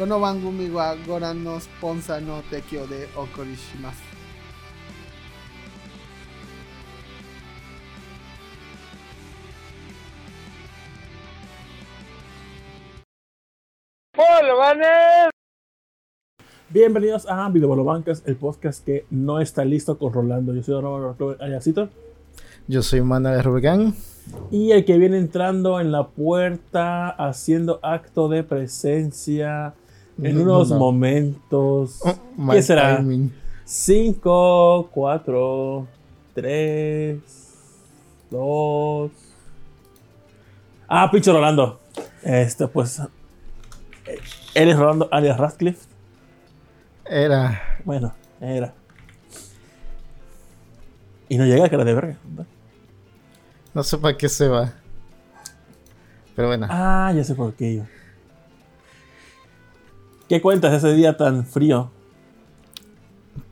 Kono Bangumi wa Goran no Sponsa no Tekio de Okorishimasu. Bienvenidos a Videobolobancas, el podcast que no está listo con Rolando. Yo soy Robert Ayacito. Yo soy Manuel Rubén. Y el que viene entrando en la puerta, haciendo acto de presencia en No, unos no. momentos. Oh, ¿Qué será? timing. 5, 4, 3, 2. Ah, pinche Rolando. Este, pues. Él es Rolando alias Radcliffe. Era. Bueno, era. Y no llega, cara de verga. No sé para qué se va. Pero bueno. Ah, ya sé por qué yo. ¿Qué cuentas ese día tan frío?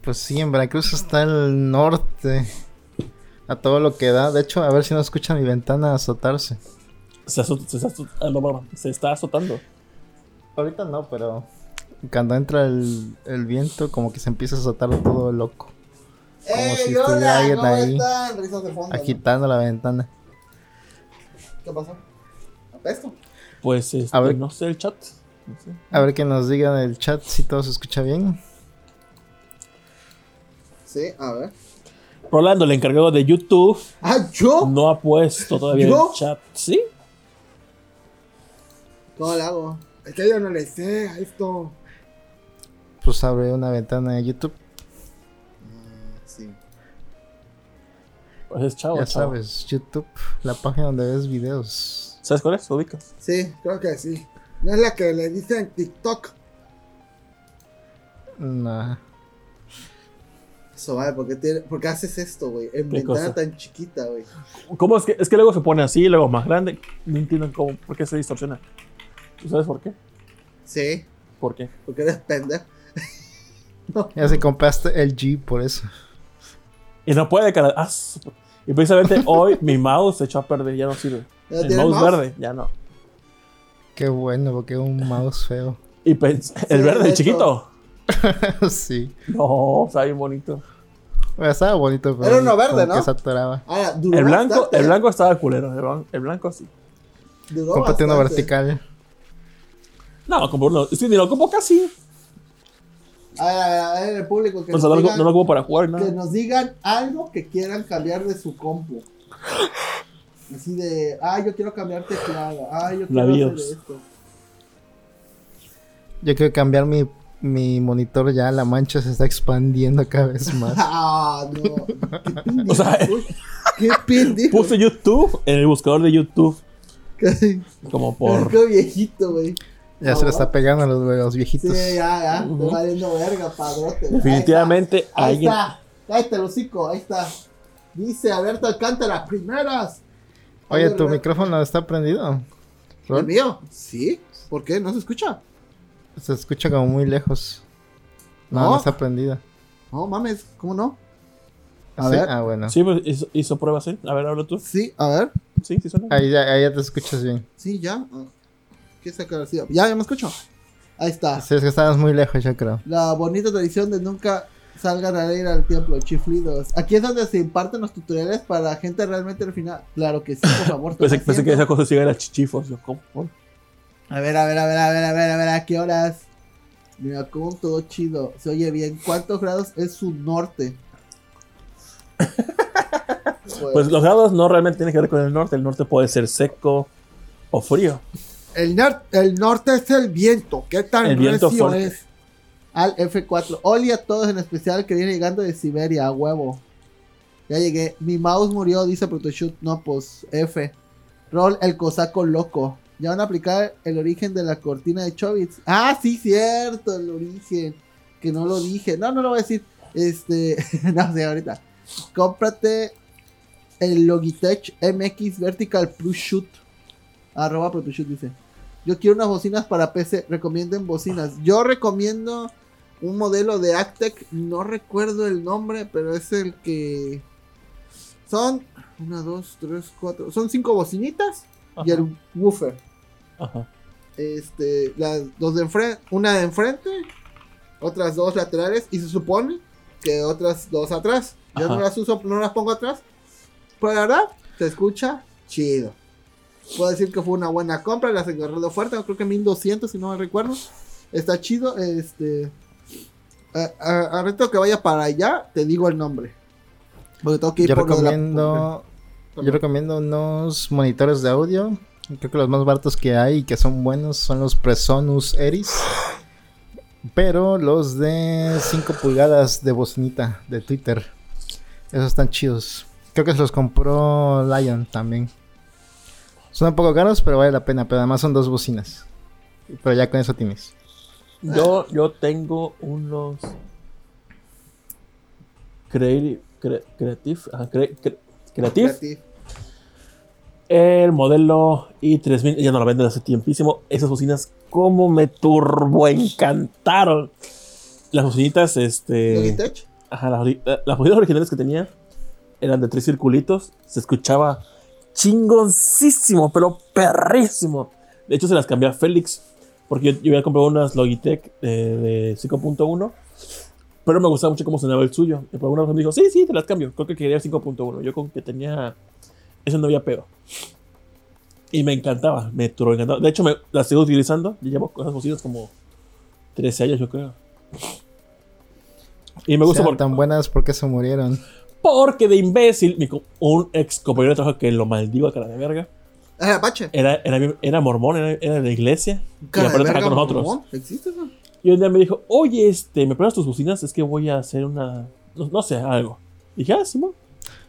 Pues sí, en Veracruz está el norte. A todo lo que da. De hecho, a ver si no escuchan mi ventana azotarse. Se, ah, no, se está azotando. Ahorita no, pero. Cuando entra el, el viento, como que se empieza a azotar todo loco. Como si estuviera alguien ahí fondo. ¿no? Agitando la ventana. ¿Qué pasó? ¿Apesto? Pues, este, A ver. no sé, el chat. A ver que nos digan en el chat si todo se escucha bien. Sí, a ver. Rolando, el encargado de YouTube, ¡Ah, yo! no ha puesto todavía ¿Yo? el chat. ¿Sí? ¿Cómo lo hago? Es que yo no le sé a esto. Pues abre una ventana de YouTube. Sí. Pues es chavo, ya chavo. sabes, YouTube, la página donde ves videos. ¿Sabes cuál es? ¿Lo ubicas? Sí, creo que sí. No es la que le dicen TikTok. Nah. Eso vale, ¿por qué, tiene- haces esto, güey? En ¿Qué ventana cosa? tan chiquita, güey. ¿Cómo es que, es que luego se pone así, luego más grande? No entiendo cómo, por qué se distorsiona. ¿Tú sabes por qué? Sí, ¿Por qué? porque eres pendejo. Ya se compraste el G por eso. Y no puede, cara. Ah, y precisamente hoy mi mouse se echó a perder, ya no sirve. ¿Ya El mouse? verde, ya no. Qué bueno, porque es un mouse feo. Y pens- el Sí, verde, chiquito. sí. No, está bien bonito. Bueno, estaba bonito, pero. Era uno verde, ¿no? Que se atoraba. Duró El blanco, el blanco estaba culero. El, blan- el blanco sí. Duró Cómprate uno vertical. No, como uno. Sí, ni lo como casi. A ver, a ver, a ver, el público que, Pues nos no, lo- digan, no lo como para jugar, que nada. nos digan algo que quieran cambiar de su compu. Así de, ah, yo quiero cambiar teclado, ah, yo quiero hacer BIOS. esto. Yo quiero cambiar mi, mi monitor ya. La mancha se está expandiendo cada vez más. Ah, no. Qué pendejo. O sea, qué pendejo. Puse YouTube en el buscador de YouTube. Como por. qué viejito, güey. Ya se le está pegando a los, los Sí, viejitos. ya, ya. Ujú. Estoy valiendo verga, padrote. Definitivamente Ahí alguien. está. Ahí está. Cállate el hocico, ahí está. Dice Alberto Alcántara, primeras. Oye, ¿tu micrófono está prendido? ¿El mío? Sí. ¿Por qué? ¿No se escucha? Se escucha como muy lejos. No, No. no, está prendido. No mames, ¿cómo no? A ¿Sí? ver. Ah, bueno. Sí, pues hizo, hizo pruebas, ¿sí? A ver, habla tú. Sí, a ver. Sí, sí suena. Ahí ya, ahí ya te escuchas bien. Sí, ya. ¿Qué sacar así? Ya, ya me escucho. Ahí está. Sí, es que estabas muy lejos, yo creo. La bonita tradición de nunca salgan a ir al templo, chiflidos. Aquí es donde se imparten los tutoriales para la gente realmente al final. Claro que sí, por favor. Pensé, pensé que asiento. esa cosa sigue era chichifos. Yo, ¿cómo? ¿Cómo? A ver, a ver, a ver, a ver, a ver, a ver, ¿a qué horas? Mira, como todo chido. Se oye bien. ¿Cuántos grados es su norte? Pues los grados no realmente tienen que ver con el norte. El norte puede ser seco o frío. El, el norte es el viento. ¿Qué tan El viento recio fuerte. es? Al F4. Oli a todos en especial que viene llegando de Siberia, huevo. Ya llegué. Mi mouse murió, dice Protoshoot. No, pues F. Roll el cosaco loco. Ya van a aplicar el origen de la cortina de Chobits. Ah, sí, cierto, el origen. Que no lo dije. No, no lo voy a decir. Este, no sé, ahorita. Cómprate el Logitech MX Vertical Plus Shoot. Arroba Protoshoot dice. Yo quiero unas bocinas para PC. Recomienden bocinas. Yo recomiendo un modelo de Actec. No recuerdo el nombre, pero es el que. Son. Una, dos, tres, cuatro. Son cinco bocinitas y el woofer. Ajá. Este, las dos de enfrente, una de enfrente, otras dos laterales y se supone que otras dos atrás. Yo Ajá. no las uso, no las pongo atrás. Pero la verdad, se escucha chido. Puedo decir que fue una buena compra, las agarré de oferta, creo que 1200 si no me recuerdo. Está chido, este... A, a- reto que vaya para allá, te digo el nombre. Porque tengo que ir Yo por la- recomiendo, Perdón. yo recomiendo unos monitores de audio. Creo que los más baratos que hay y que son buenos son los Presonus Eris. Pero los de 5 pulgadas de bocinita de Twitter. Esos están chidos. Creo que se los compró Lion también. Son un poco caros, pero vale la pena. Pero además son dos bocinas. Pero ya con eso tienes. Yo, yo tengo unos Creative, cre- Creative, ajá, cre- cre- Creative, Creative. el modelo i3000, ya no lo venden hace tiempísimo. Esas bocinas, como me turbo encantaron. Las bocinitas, este. Ajá, las, la- las bocinas originales que tenía eran de tres circulitos. Se escuchaba chingoncísimo, pero perrísimo. De hecho, se las cambié a Félix. Porque yo, yo había comprado unas Logitech eh, de 5.1. Pero me gustaba mucho cómo sonaba el suyo. Y por alguna razón me dijo, sí, sí, te las cambio. Creo que quería 5.1. Yo con que tenía... Eso no había pedo. Y me encantaba. Me turbo encantaba. De hecho, me, las sigo utilizando. Yo llevo con esas bocinas como 13 años, yo creo. Y me gusta porque... tan buenas porque se murieron. Porque de imbécil, mi un ex compañero de trabajo que lo maldigo a cara de verga, Ah, Apache. era, era, era mormón, era, era de la iglesia. y de aparte verga, con nosotros. ¿Existe eso? Y un día me dijo, oye, este, ¿me prestas tus bocinas? Es que voy a hacer una, no, no sé, algo. dije, ah, Simón.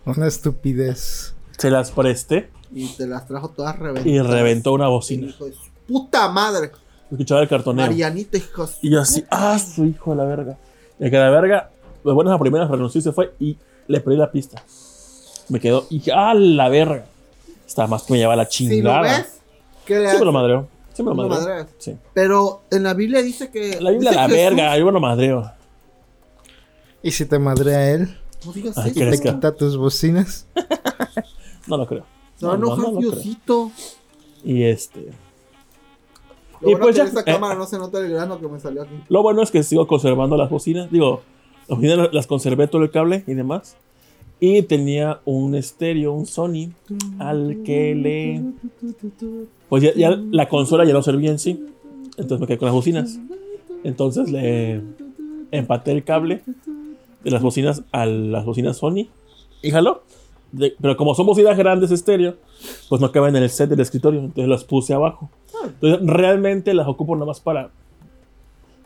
Una estupidez. Se las presté Y te las trajo todas reventadas. y reventó una bocina. Hijo de su puta madre. Escuchaba el cartoneo. Marianita, hijo de su Y yo así, ah, su hijo de la verga. Y el que la verga, pues bueno, la primera renunció y se fue y le perdí la pista. Me quedó, y dije, ah, la verga. Estaba más que me llevaba la Si lo chingada. ves, ¿qué le Sí me haces? lo madreo. Sí me lo Lo madreo. madreas. Sí. Pero en la Biblia dice que. La Biblia dice la Jesús- verga, yo me lo madreo. ¿Y si te madrea él? No digas Ay, eso. ¿qué ¿Te quita tus bocinas? No lo creo. Se va a No, no, no lo. Diosito. Y este. Lo Y bueno pues que ya, en esta eh. cámara no se nota el grano que me salió aquí. Lo bueno es que sigo conservando las bocinas. Digo, las conservé todo el cable y demás. Y tenía un estéreo, un Sony, al que le. Pues ya, ya la consola ya no servía en sí. Entonces me quedé con las bocinas. Entonces le empaté el cable de las bocinas a las bocinas Sony. Y jaló. De- pero como son bocinas grandes estéreo, pues no caben en el set del escritorio. Entonces las puse abajo. Entonces realmente las ocupo nada más para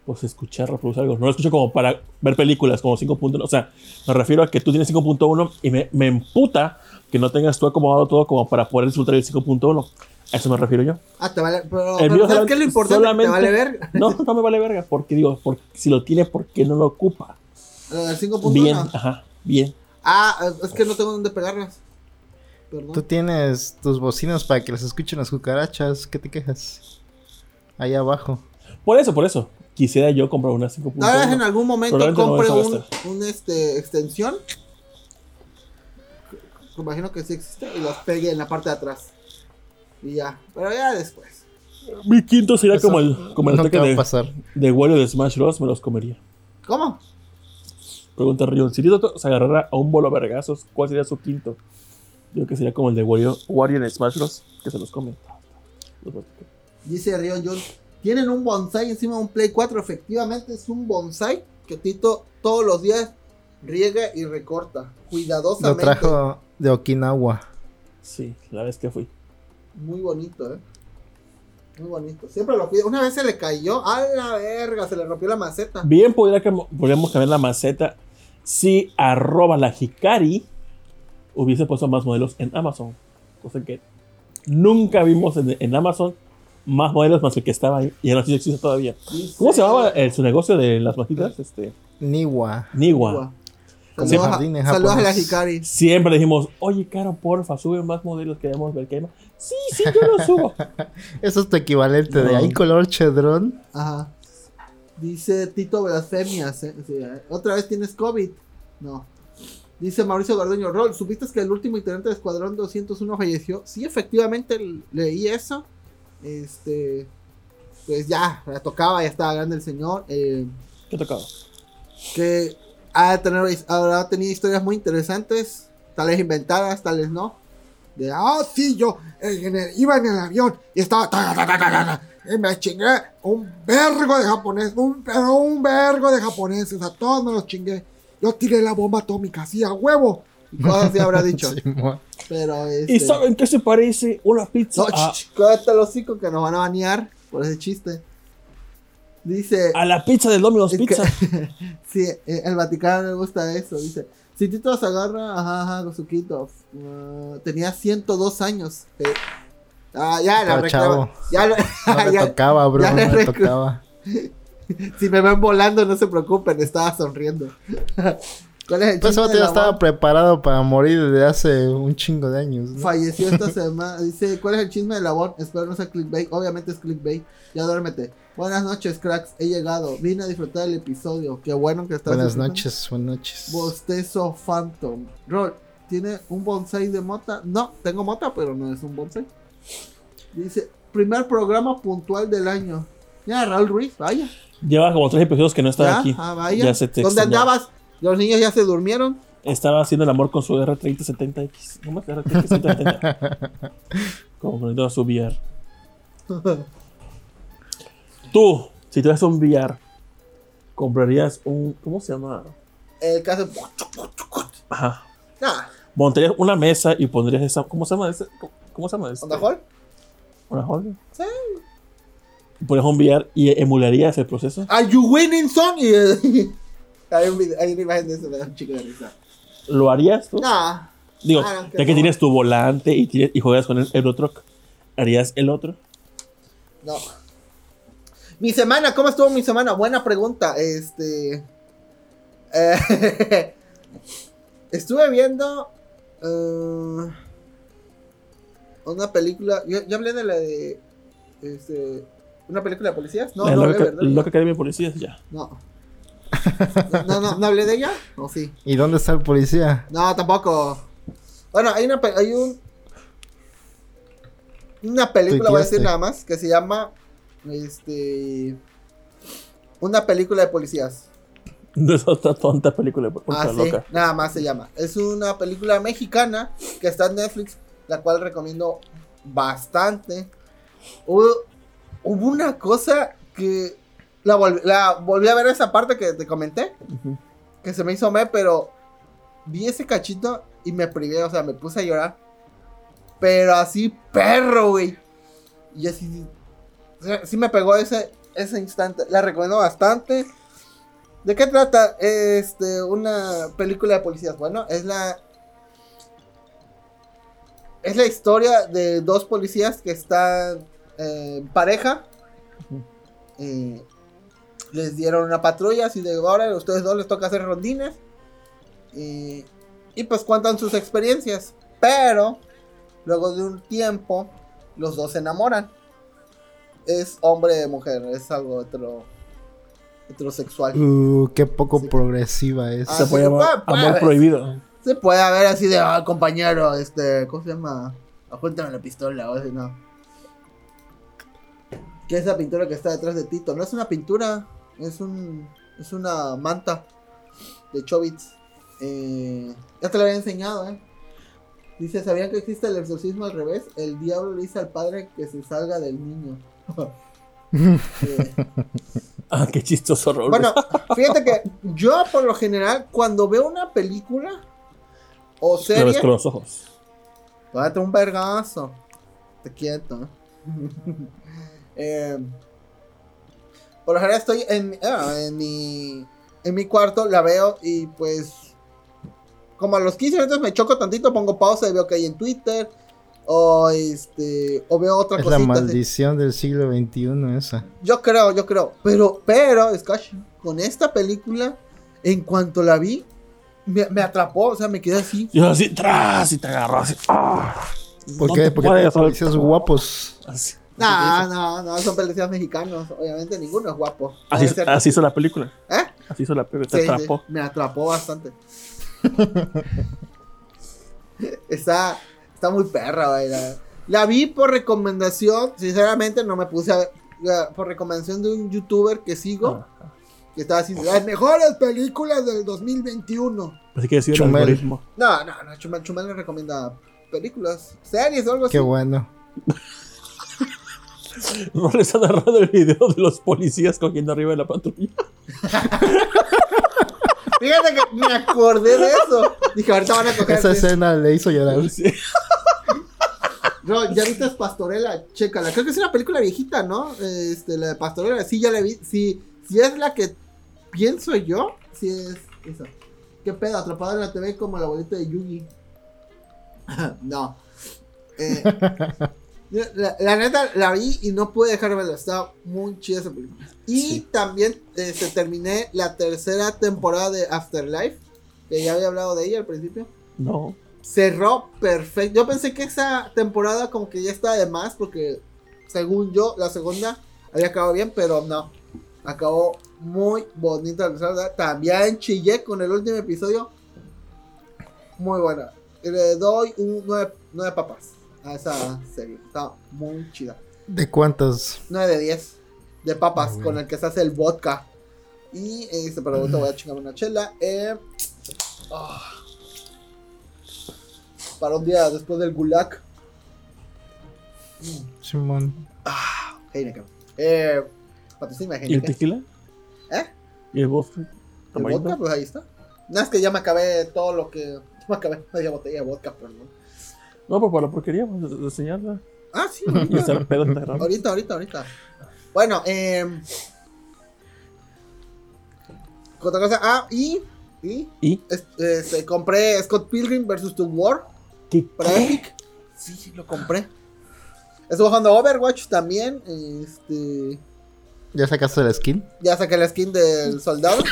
pues escuchar, reproducir algo. No lo escucho como para ver películas como 5.1. O sea, me refiero a que tú tienes 5.1 y me, me emputa que no tengas tú acomodado todo como para poder disfrutar el 5.1. A eso me refiero yo. Ah, te vale. Pero, El pero mío ¿sabes qué es lo importante? Te vale ver. No, no me vale verga. Porque digo, porque si lo tiene, ¿por qué no lo ocupa? Lo del 5.1. Bien, ajá, bien. Ah, es que no tengo dónde pegarlas. Perdón. Tú tienes tus bocinas para que las escuchen las cucarachas. ¿Qué te quejas? Ahí abajo. Por eso, por eso. Quisiera yo comprar una Tal vez en 5.1. algún momento no compre un, un, este, extensión. Me imagino que sí existe. Y los pegue en la parte de atrás. Y ya. Pero ya después. Mi quinto sería Eso como el, como el nunca ataque va a de, pasar. de Wario de Smash Bros. Me los comería. ¿Cómo? Pregunta Rion. Si Tito se agarrara a un bolo a vergazos, ¿cuál sería su quinto? Yo creo que sería como el de Wario, Wario en Smash Bros. Que se los come. Dice Rion John. Tienen un bonsai encima de un Play 4. Efectivamente es un bonsai que Tito todos los días riega y recorta. Lo Cuidadosamente. trajo de Okinawa. Sí, la vez que fui. Muy bonito, eh. Muy bonito. Siempre lo cuida. Una vez se le cayó. A la verga. Se le rompió la maceta. Bien, podríamos cambiar la maceta si arroba la Hikari hubiese puesto más modelos en Amazon. Cosa que nunca vimos en, en Amazon más modelos más el que estaba ahí. Y ahora sí existe todavía. ¿Cómo se llamaba eh, su negocio de las maquinitas? Este, Niwa. Niwa. Saludos, a, saludos a la japonés. Hikari. Siempre dijimos, oye, Caro, porfa, sube más modelos, queremos ver qué hay más. Sí, sí, yo lo subo. Eso es tu equivalente de No. ahí color chedrón. Ajá. Dice Tito Blasfemias. eh, sí, eh. Otra vez tienes COVID. No. Dice Mauricio Garduño Rol. ¿Supiste que el último integrante del Escuadrón 201 falleció? Sí, efectivamente leí eso. Este. pues ya, la tocaba, ya estaba grande el señor. eh, ¿Qué tocaba? que ha, tener, habrá tenido historias muy interesantes, tal vez inventadas, tal vez no. De, ah, sí, yo en el- iba en el avión y estaba... ta, ta, ta, ta, ta, ta, y me chingué un vergo de japonés, un, pero un vergo de japoneses, a todos me los chingué. Yo tiré la bomba atómica, así, a huevo. Y cosas así habrá dicho. Simón. Pero este... ¿Y saben qué se parece una pizza No, a, cállate los hocico que nos van a banear por ese chiste. Dice... a la pizza de Domino's Es que- Pizza? sí, eh, el Vaticano le gusta eso. Dice: Si Tito se agarra, ajá, ajá, con su quito. uh, tenía 102 años. eh. Ah, ya, la reclama. Ya, lo- No le ya- tocaba, bro. ya No tocaba. si me ven volando, no se preocupen, estaba sonriendo. ¿Cuál es el Pues de ya estaba preparado para morir desde hace un chingo de años. ¿no? Falleció esta semana. Dice: ¿Cuál es el chisme de la bomba? Espero no sea clickbait. Obviamente es clickbait. Ya duérmete. Buenas noches, cracks. He llegado. Vine a disfrutar del episodio. Qué bueno que estás Buenas noches, buenas noches. Bostezo Phantom. Rol, ¿tiene un bonsai de mota? No, tengo mota, pero no es un bonsai. Dice, primer programa puntual del año. Ya, Raúl Ruiz, vaya. Lleva como tres episodios que no estaba Ya, aquí. ah, vaya. Ya se te ¿Dónde extrañaba. andabas? Los niños ya se durmieron. Estaba haciendo el amor con su R3070X. ¿Cómo es R3070? Como poniendo a su VR. Tú, si tuvieras un VR, comprarías un. ¿Cómo se llama? El caso. Ajá. Nah, Montarías una mesa y pondrías esa. ¿Cómo se llama ese? ¿Cómo se llama ese? ¿Onda Hall? ¿Una hall? Sí. Pones un VR y emularías el proceso. Are you winning son? Hay, un video- hay una imagen de eso, me da un chico de risa. ¿Lo harías tú? Nah, Digo, Ah, no, ya que no. tienes tu volante y, tienes- y juegas con el Eurotruck, ¿harías el otro? no. Mi semana, ¿cómo estuvo mi semana? Buena pregunta. Este. eh, estuve viendo. eh, una película. Yo, yo hablé de la de. Este. Una película de policías. No, la no loca, ¿verdad? Loca Academia de Policías, ya. No. No, no, ¿no hablé de ella? ¿O sí? ¿Y dónde está el policía? No, tampoco. Bueno, hay una hay un una película voy a decir nada más que se llama este una película de policías. No es otra tonta película de Ah, sí, loca. nada más se llama. Es una película mexicana que está en Netflix, la cual recomiendo bastante. Hubo, hubo una cosa que la, volví- la volví a ver esa parte que te comenté. Que se me hizo me, pero vi ese cachito y me privé, o sea, me puse a llorar. Pero así, perro, güey. Y así, sí me pegó ese, ese instante. La recomiendo bastante. ¿De qué trata? Este, una película de policías. Bueno, es la... Es la historia de dos policías que están eh, en pareja. Ujú. Eh, les dieron una patrulla así de ahora a ustedes dos les toca hacer rondines y, y pues cuentan sus experiencias pero luego de un tiempo los dos se enamoran es hombre de mujer es algo hetero, heterosexual Uh, qué poco Sí. progresiva es. Ah, Se puede llamar puede- Amor. Prohibido. se puede haber así de "Ah, compañero este cómo se llama apuéntame la pistola o así no que esa pintura que está detrás de Tito no es una pintura es un es una manta de Chobits Eh, ya te lo había enseñado eh dice sabían que existe el exorcismo al revés el diablo le dice al padre que se salga del niño Eh, Ah, qué chistoso Raúl. bueno, fíjate que yo por lo general cuando veo una película o Lo serie ves con los ojos. Date un vergazo. Te quieto. Eh, por lo general estoy en, ah, en mi en mi cuarto, la veo y pues como a los 15 minutos me choco tantito, pongo pausa y veo que hay en Twitter o este o veo otra Es la así. maldición del siglo XXI esa. Yo creo, yo creo, pero pero Scotch, con esta película en cuanto la vi me, me atrapó, o sea, me quedé así. Yo así, tras, y te agarró así. ¡ah! ¿Por No qué? Porque policías guapos. Así, No, no, no, son policías mexicanos. Obviamente ninguno es guapo. así, así hizo la película. ¿Eh? Así hizo la película. Sí, atrapó. me atrapó bastante. está, está muy perra, güey. La, la vi por recomendación. Sinceramente, no me puse a ver. ya, por recomendación de un youtuber que sigo, Ah, que estaba diciendo las mejores películas del 2021. Así que decir el algoritmo. No, no, no, Chumel, Chumel le recomienda películas, series o algo así. Qué bueno. No les ha narrado el video de los policías cogiendo arriba de la patrulla. Fíjate que me acordé de eso. Dije, ahorita van a coger. Esa este- escena le hizo llorar. Sí. No, ya viste es Pastorela, chécala. Creo que es una película viejita, ¿no? Este, la de Pastorela, sí, ya la vi. Sí, si es la que pienso yo, sí es esa. ¿Qué pedo? Atrapado en la TV como la abuelita de Yugi. no. Eh, la, la neta, la vi y no pude dejar de verla. Está muy chida esa película. Y Sí. también este, terminé la tercera temporada de Afterlife. Que ya había hablado de ella al principio No. cerró perfecto. Yo pensé que esa temporada como que ya estaba de más porque según yo la segunda había acabado bien, pero no. Acabó muy bonita. la tercera. También chillé con el último episodio. Muy buena. Le doy un 9, papas a esa serie. Está muy chida. ¿De cuántas? 9 de 10 de papas Ah, con el que se hace el vodka. Y este, pero ahorita voy a chingar una chela. Eh, ah. para un día después del gulag. Simón. Heineken. Eh, patrocina ¿Y el tequila? ¿Eh? ¿Y el vodka? ¿El vodka? Pues ahí está. No es que ya me acabé todo lo que. Me acabé media botella de vodka, pero no. No, pues para la porquería, pues, enseñarla. Ah, sí, Y ahorita. ahorita, ahorita, ahorita. Bueno, eh. Otra cosa. Ah, y. Y. ¿Y? Este, este, compré Scott Pilgrim vs. The War ¿Qué? para Epic. Sí, sí, lo compré. Estuve jugando Overwatch también. Este, ¿Ya sacaste el skin? ya saqué la skin del soldado.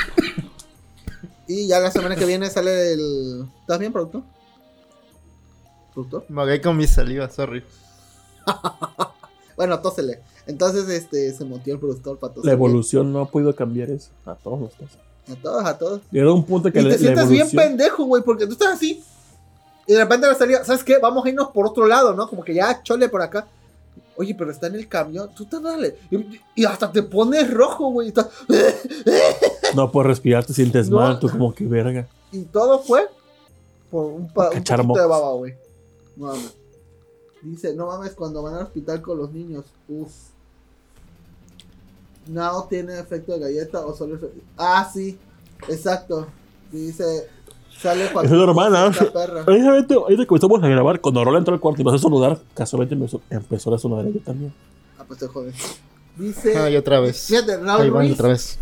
y ya la semana que viene sale el. ¿Estás bien, productor? Me ahogué con mi saliva, sorry. Bueno, tósele. Entonces, este, se montó el productor para toser. La evolución no ha podido cambiar eso. A todos los casos. A todos, a todos. Llegó un punto que Y la, te la sientes bien pendejo, güey, porque tú estás así. Y de repente le salía, ¿sabes qué? Vamos a irnos por otro lado, ¿no? Como que ya chole por acá. Oye, pero está en el camión. Tú te dale. Y, y hasta te pones rojo, güey. y estás- No puedes respirar, te sientes No. mal, tú como que verga. Y todo fue por un, pa- un poquito de baba, güey. No mames. Dice, no mames, cuando van al hospital con los niños. Uf. No tiene efecto de galleta o solo efecto. Ah, sí. Exacto. Dice, sale Eso es normal, perra. Precisamente, ahorita que comenzamos a grabar, cuando Rola entró al cuarto y empezó a saludar, casualmente empezó, empezó a sonar ella también. Ah, pues te jodes. Dice. Ay, otra vez. Fíjate, Raúl Ahí van Ruiz. otra vez.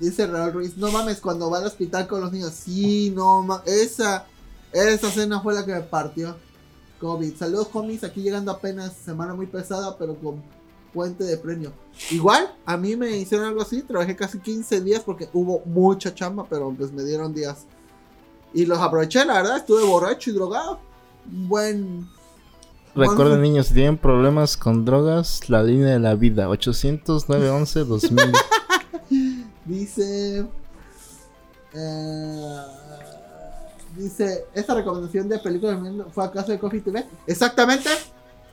Dice Raúl Ruiz. No mames, cuando va al hospital con los niños. Sí, no mames. Esa. Esa cena fue la que me partió. COVID. Saludos, homies. Aquí llegando apenas. Semana muy pesada, pero con puente de premio. Igual, a mí me hicieron algo así. Trabajé casi 15 días porque hubo mucha chamba, pero pues me dieron días. Y los aproveché, la verdad. Estuve borracho y drogado. Buen. Recuerden, Bueno. niños, si tienen problemas con drogas, la línea de la vida, 800 911 2000. Dice. eh, dice. Esta recomendación de películas fue acaso de Coffee TV. Exactamente.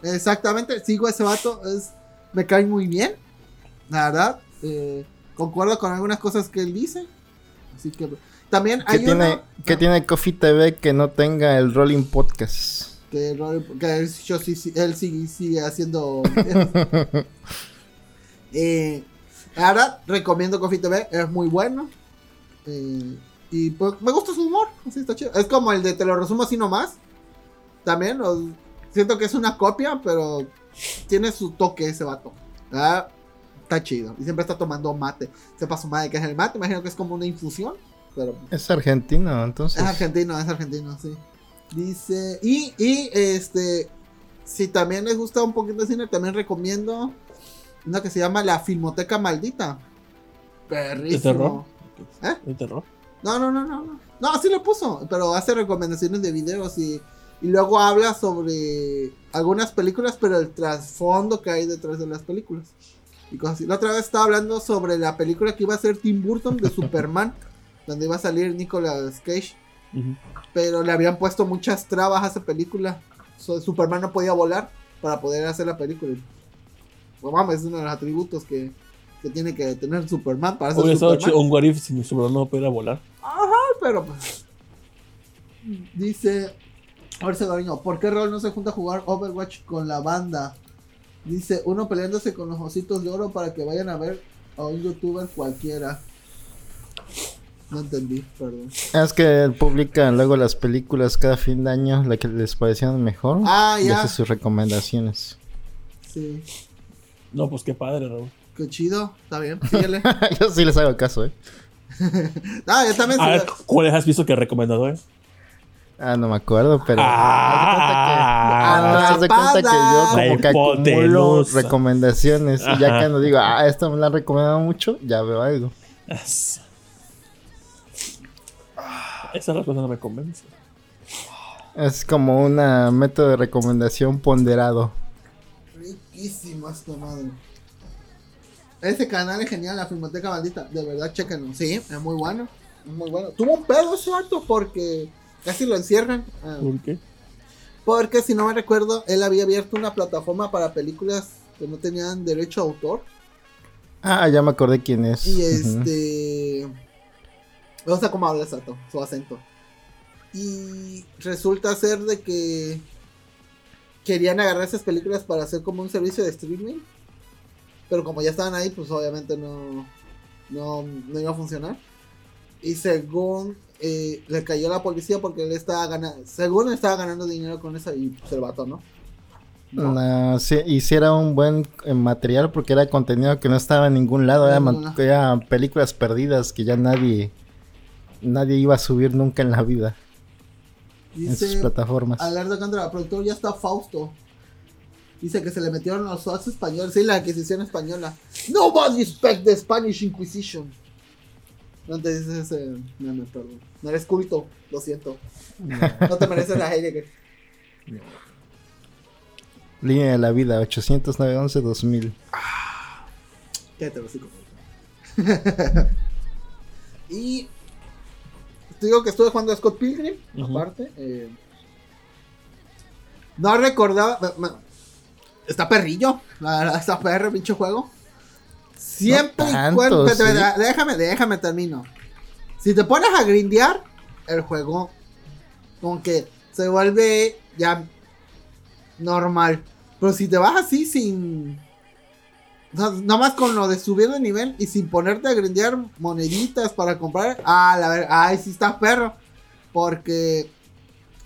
Exactamente. Sigo a ese vato. Es, me cae muy bien. La verdad. eh, concuerdo con algunas cosas que él dice. Así que. También ¿Qué hay tiene, uno- ¿Qué tiene Coffee TV que no tenga el Rolling Podcast? que, Rory- que él, yo sí- sí- él sigue, sigue haciendo. eh, la verdad, recomiendo Coffee TV, es muy bueno. Eh, y pues me gusta su humor, así está chido. Es como el de Te lo resumo así nomás. También, o- siento que es una copia, pero tiene su toque ese vato. Ah, Está chido. Y siempre está tomando mate. Sepa su madre que es el mate, imagino que es como una infusión. Pero Es argentino, entonces. es argentino, es argentino, sí. Dice, y, y este, si también les gusta un poquito de cine, también recomiendo una que se llama La Filmoteca Maldita. Perrísimo. ¿De terror? ¿Eh? ¿De terror? No, no, no, no, no. No, así lo puso, pero hace recomendaciones de videos y, y luego habla sobre algunas películas, pero el trasfondo que hay detrás de las películas. Y cosas así. La otra vez estaba hablando sobre la película que iba a ser Tim Burton de Superman, donde iba a salir Nicolas Cage pero le habían puesto muchas trabas a esa película. So, Superman no podía volar para poder hacer la película. no mames, es uno de los atributos que, que tiene que tener Superman para estado Superman. un what if si mi Superman no pudiera volar. Pero pues. Dice. Jorge Gariño, ¿por qué Rol no se junta a jugar Overwatch con la banda? Dice, uno peleándose con los ositos de oro para que vayan a ver a un youtuber cualquiera. No entendí, perdón. Es que él publica luego las películas cada fin de año, la que les parecieron mejor. Ah, y ya. hace sus recomendaciones. Sí. No, pues qué padre, Raúl. Qué chido. Está bien. Síguele. Yo sí les hago caso, ¿eh? ah, yo también. A ver, sí- ¿cuáles has visto que recomendado, eh? Ah, no me acuerdo, pero. Ah, haz de cuenta que yo La como que acumulo recomendaciones. Y ya Ajá. cuando digo, ah, esto me lo han recomendado mucho, ya veo algo. Es- Esa respuesta no me convence. Es como un método de recomendación ponderado. Riquísimo esta madre. Ese canal es genial, la Filmoteca Maldita. De verdad, chequenlo. Sí, es muy bueno. Es muy bueno. Tuvo un pedo ese porque casi lo encierran. Ah, ¿Por qué? Porque si no me recuerdo, él había abierto una plataforma para películas que no tenían derecho a autor. Ah, ya me acordé quién es. Y este. O sea, cómo habla exacto, su acento. Y resulta ser de que querían agarrar esas películas para hacer como un servicio de streaming. Pero como ya estaban ahí, pues obviamente no, no, no iba a funcionar. Y según eh, le cayó la policía porque él estaba ganando, según estaba ganando dinero con esa y pues el vato, ¿no? No. No, sí, hiciera un buen eh, material porque era contenido que no estaba en ningún lado, era, películas perdidas que ya nadie nadie iba a subir nunca en la vida en sus plataformas. Alerta contra el productor, ya está Fausto. Dice que se le metieron los SWAT españoles. Sí, la Inquisición española. Nobody expect the Spanish Inquisition. No te dices ese meme, perdón. No eres culto, lo siento. No te mereces la Heidegger. Línea de la vida 809 11 2000. Quédate, hocico. y te digo que estuve jugando a Scott Pilgrim, Ujú. aparte. eh, no recordaba. me- me- está perrillo. La está perro, pinche juego. Siempre No tanto, cuando. sí. Déjame, déjame termino. Si te pones a grindear, el juego como que se vuelve ya normal. Pero si te vas así sin. o sea, nada más con lo de subir de nivel y sin ponerte a grindear moneditas para comprar. Ah, la ver, ay, sí está perro. Porque.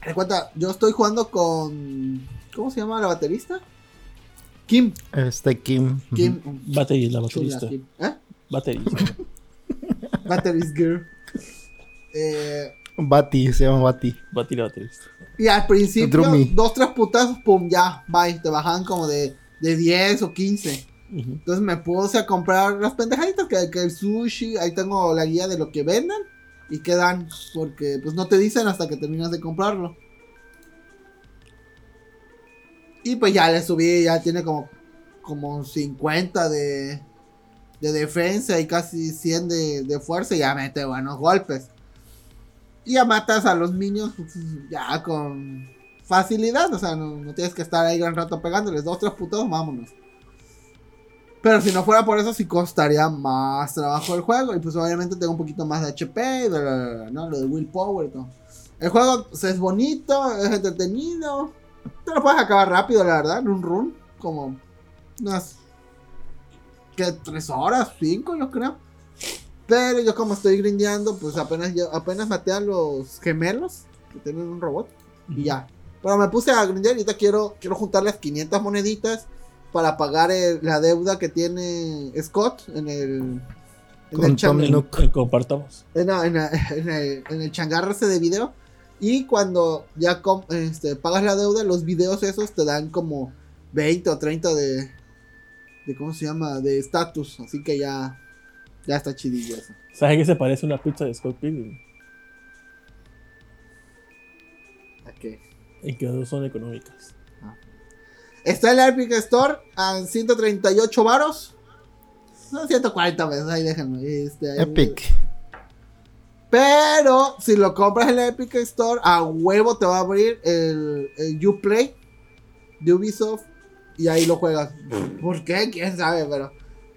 Recuerda, yo estoy jugando con. ¿Cómo se llama la baterista? Kim. Este Kim. Kim. Battery, la baterista. Kim. ¿Eh? Battery. Batteries Girl. Eh, Bati, se llama Bati. Battery, la baterista. y al principio, Drummy. dos, tres putazos, pum, ya, bye. Te bajaban como de, de 10 o 15. Ujú. Entonces me puse a comprar las pendejaditas que, que el sushi, ahí tengo la guía de lo que venden y qué dan, porque pues no te dicen hasta que terminas de comprarlo. Y pues ya le subí, ya tiene como, como 50 de, de defensa y casi 100 de, de fuerza y ya mete buenos golpes. Y ya matas a los niños pues, ya con facilidad, o sea, no, no tienes que estar ahí gran rato pegándoles, dos, tres putos, vámonos. Pero si no fuera por eso, sí costaría más trabajo el juego. Y pues obviamente tengo un poquito más de HP y ¿no? Lo de willpower y todo. El juego pues, es bonito, es entretenido. Te lo puedes acabar rápido, la verdad, en un run. Como unas. ¿Qué? ¿Tres horas? ¿Cinco? Yo creo. Pero yo, como estoy grindeando, pues apenas, yo, apenas maté a los gemelos que tienen un robot. Y ya. Pero me puse a grindear y ahorita quiero, quiero juntar las 500 moneditas para pagar el- la deuda que tiene Scott en el. En Con el, en compartamos. en, en el, en el changarro ese de video. Y cuando ya este, pagas la deuda, los videos esos te dan como 20 o 30 de. de ¿Cómo se llama? De estatus. Así que ya. Ya está chidillo eso. ¿Sabes qué se parece a una pizza de Scott Pilgrim? Ok. En que las dos son económicas. Está en la Epic Store a 138 varos. No, 140 pesos, ahí déjenlo. Este, ahí- Epic. Pero si lo compras en la Epic Store, a huevo te va a abrir el, el Uplay de Ubisoft y ahí lo juegas. ¿Por qué? ¿Quién sabe? Pero,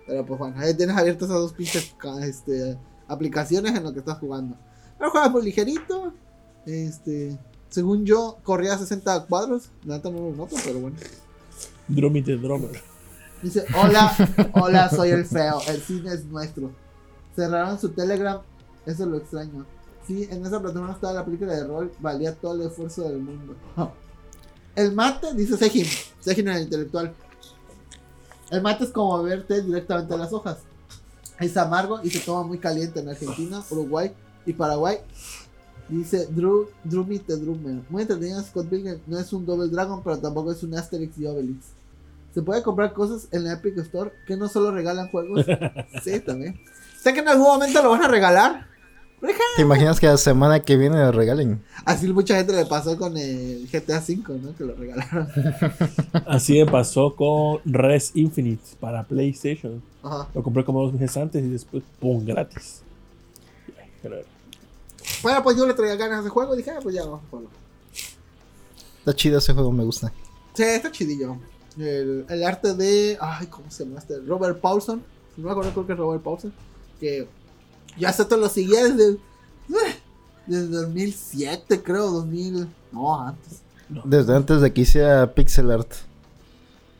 pero pues bueno, ahí tienes abiertas esas dos pinches este, aplicaciones en lo que estás jugando. Pero juegas muy ligerito. Este, según yo, corría a 60 cuadros. Neta no lo noto, pero bueno. Drummy the Drummer. Dice, hola, hola, soy el feo, el cine es nuestro. Cerraron su Telegram, eso es lo extraño. Sí, en esa plataforma estaba la película de rol, valía todo el esfuerzo del mundo. El mate, dice Sejin, Sejin el intelectual. El mate es como té directamente de las hojas. Es amargo y se toma muy caliente en Argentina, Uruguay y Paraguay. Dice Drew, Drummy the Drummer. Muy entretenido Scott Pilgrim. No es un Double Dragon, pero tampoco es un Asterix y Obelix. Se puede comprar cosas en la Epic Store que no solo regalan juegos. sí, también. Sé que en algún momento lo van a regalar. ¿Te imaginas que la semana que viene lo regalen? Así mucha gente le pasó con el GTA V, ¿no? Que lo regalaron. Así me pasó con Res Infinite para PlayStation. Ajá. Lo compré como dos meses antes y después, ¡pum! gratis. Bueno, pues yo le traía ganas de juego y dije, ah, pues ya vamos a jugarlo. Está chido ese juego, me gusta. Sí, está chidillo. El, el arte de. Ay, ¿cómo se llama este? Robert Paulson. Si no me acuerdo, creo que es Robert Paulson. Que ya se te lo seguía desde. Desde 2007, creo, 2000. No, antes. Desde antes de que hiciera pixel art.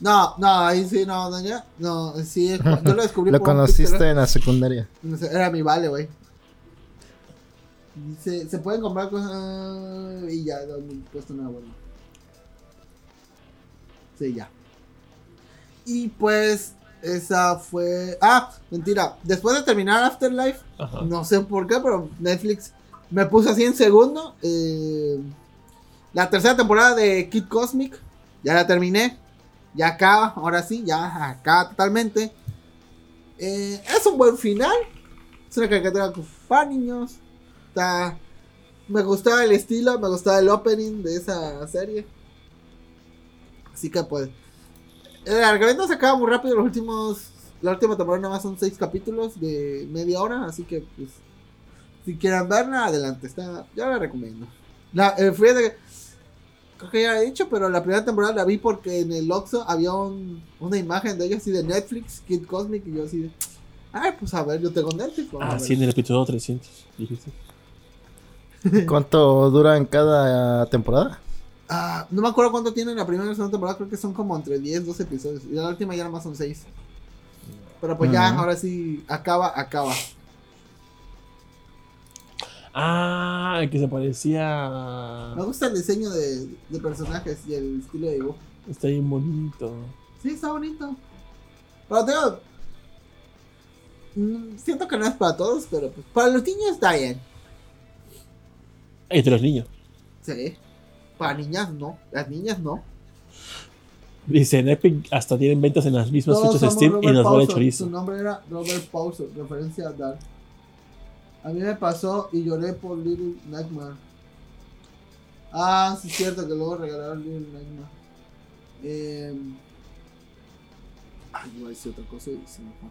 No, no, ahí sí, no, no, ya. No, sí, yo lo descubrí Lo conociste en la secundaria. Era mi vale, güey. Dice, se pueden comprar cosas. Y ya, puesto nada bueno. Sí, ya. Y pues, esa fue. Ah, mentira. Después de terminar Afterlife, Ajá. no sé por qué, pero Netflix me puso así en segundo. eh, la tercera temporada de Kid Cosmic. Ya la terminé. Ya acaba, ahora sí, ya acaba totalmente. Eh, es un buen final. Es una caricatura para niños. Está, me gustaba el estilo, me gustaba el opening de esa serie. Así que pues. El alargamiento se acaba muy rápido. Los últimos. La última temporada nada más son seis capítulos de media hora. Así que pues. Si quieren verla, adelante. Está, yo la recomiendo. La, eh, fíjate que- Creo que ya he dicho, pero la primera temporada la vi porque en el Oxxo había un- una imagen de ella así de Netflix, Kid Cosmic, y yo así de. Ay, pues a ver, yo tengo Netflix. Ah, ver". sí, en el episodio 300, dijiste. ¿Cuánto dura en cada temporada? Ah, no me acuerdo cuánto tiene la primera y la segunda temporada, creo que son como entre 10, 12 episodios. Y la última ya más son 6. Pero pues ya, ahora sí, acaba, acaba. Ah, el que se parecía. Me gusta el diseño de, de personajes y el estilo de dibujo. Está bien bonito. Sí, está bonito. Pero te digo, mm, siento que no es para todos, pero pues para los niños está bien. Entre los niños. Sí. Para niñas no, las niñas no. Dice en Epic hasta tienen ventas en las mismas Todos fechas de Steam y Robert nos vale chorizo. Su nombre era Robert Paulson, referencia a Dark. A mí me pasó y lloré por Little Nightmare. Ah, sí es cierto que luego regalaron Little Nightmare. Eh... Ay, iba a decir otra cosa y se me fue.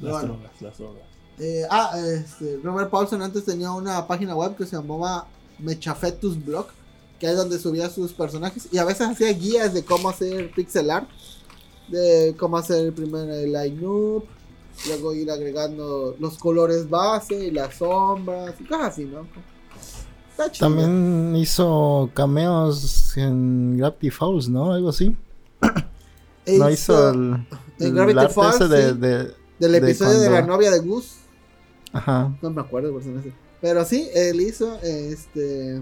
Las Bueno. drogas, las drogas. Eh, ah, este, Robert Paulson antes tenía una página web que se llamaba Mechafetus Blog, que es donde subía sus personajes y a veces hacía guías de cómo hacer pixel art, de cómo hacer primero el line-up, luego ir agregando los colores base y las sombras y cosas así, ¿no? Está chido. También hizo cameos en Gravity Falls, ¿no? Algo así. E No hizo el, el Gravity arte Falls, ese de, sí. de- del de episodio de, cuando- la novia de Gus. Ajá. No me acuerdo el personaje. Pero sí, él hizo este.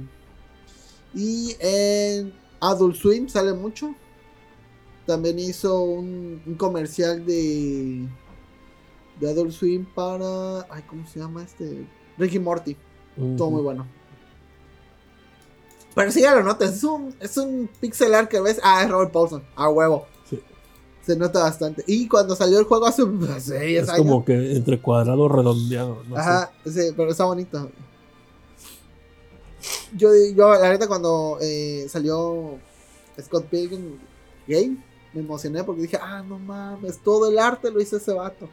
Y en Adult Swim sale mucho. También hizo un, un comercial de. De Adult Swim para. Ay, ¿cómo se llama este? Ricky Morty. Todo muy bueno. Pero sí, ya lo notas. Es un, es un pixel art que ves. Ah, es Robert Paulson. A huevo. Sí. Se nota bastante. Y cuando salió el juego hace 6 Es años. como que entre cuadrado redondeado. No sé. Ajá, sí, pero está bonito. Yo, yo la neta, cuando eh, salió Scott Pilgrim Game, me emocioné porque dije, ah, no mames, todo el arte lo hizo ese vato.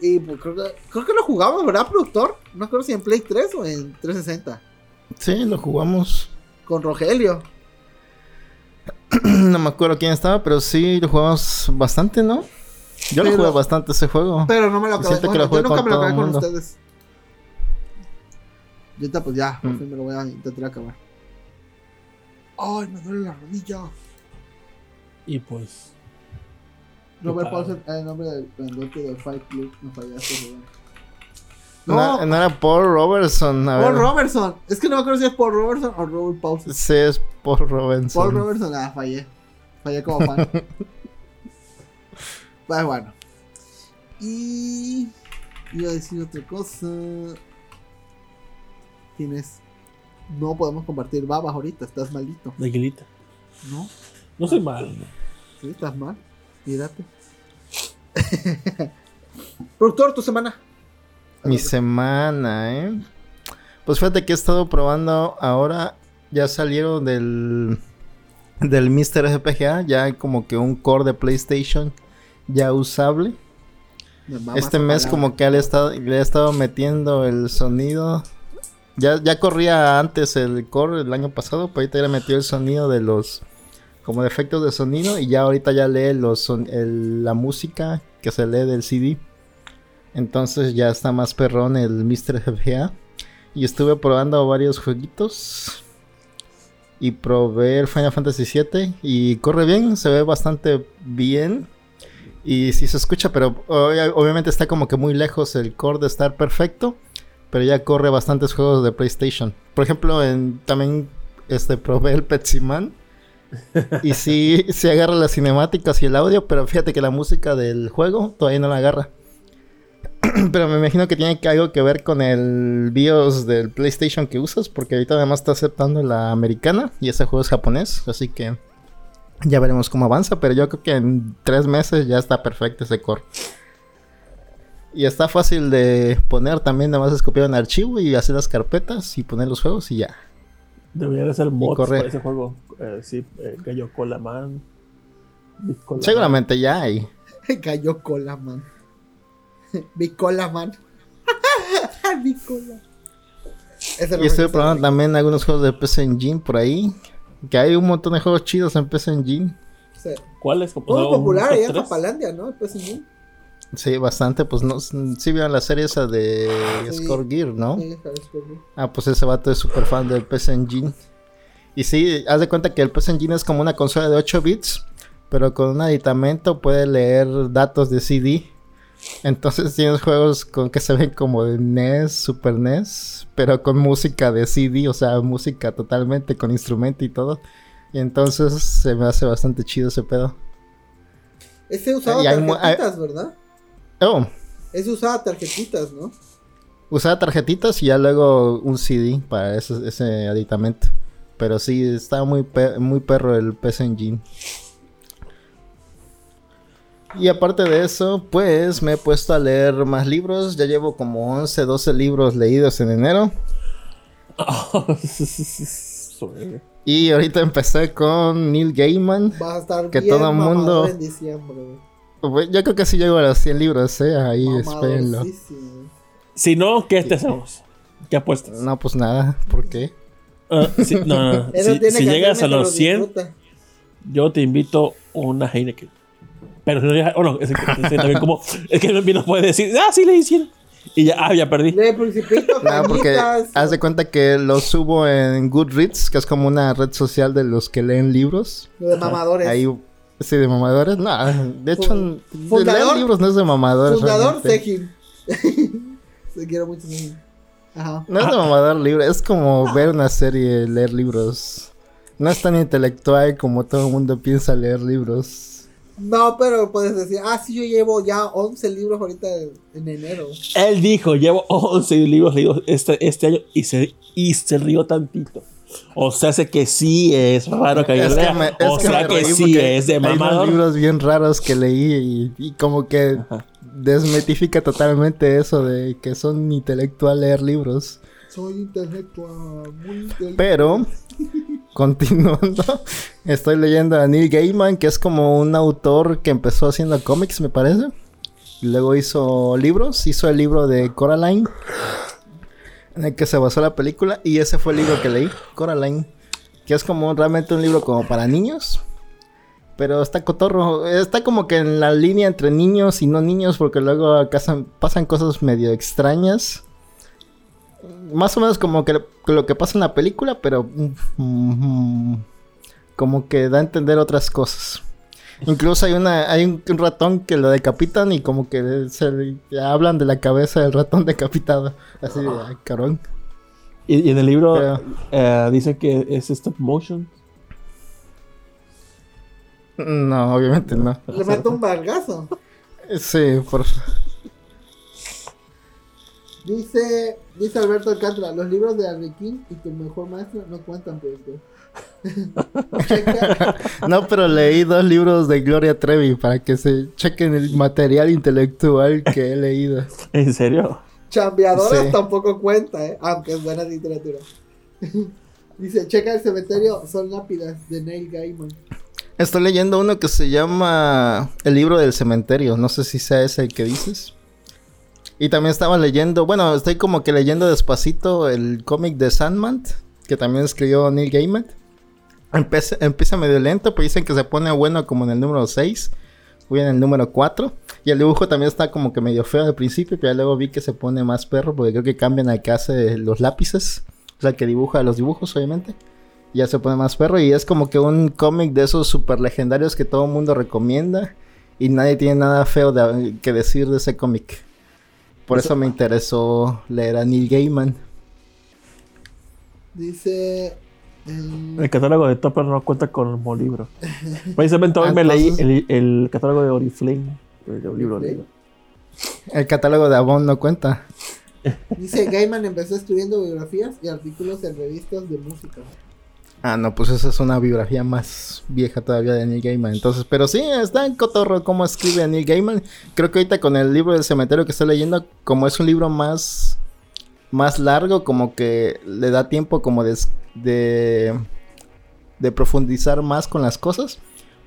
Y pues creo que, creo que lo jugamos, ¿verdad, productor? No creo si en Play 3 o en 360. Sí, lo jugamos. Con Rogelio. no me acuerdo quién estaba, pero sí lo jugamos bastante, ¿no? Yo lo jugué bastante ese juego. Pero no me lo acabé. Bueno, yo nunca me lo acabé con ustedes. Y ahorita pues ya, por Mm. fin me lo voy a intentar acabar. Ay, me duele la rodilla. Y pues. Robert padre. Paulson, el nombre del grandote del Fight Club. Me fallaste, Rubén. No, No, no era Paul Robertson. A Paul ver. Robertson. Es que no me acuerdo si es Paul Robertson o Robert Paulson. Sí, es Paul Robertson. Paul Robertson, ah, fallé. Fallé como fan. pues bueno. Y. Iba a decir otra cosa. Tienes. No podemos compartir babas ahorita, estás malito. De Aguilita. ¿No? No soy mal. Sí, estás mal. Mírate. Productor, tu semana. Mi semana, ¿eh? Pues fíjate que he estado probando ahora. Ya salieron del. Del Mr. FPGA. Ya hay como que un core de PlayStation ya usable. Me Este mes como que le he estado, le he estado metiendo el sonido. Ya, ya corría antes el core el año pasado, pero ahorita ya metió el sonido de los como de efectos de sonido y ya ahorita ya lee los el- la música que se lee del CD. Entonces ya está más perrón el Mr. FGA. Y estuve probando varios jueguitos. Y probé el Final Fantasy VII. Y corre bien, se ve bastante bien. Y sí se escucha, pero ob- obviamente está como que muy lejos el core de estar perfecto. Pero ya corre bastantes juegos de PlayStation. Por ejemplo, en, también este, probé el Petsiman. y sí, sí agarra las cinemáticas y el audio, pero fíjate que la música del juego todavía no la agarra. pero me imagino que tiene que algo que ver con el BIOS del PlayStation que usas, porque ahorita además está aceptando la americana y ese juego es japonés, así que ya veremos cómo avanza, pero yo creo que en tres meses ya está perfecto ese core. Y está fácil de poner también, nada más es copiar un archivo y hacer las carpetas y poner los juegos y ya. Debería de ser mods para ese juego. Eh, sí, eh, Gallo Cola Man. Big Cola Man. Seguramente ya hay. Cayó cola, man. Mi cola, man. Mi cola. Ese Y estoy probando también algunos juegos de PC Engine por ahí. Que hay un montón de juegos chidos en PC Engine. O sea, ¿Cuál es? Muy O sea, un popular top allá en tres. Papalandia, ¿no? El PSG. Sí, bastante. Pues no, sí vieron la serie esa de Sí. Score Gear, ¿no? Sí, Harris Corbin. Ah, pues ese vato es súper fan del PC Engine. Y sí, haz de cuenta que el PC Engine es como una consola de 8 bits, pero con un aditamento puede leer datos de CD. Entonces tienes juegos con que se ven como de NES, Super NES, pero con música de CD, o sea, música totalmente con instrumento y todo. Y entonces se me hace bastante chido ese pedo. Ese usaba hay tarjetitas, ¿verdad? Oh, Ese usaba tarjetitas, ¿no? usaba tarjetitas y ya luego un CD para ese, ese aditamento. Pero sí, está muy, pe- muy perro el PC Engine. Y aparte de eso, pues me he puesto a leer más libros. Ya llevo como 11, 12 libros leídos en enero. Y ahorita empecé con Neil Gaiman. Vas a estar Que bien todo mundo- en diciembre, güey. Yo creo que sí llego a los 100 libros, eh. Ahí, espérenlo. Si no, ¿qué te hacemos? ¿Qué apuestas? No, pues nada. ¿Por qué? Ah, si, no, no, Si, llegas a los lo 100, disfruta. yo te invito una Heineken. Pero si no llegas, oh no, es que, es que también como, es que no puede decir, ah, sí le hicieron. Y ya, ah, ya perdí. De Principito, No, porque haz de cuenta que lo subo en Goodreads, que es como una red social de los que leen libros. Lo de mamadores. Ahí, sí, de mamadores. No, de hecho, de leer libros no es de mamadores. Fundador. Sejin. Se quiero mucho, Sejin. Ajá. No es de mamador libro, es como ver una serie, leer libros. No es tan intelectual como todo el mundo piensa leer libros. No, pero puedes decir, ah, sí, yo llevo ya 11 libros ahorita en enero. Él dijo, llevo 11 libros leídos este, este año y se, y se rió tantito. O sea, sé que sí es raro que yo Es que lea. me- es o que sea me que, sí es de Hay unos libros bien raros que leí y, y como que Ajá. desmetifica totalmente eso de que son intelectual leer libros. Soy intelectual, muy intelectual. Pero, continuando, estoy leyendo a Neil Gaiman, que es como un autor que empezó haciendo cómics, me parece. Y luego hizo libros, hizo el libro de Coraline, en el que se basó la película, y ese fue el libro que leí, Coraline, que es como realmente un libro como para niños. Pero está cotorro. Está como que en la línea entre niños y no niños, porque luego casan- pasan cosas medio extrañas. Más o menos como que lo que pasa en la película, pero mm, como que da a entender otras cosas. Incluso hay una hay un, un ratón que lo decapitan y como que se le- hablan de la cabeza del ratón decapitado. Así de, ay, cabrón. Y, y en el libro Pero- eh, dice que es stop motion. No, obviamente no. Le meto un vergazo. Sí, por Dice, dice Alberto Alcántara, los libros de Arlequín y tu mejor maestro no cuentan, productor. No, pero leí dos libros de Gloria Trevi para que se chequen el material intelectual que he leído. ¿En serio? chambeadoras Sí. tampoco cuenta, ¿eh? aunque es buena literatura. Dice, checa el cementerio, son lápidas de Neil Gaiman. Estoy leyendo uno que se llama El libro del cementerio. No sé si sea ese el que dices. Y también estaba leyendo, bueno, estoy como que leyendo despacito el cómic de Sandman, que también escribió Neil Gaiman. Empieza, empieza medio lento, pero dicen que se pone bueno como en el número 6. Voy en el número 4. Y el dibujo también está como que medio feo al principio, pero ya luego vi que se pone más perro, porque creo que cambian al que hace los lápices. O sea, que dibuja los dibujos, obviamente. Y ya se pone más perro. Y es como que un cómic de esos super legendarios que todo el mundo recomienda. Y nadie tiene nada feo de- que decir de ese cómic. Por eso me interesó leer a Neil Gaiman. Dice... El catálogo de Topper no cuenta como libro. Precisamente hoy me leí el, el catálogo de Oriflame. El libro negro. El catálogo de Avon no cuenta. Dice, Gaiman empezó escribiendo biografías y artículos en revistas de música. Ah, no, pues esa es una biografía más vieja todavía de Neil Gaiman. Entonces, pero sí, está en cotorro cómo escribe Neil Gaiman. Creo que ahorita con el libro del cementerio que estoy leyendo, como es un libro más, más largo, como que le da tiempo como de, de, de profundizar más con las cosas.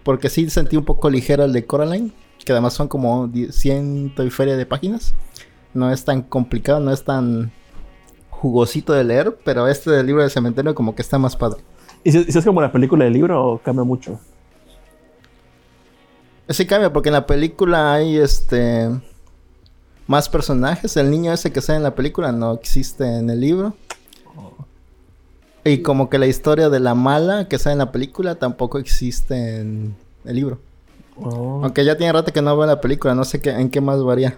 Porque sí sentí un poco ligero el de Coraline, que además son como ciento y feria de páginas. No es tan complicado, no es tan jugosito de leer, pero este del libro del cementerio como que está más padre. ¿Y si, si es como la película del libro o cambia mucho? Sí cambia porque en la película hay este más personajes. El niño ese que sale en la película no existe en el libro. Y como que la historia de la mala que sale en la película tampoco existe en el libro. Oh. Aunque ya tiene rato que no veo la película, no sé qué, en qué más varía.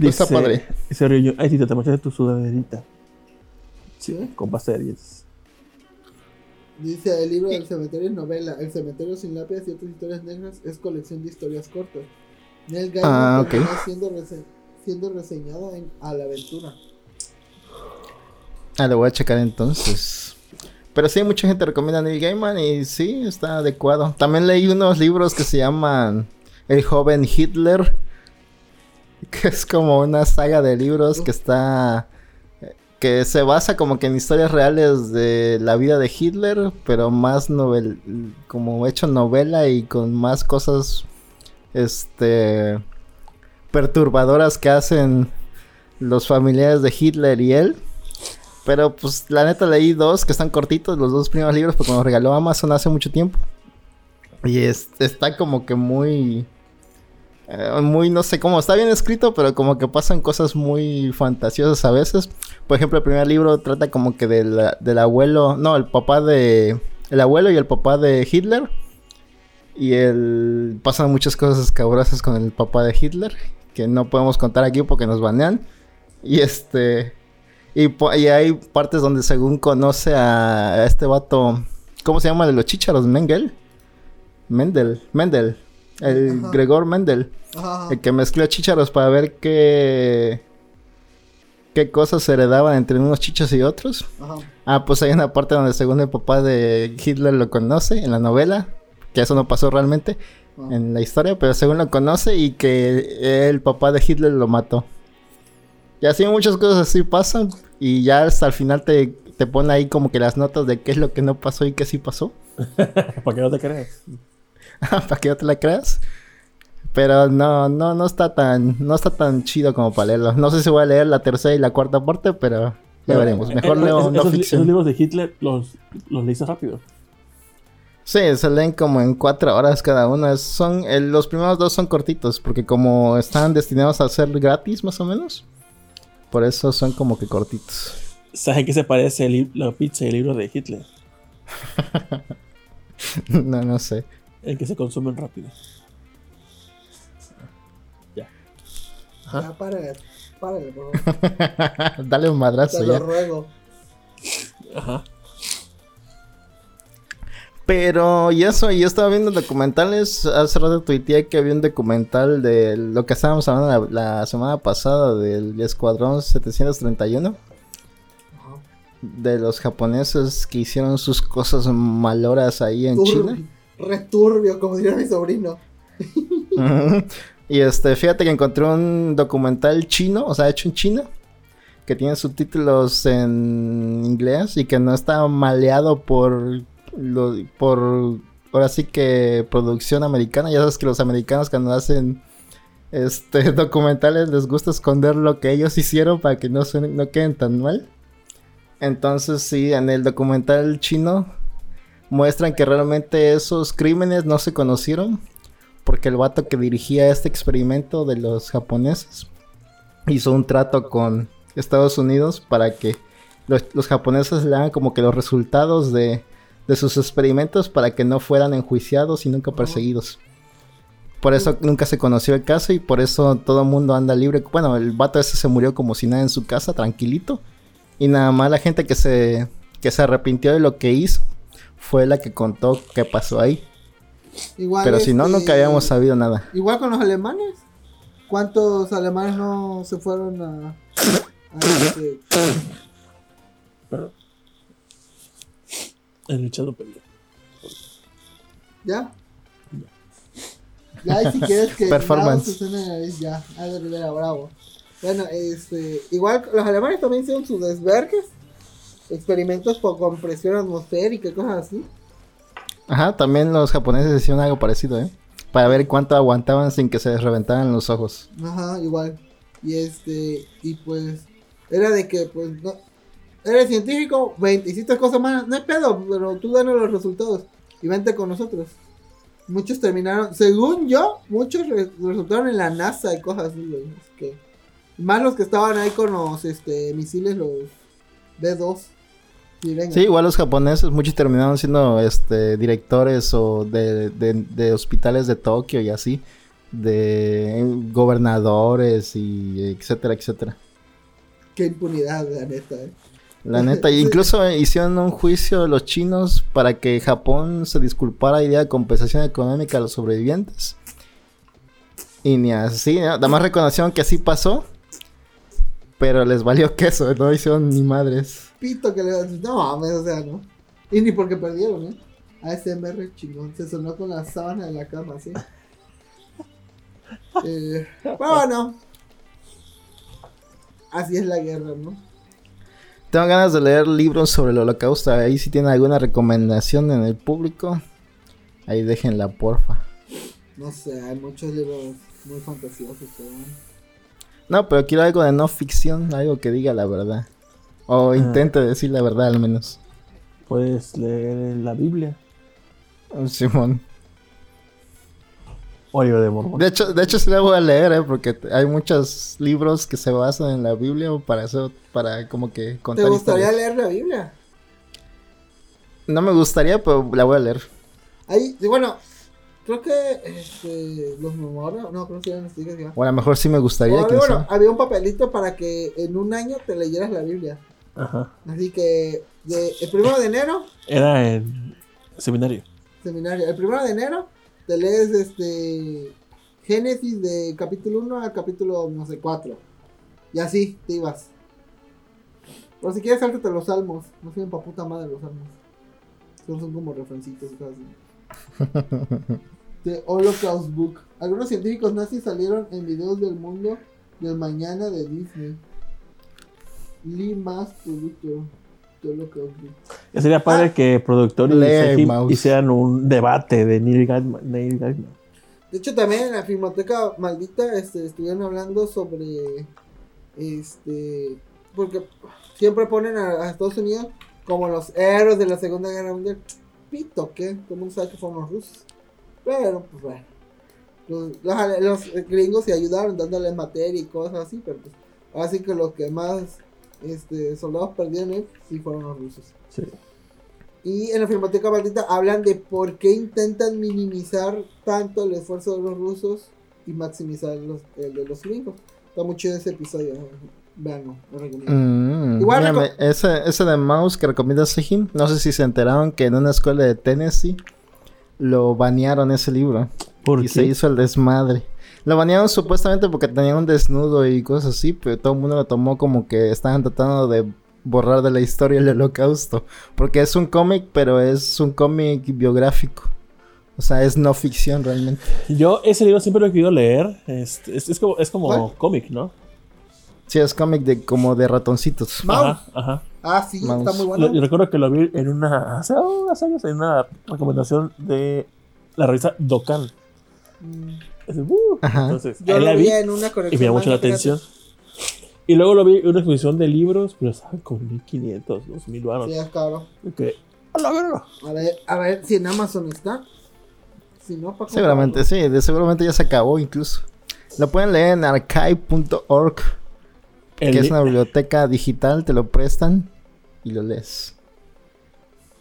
Está padre. Dice ay, Tito, te manchaste tu sudaderita. ¿Sí? Con pasteries. Dice, el libro del cementerio es novela. El cementerio sin lápidas y otras historias negras es colección de historias cortas. Neil Gaiman Ah, ok. terminó siendo, rese- siendo reseñado en A la aventura. Ah, lo voy a checar entonces. Pero sí, mucha gente recomienda Neil Gaiman y sí, está adecuado. También leí unos libros que se llaman El joven Hitler, que es como una saga de libros que está que se basa como que en historias reales de la vida de Hitler, pero más novel como hecho novela y con más cosas este perturbadoras que hacen los familiares de Hitler y él. Pero pues la neta leí dos que están cortitos, los dos primeros libros, porque me los regaló Amazon hace mucho tiempo. Y es- está como que muy... eh, muy, no sé cómo, está bien escrito, pero como que pasan cosas muy fantasiosas a veces. Por ejemplo, el primer libro trata como que del, del abuelo, no, el papá de... El abuelo y el papá de Hitler. Y el, pasan muchas cosas escabrosas con el papá de Hitler, que no podemos contar aquí porque nos banean. Y este... Y, hay partes donde según conoce a, a este vato, ¿cómo se llama? De los chícharos, Mengel. Mendel, Mendel. El Ajá. Gregor Mendel. Ajá. El que mezcló chícharos para ver qué... qué cosas se heredaban entre unos chichos y otros. Ajá. Ah, pues hay una parte donde según el papá de Hitler lo conoce en la novela, que eso no pasó realmente en la historia, pero según lo conoce y que el papá de Hitler lo mató. Y así muchas cosas así pasan y ya hasta el final te, te pone ahí como que las notas de qué es lo que no pasó y qué sí pasó, ¿Para qué no te crees? para que no te la creas. Pero no, no, no está tan, no está tan chido como para leerlo. No sé si voy a leer la tercera y la cuarta parte, pero ya veremos. Mejor Eh, leo esos- no ficción. esos libros de Hitler los, los leíste rápido. Sí, se leen como en cuatro horas cada uno. Es- son, el- los primeros dos son cortitos, porque como están destinados a ser gratis, más o menos. Por eso son como que cortitos. ¿Saben qué se parece el la pizza y el libro de Hitler? no, no sé. El que se consumen rápido. Ya. Ajá. Ya, párale, párale, por favor. Dale un madrazo Te lo ya. ruego. Ajá. Pero y eso, yo estaba viendo documentales. Hace rato tuiteé que había un documental de lo que estábamos hablando la, la semana pasada del Escuadrón 731. Ajá. De los japoneses que hicieron sus cosas maloras ahí en China. Turbi- Returbio, como diría mi sobrino. Y este, fíjate que encontré un documental chino, o sea, hecho en China, que tiene subtítulos en inglés y que no está maleado por por ahora sí que producción americana. Ya sabes que los americanos cuando hacen este documentales les gusta esconder lo que ellos hicieron para que no no queden tan mal. Entonces, sí, en el documental chino muestran que realmente esos crímenes no se conocieron porque el vato que dirigía este experimento de los japoneses hizo un trato con Estados Unidos para que los, los japoneses le hagan como que los resultados de, de sus experimentos para que no fueran enjuiciados y nunca perseguidos. Por eso nunca se conoció el caso y por eso todo el mundo anda libre. Bueno, el vato ese se murió como si nada en su casa, tranquilito. Y nada más la gente que se, que se arrepintió de lo que hizo fue la que contó qué pasó ahí. Igual, Pero si no, este, nunca habíamos sabido nada. Igual con los alemanes. ¿Cuántos alemanes no se fueron a. a este, El echado perdido. ¿Ya? Ya, y si quieres que. Performance. En nariz, ya. Ah, de Rivera, bravo. Bueno, este. Igual los alemanes también hicieron sus desvergues. Experimentos por compresión atmosférica y cosas así. Ajá, también los japoneses hicieron algo parecido, ¿eh? Para ver cuánto aguantaban sin que se les reventaran los ojos. Ajá, igual. Y este, y pues, era de que, pues, no. Eres científico, ven, hiciste cosas malas, no hay pedo, pero tú danos los resultados y vente con nosotros. Muchos terminaron, según yo, muchos re- resultaron en la NASA y cosas así, así que, más los que estaban ahí con los este, misiles, los B2. Sí, igual los japoneses, muchos terminaron siendo este directores o de, de- de hospitales de Tokio y así. De gobernadores y etcétera, etcétera. Qué impunidad, la neta, eh. La neta, incluso hicieron un juicio los chinos para que Japón se disculpara y diera compensación económica a los sobrevivientes. Y ni así, ¿no? más reconocieron que así pasó. Pero les valió queso, no hicieron ni madres. Pito que le No, mames, o sea, no. Y ni porque perdieron, ¿eh? ASMR chingón. Se sonó con la sábana de la cama, ¿sí? eh, bueno. Así es la guerra, ¿no? Tengo ganas de leer libros sobre el holocausto. Ahí si tienen alguna recomendación en el público. Ahí déjenla, porfa. No sé, hay muchos libros muy fantasiosos, pero. No, pero quiero algo de no ficción, algo que diga la verdad. O intente decir la verdad al menos. Puedes leer la Biblia Simón. El de Mormón. De hecho, de hecho sí la voy a leer, ¿eh? Porque hay muchos libros que se basan en la Biblia para eso, para como que ¿Te contar gustaría historias. leer la Biblia? No me gustaría, pero la voy a leer. Ahí, bueno, creo que este, los memorias, no, creo que eran los tigres, ya. O a lo mejor sí me gustaría, bueno, sabe. había un papelito para que en un año te leyeras la Biblia. Ajá. Así que de, el primero de enero, Era en seminario. seminario, el primero de enero te lees este Génesis de capítulo 1 a capítulo, no sé, 4. Y así te ibas. Pero si quieres, sáltate los salmos. No sirven pa' puta madre los salmos. Solo son como refrancitos así. The Holocaust Book. Algunos científicos nazis salieron en videos del mundo del mañana de Disney. Lee Mass Productor. Sería padre Ah. que productor y hicieran un debate de Neil Gaiman. Neil Gaiman. De hecho, también en la Filmoteca Maldita este, estuvieron hablando sobre. Este. Porque siempre ponen a, a Estados Unidos como los héroes de la Segunda Guerra Mundial. pito, ¿qué? Todo el mundo sabe que fueron los rusos. Pero, pues bueno. Los, los, los gringos se ayudaron dándole materia y cosas así, pero pues así que los que más este, soldados perdieron eh, sí fueron los rusos. Sí. Y en la filmoteca maldita hablan de por qué intentan minimizar tanto el esfuerzo de los rusos y maximizar los, el de los gringos. Está muy chido ese episodio. Veanlo, lo recomiendo. Mm, Igual mírame, reco- ese, ese de Mouse que recomienda Sejim, no sé si se enteraron que en una escuela de Tennessee lo banearon ese libro. ¿Por y qué? se hizo el desmadre. Lo banearon supuestamente porque tenía un desnudo y cosas así, pero todo el mundo lo tomó como que estaban tratando de borrar de la historia el holocausto. Porque es un cómic, pero es un cómic biográfico. O sea, es no ficción realmente. Yo ese libro siempre lo he querido leer. Este, Es, es, como, es como cómic, ¿no? Sí, es cómic de como de ratoncitos. Ajá, ajá. Ah, sí, Mouse. está muy Lo- bueno. yo recuerdo que lo vi en una. Hace, oh, hace años en una recomendación de la revista Dokkan. Mm, Uh. Entonces, Yo lo la vi vi en una y conexión. me llamó mucho la atención. Y luego lo vi en una exposición de libros, pero estaban con 1500, 2000 baros. Sí, es caro. Que, a la verga. A ver, a ver si en Amazon está. Si no, para Seguramente, sí, de seguramente ya se acabó incluso. Lo pueden leer en archive.org, que es una biblioteca digital, te lo prestan y lo lees.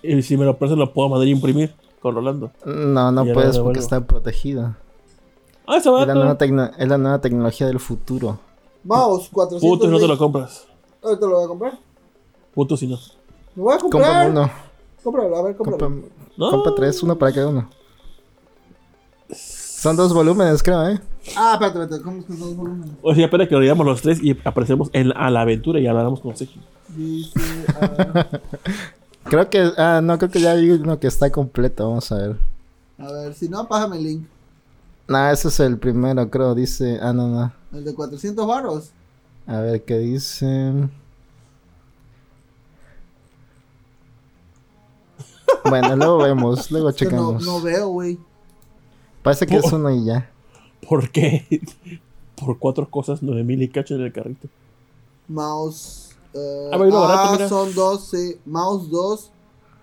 Y si me lo prestan, lo puedo mandar a imprimir con Rolando. No, no puedes porque está protegido. Ah, Es la, nueva es la nueva tecnología del futuro. Mouse, 400. Puto si no te lo compras. Ahorita lo voy a comprar. Puto si no. Lo voy a Compra comprar. uno. Cómpralo, a ver, cómpralo. Compra, No. compra tres, uno para cada uno. Son dos volúmenes, creo, ¿eh? Ah, espérate, espérate. ¿Cómo es que son dos volúmenes? O sea, espera que lo digamos los tres y aparecemos en, a la aventura y hablamos con Seji. Dice. ah, Creo que... Ah, no, creo que ya hay uno que está completo. Vamos a ver. a ver, si no, pásame el link. Nah, ese es el primero, creo. Dice... Ah, no, no. El de 400 baros. A ver qué dice. Bueno, luego vemos, luego que no, checamos. no veo, güey. Parece que es uno y ya. ¿Por qué? Por cuatro cosas, nueve mil y cacho en el carrito. Mouse. eh, Ah, va a ir barato, ah, mira. son dos, sí. Mouse 2.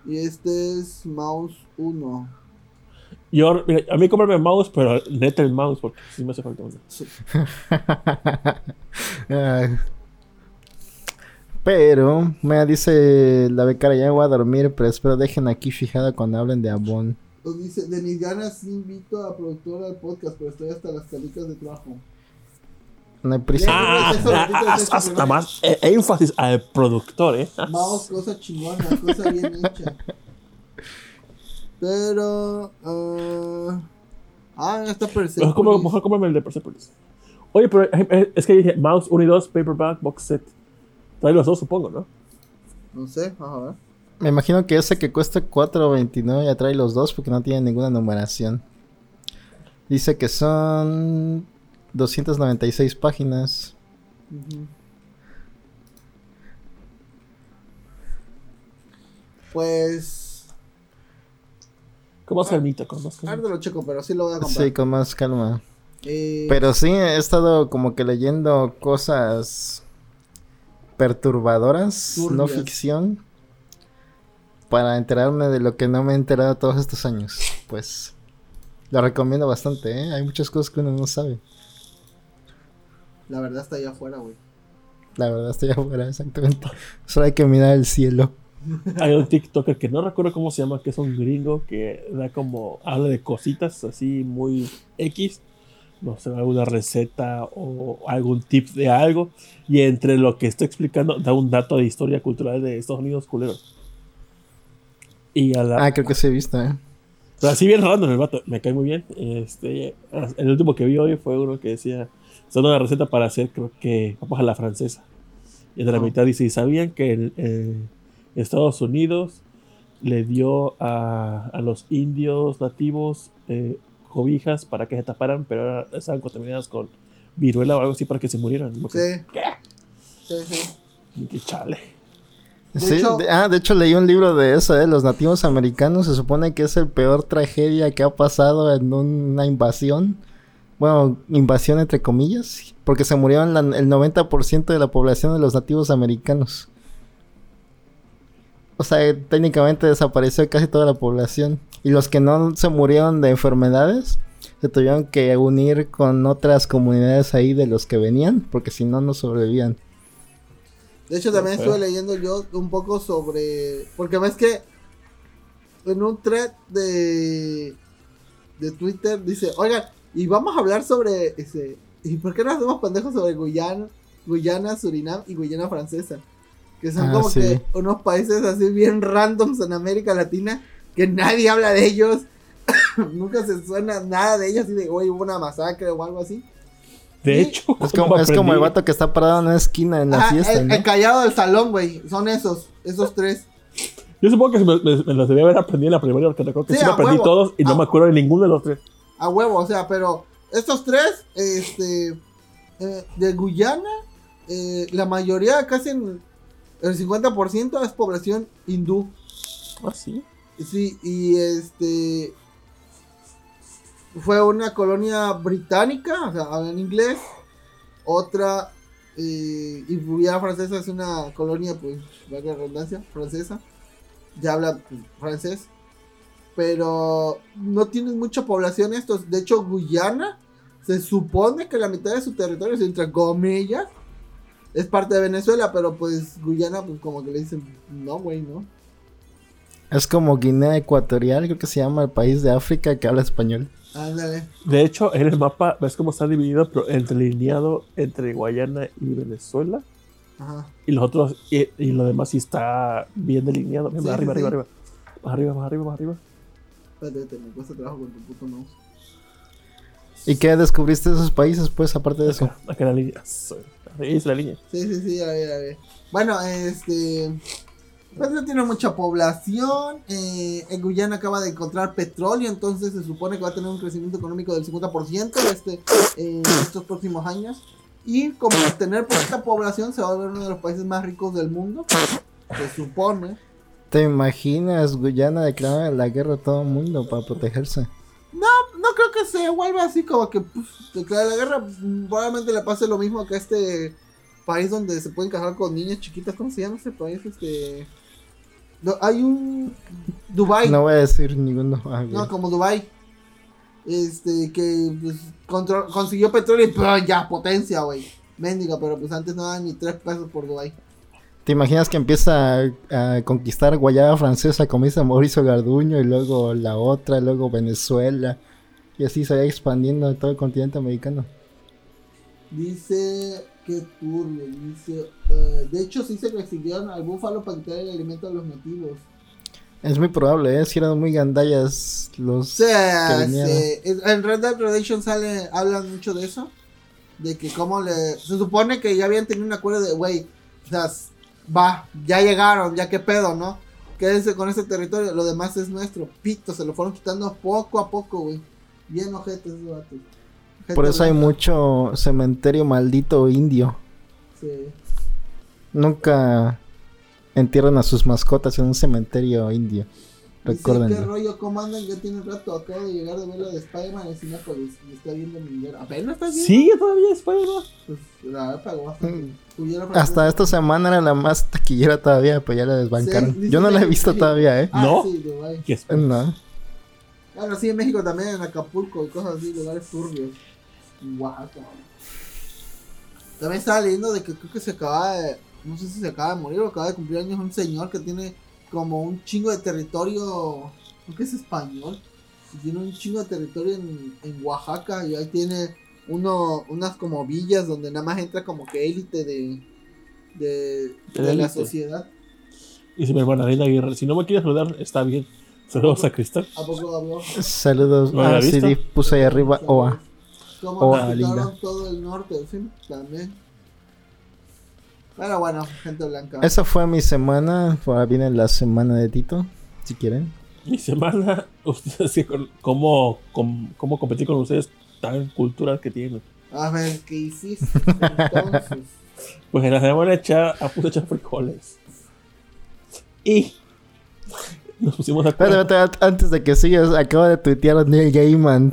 Y este es mouse 1. Yo, mira, a mí comprarme mouse, pero neta el mouse, porque sí me hace falta uno. Pero, me dice la becaria, ya voy a dormir, pero espero dejen aquí fijada cuando hablen de Avon. Nos dice, de mis ganas invito a productora al podcast, pero estoy hasta las calitas de trabajo. No hay prisa. Ah, eso, ah, eso, ah, eso, ah, nada más eh, énfasis al productor, ¿eh? Mouse, cosa chingona, cosa bien hecha. Pero, ah, ah, está Mejor, Persepolis. cómprame- mejor cómprame el de Persepolis. Oye, pero eh, eh, es que dije mouse 1 y 2, paperback, box set. Trae los dos, supongo, ¿no? No sé, vamos a ver. Me imagino que ese que cuesta 4.29 ya trae los dos porque no tiene ninguna numeración. Dice que son 296 páginas. Pues, Con más calmita, con más calmita. ahorita lo checo, pero sí lo voy a comprar. Sí, con más calma. Eh, Pero sí, he estado como que leyendo cosas perturbadoras, no ficción, para enterarme de lo que no me he enterado todos estos años. Pues lo recomiendo bastante, ¿eh? Hay muchas cosas que uno no sabe. la verdad está allá afuera, güey. La verdad, estoy afuera, exactamente. Solo hay que mirar el cielo. Hay un TikToker que no recuerdo cómo se llama, que es un gringo que da como, habla de cositas así muy X, no sé, alguna receta o algún tip de algo, y entre lo que está explicando da un dato de historia cultural de Estados Unidos culero. Y a la, Ah, creo que sí he visto, ¿eh? pero así bien random el vato, me cae muy bien. Este, el último que vi hoy fue uno que decía, está una receta para hacer, creo que, papas a la francesa. Y de la Ah. mitad dice, ¿y sabían que en eh, Estados Unidos le dio a, a los indios nativos eh, cobijas para que se taparan, pero ahora estaban contaminadas con viruela o algo así para que se murieran? Sí. Sí, sí. y que chale. De Sí, hecho- de- ah, de hecho leí un libro de eso, ¿eh? Los nativos americanos se supone que es el peor tragedia que ha pasado en una invasión. Bueno, invasión entre comillas, porque se murieron la- el 90% de la población de los nativos americanos. O sea, técnicamente desapareció casi toda la población. Y los que no se murieron de enfermedades se tuvieron que unir con otras comunidades ahí de los que venían, porque si no, no sobrevivían. De hecho, también estuve leyendo yo un poco sobre. Porque ves que en un thread de, de Twitter dice: Oigan, y vamos a hablar sobre. Ese, ¿Y por qué no hacemos pendejos sobre Guyana, Guyana, Surinam y Guyana Francesa? Que son Ah, como sí. que unos países así bien randoms en América Latina que nadie habla de ellos. Nunca se suena nada de ellos, así de, oye, hubo una masacre o algo así. De Sí. hecho, Es como, es como el vato que está parado en una esquina en la Ajá, fiesta, el, ¿no? el callado del salón, güey. Son esos, esos tres. Yo supongo que me, me, me los debía haber aprendido en la primaria porque recuerdo que Sí, sí, me aprendí huevo. todos y no Ah. me acuerdo de ninguno de los tres. A huevo, o sea, pero estos tres, este, eh, de Guyana, eh, la mayoría, casi en el 50% es población hindú. Ah, sí. Sí, y este, fue una colonia británica, o sea, habla en inglés. Otra, eh, y Guyana francesa es una colonia, pues, valga la redundancia, francesa. Ya habla pues, francés. Pero no tienen mucha población estos. De hecho, Guyana se supone que la mitad de su territorio, entre comillas, es parte de Venezuela. Pero pues Guyana, pues como que le dicen, no, güey, no. Es como Guinea Ecuatorial, creo que se llama el país de África que habla español. Ándale. De hecho, en el mapa, ves cómo está dividido, pero entrelineado entre Guayana y Venezuela. Ajá. Y los otros, y, y lo demás sí está bien delineado. Sí, arriba, sí, arriba, sí. arriba. Más arriba, más arriba, más arriba. Espérate, me cuesta trabajo con tu puto mouse. ¿Y qué descubriste de esos países, pues, aparte de eso? Acá, la línea. Soy- es la línea. Sí, sí, sí, a ver, a ver. Bueno, este. Pues no tiene mucha población. eh, en Guyana acaba de encontrar petróleo, entonces se supone que va a tener un crecimiento económico del 50% este, en estos próximos años. Y como tener poquita población, se va a volver uno de los países más ricos del mundo. Se supone. ¿Te imaginas Guyana declarar la guerra a todo el mundo para protegerse? No creo que se vuelva así como que pues, declara la guerra. Probablemente le pase lo mismo que a este país donde se pueden casar con niñas chiquitas. ¿Cómo se llama ese país? Este. No, hay un. Dubai. No voy a decir ninguno. Ah, No, como Dubai. Este, que pues, contro- consiguió petróleo y ya, potencia, güey. Mendiga, pero pues antes no daban ni tres pesos por Dubai. ¿Te imaginas que empieza a, a conquistar Guayana Francesa, comienza Mauricio Garduño, y luego la otra, y luego Venezuela, y así se va expandiendo a todo el continente americano? Dice que turbio, dice. eh, de hecho, sí se recibió al búfalo para quitar el alimento a los nativos. Es muy probable, ¿eh? Si eran muy gandallas los... O sea, que venían. se- en Red Dead Redemption sale, hablan mucho de eso. De que como le... Se supone que ya habían tenido un acuerdo de, güey, o sea, va, ya llegaron, ya qué pedo, ¿no? Quédense con ese territorio, lo demás es nuestro. Pito, se lo fueron quitando poco a poco, güey. Bien ojetes esos vatos. Ojete Por eso hay mucho cementerio maldito indio. sí. Nunca entierran a sus mascotas en un cementerio indio. Dice, ¿qué rollo? ¿Cómo andan? Ya tiene un rato. Acabo de llegar de ver la de Spider-Man en Cinépolis. Me está viendo mi video. ¿Apenas estás viendo? Sí, todavía es Spider-Man. Pues la verdad pagó bastante. Mm. Hasta esta semana era la más taquillera todavía, pero ya la desbancaron. Sí, Yo no la he visto todavía, ¿eh? Ah, ¿No? sí, Dubái. ¿Qué es? No. Bueno, sí, en México también, en Acapulco y cosas así, lugares turbios. Guau, cabrón. También estaba leyendo de que creo que se acaba de. No sé si se acaba de morir o acaba de cumplir años un señor que tiene como un chingo de territorio. Creo que es español. y tiene un chingo de territorio en, en Oaxaca y ahí tiene uno, unas como villas donde nada más entra como que élite de, de, De de la sociedad. Dice mi hermana Reina Aguirre. Si no me quieres saludar, está bien. Saludos a Cristal. ¿A poco habló? Saludos. ¿No la ah, sí, visto? di- puse ahí arriba OA. Como linda. quitaron todo el norte, sí, también. Pero bueno, gente blanca. Esa fue mi semana. Ahora viene la semana de Tito, si quieren. Mi semana, ustedes cómo, cómo, cómo competir con ustedes tan cultural que tienen. A ver, ¿qué hiciste entonces? Pues en la semana echar, a puse a echar frijoles. Y nos pusimos a Espérate, espérate, antes de que sigas, acabo de tuitear a Neil Gaiman.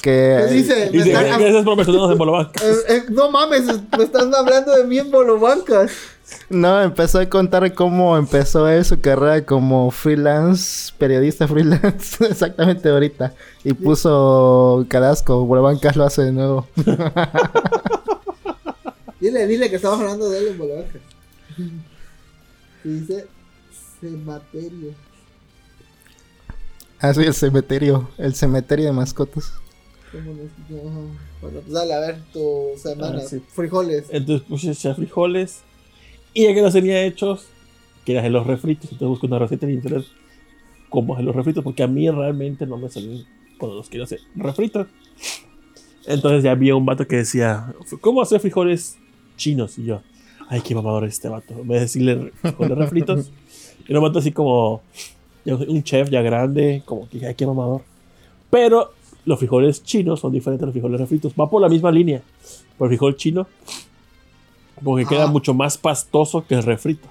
Que ¿Qué dice? Dice, Me están- gracias por mencionarnos en Bolobanca. Eh, eh, no mames, me están hablando de mí en Bolobancas. No, empezó a contar cómo empezó él su carrera como freelance, periodista freelance, exactamente ahorita. Y puso Carasco, Bolabancas lo hace de nuevo. Dile, dile que estamos hablando de él en Bolabancas. Y dice Cematerio. Ah, sí, el cementerio, el cementerio de mascotas. Bueno, pues dale, a ver tu semana. Ah, sí. Frijoles. Entonces puse frijoles. Y ya que los tenía hechos, quería hacer los refritos. Entonces busqué una receta en internet. Cómo hacer los refritos. Porque a mí realmente no me salen cuando los quiero hacer refritos. Entonces ya había un vato que decía: ¿Cómo hacer frijoles chinos? Y yo, ay, qué mamador es este vato. En vez de decirle frijoles refritos, era un vato así como ya un chef ya grande. Como que, ay, qué mamador. Pero los frijoles chinos son diferentes a los frijoles refritos. Va por la misma línea. Por el frijol chino. Porque queda Ah. mucho más pastoso que el refrito.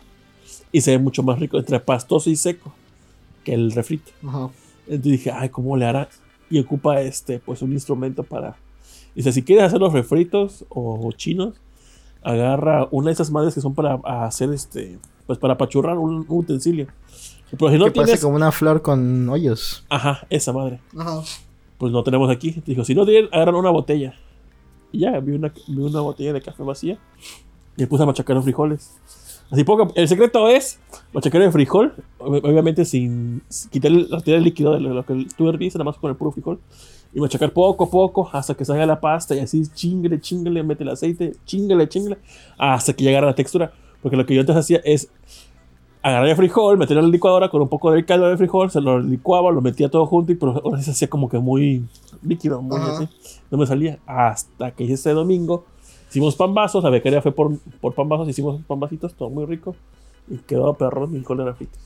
Y se ve mucho más rico entre pastoso y seco que el refrito. Ajá. Entonces dije, ay, ¿cómo le hará? Y ocupa este, pues un instrumento para. Dice, si quieres hacer los refritos o chinos, agarra una de esas madres que son para hacer este, pues para apachurrar un, un utensilio. Pero si no que parece tienes. como una flor con hoyos. Ajá, esa madre. Ajá. Pues no tenemos aquí. Dijo, si no tienen, agarran una botella. Y ya, vi una, vi una botella de café vacía. Y me puse a machacar los frijoles. Así poco. El secreto es machacar el frijol. ob- Obviamente sin, sin quitar el, retirar el líquido de lo, lo que tú herviste, nada más con el puro frijol. Y machacar poco a poco hasta que salga la pasta. Y así chingle, chingle, mete el aceite, chingle, chingle. Hasta que llegara la textura. Porque lo que yo antes hacía es agarrar el frijol, meterlo en la licuadora con un poco del caldo del frijol, se lo licuaba, lo metía todo junto y pero ahora sí se hacía como que muy líquido, muy así. No me salía. Hasta que ese domingo hicimos pambazos, la becaria fue por, por pambazos, hicimos pambacitos, todo muy rico. Y quedó perro, mi frijol era frito.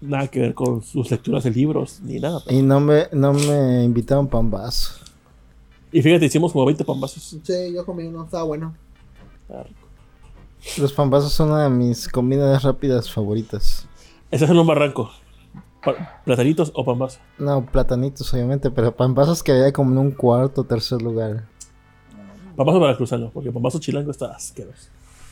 Nada que ver con sus lecturas de libros, ni nada. pero- Y no me, no me invitaron pambazo. Y fíjate, hicimos como 20 pambazos. Sí, yo comí uno, estaba bueno. Estaba rico. Los pambazos son una de mis comidas rápidas favoritas. Ese es en un barranco. ¿Platanitos o pambazos? No, platanitos obviamente, pero pambazos quedaría como en un cuarto o tercer lugar. Pambazos para cruzarlo, porque pambazo chilango está asqueroso.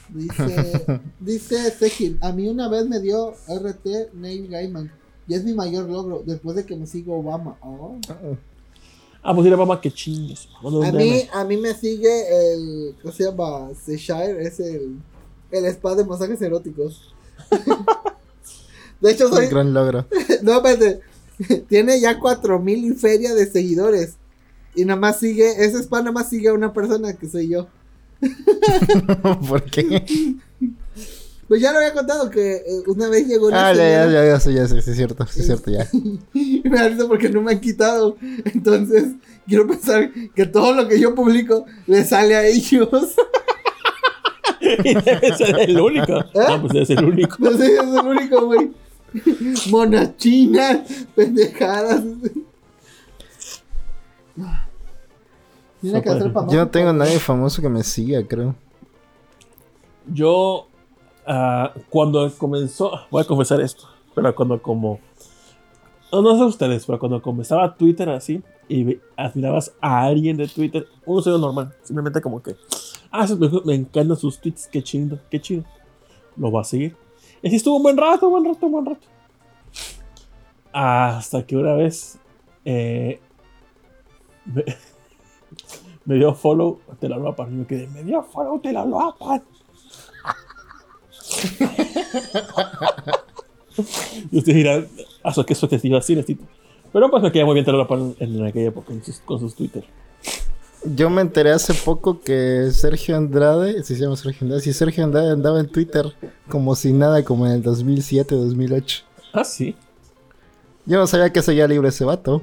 Dice, dice Sejin, a mí una vez me dio RT Neil Gaiman. Y es mi mayor logro, después de que me sigo Obama. Oh. Ah, pues dile mamá que chingues. A mí, a mí me sigue el, ¿cómo se llama? Seyshire, es el, el spa de masajes eróticos. de hecho, soy, Un gran logro. no, espérate, tiene ya 4000 y feria de seguidores. Y nada más sigue, ese spa nada más sigue a una persona que soy yo. ¿Por qué? Pues ya lo había contado que eh, una vez llegó una Ah, ya, ya, señora- ya, ya, sé, ya, sé, sí, es cierto, sí, es cierto, ya. Y me da risa porque no me han quitado. Entonces, quiero pensar que todo lo que yo publico le sale a ellos. Y debe ser el único. No, pues ser el único. No sé, es el único, güey. Monas chinas, pendejadas. Tiene que hacer para Yo no tengo nadie famoso que me siga, creo. Yo, ah, cuando comenzó, voy a confesar esto, pero cuando como, no, no sé ustedes, pero cuando comenzaba Twitter así y admirabas a alguien de Twitter, uno se ve normal, simplemente como que, ah, me, me encantan sus tweets, qué chido, qué chido, lo va a seguir. Y así estuvo un buen rato, buen rato, buen rato. Hasta que una vez eh, me, dio follow, te la loapan, y me quedé, me dio follow, te la loapan. Y ustedes dirán, ¿a qué eso te así, Nestito? Pero pues me quedé muy bien Telora en, en aquella época en sus- con sus Twitter. Yo me enteré hace poco que Sergio Andrade, si se llama Sergio Andrade, si Sergio Andrade andaba en Twitter como si nada, como en el 2007, 2008. Ah, sí. Yo no sabía que seguía libre ese vato.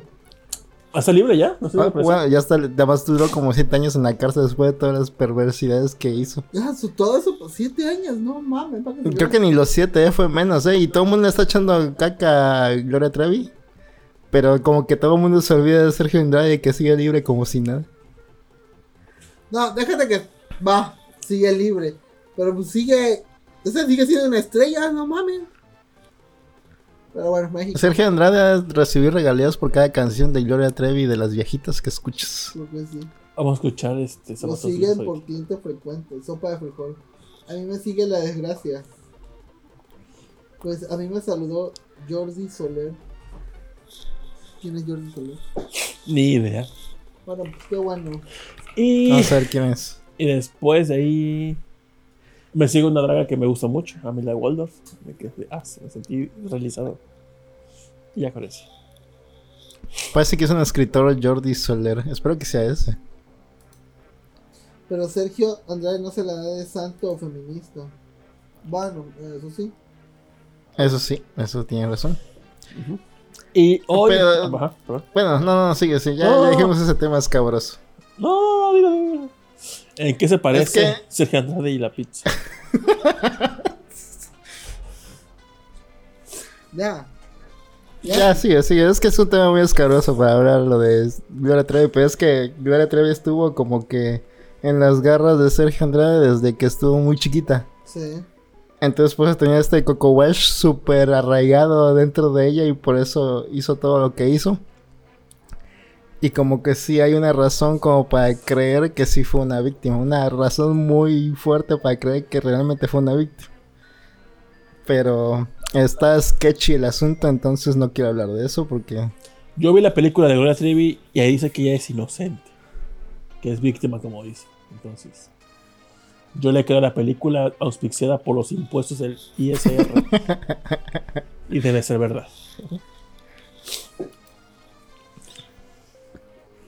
¿Está libre ya? No sé, Ah, bueno, ya está, además duró como 7 años en la cárcel después de todas las perversidades que hizo. Ya, su- todo eso por siete años, no mames. que Creo que ni los 7 fue menos, ¿eh? Y todo el mundo está echando caca a Gloria Trevi. Pero como que todo el mundo se olvida de Sergio Andrade y que sigue libre como si nada. No, déjate que va, sigue libre. Pero pues sigue. Ese sigue siendo una estrella, no mames. Pero bueno, México. Sergio Andrade ha recibido regalías por cada canción de Gloria Trevi de las viejitas que escuchas. Creo que sí. Vamos a escuchar este Lo siguen por cliente frecuente, sopa de frijol. A mí me sigue la desgracia. Pues a mí me saludó Jordi Soler. ¿Quién es Jordi Soler? Ni idea. Bueno, pues qué bueno. Y, Vamos a ver quién es. y después de ahí me sigue una draga que me gusta mucho, Amila Waldorf. Me quedé, ah, me sentí realizado. Y ya con eso. Parece que es un escritor Jordi Soler. Espero que sea ese. Pero Sergio Andrade no se la da de santo o feminista. Bueno, eso sí. Eso sí, eso tiene razón. Y hoy. Pero- Ajá, perdón. Bueno, no, no, sigue, sí. Ya, ya dijimos ese tema escabroso. No, no, digo. ¿En qué se parece que- Sergio Andrade y la pizza? Ya. Ya, sigue, sigue. Es que es un tema muy escabroso para hablar lo de Gloria Trevi. Pero es que Gloria Trevi estuvo como que en las garras de Sergio Andrade desde que estuvo muy chiquita. Sí. Entonces pues tenía este Coco Wash súper arraigado dentro de ella y por eso hizo todo lo que hizo. Y como que sí hay una razón como para creer que sí fue una víctima. Una razón muy fuerte para creer que realmente fue una víctima. Pero está sketchy el asunto, entonces no quiero hablar de eso porque... Yo vi la película de Gloria Trevi y ahí dice que ella es inocente. Que es víctima, como dice. Entonces. Yo le creo a la película auspiciada por los impuestos del ISR. y debe ser verdad.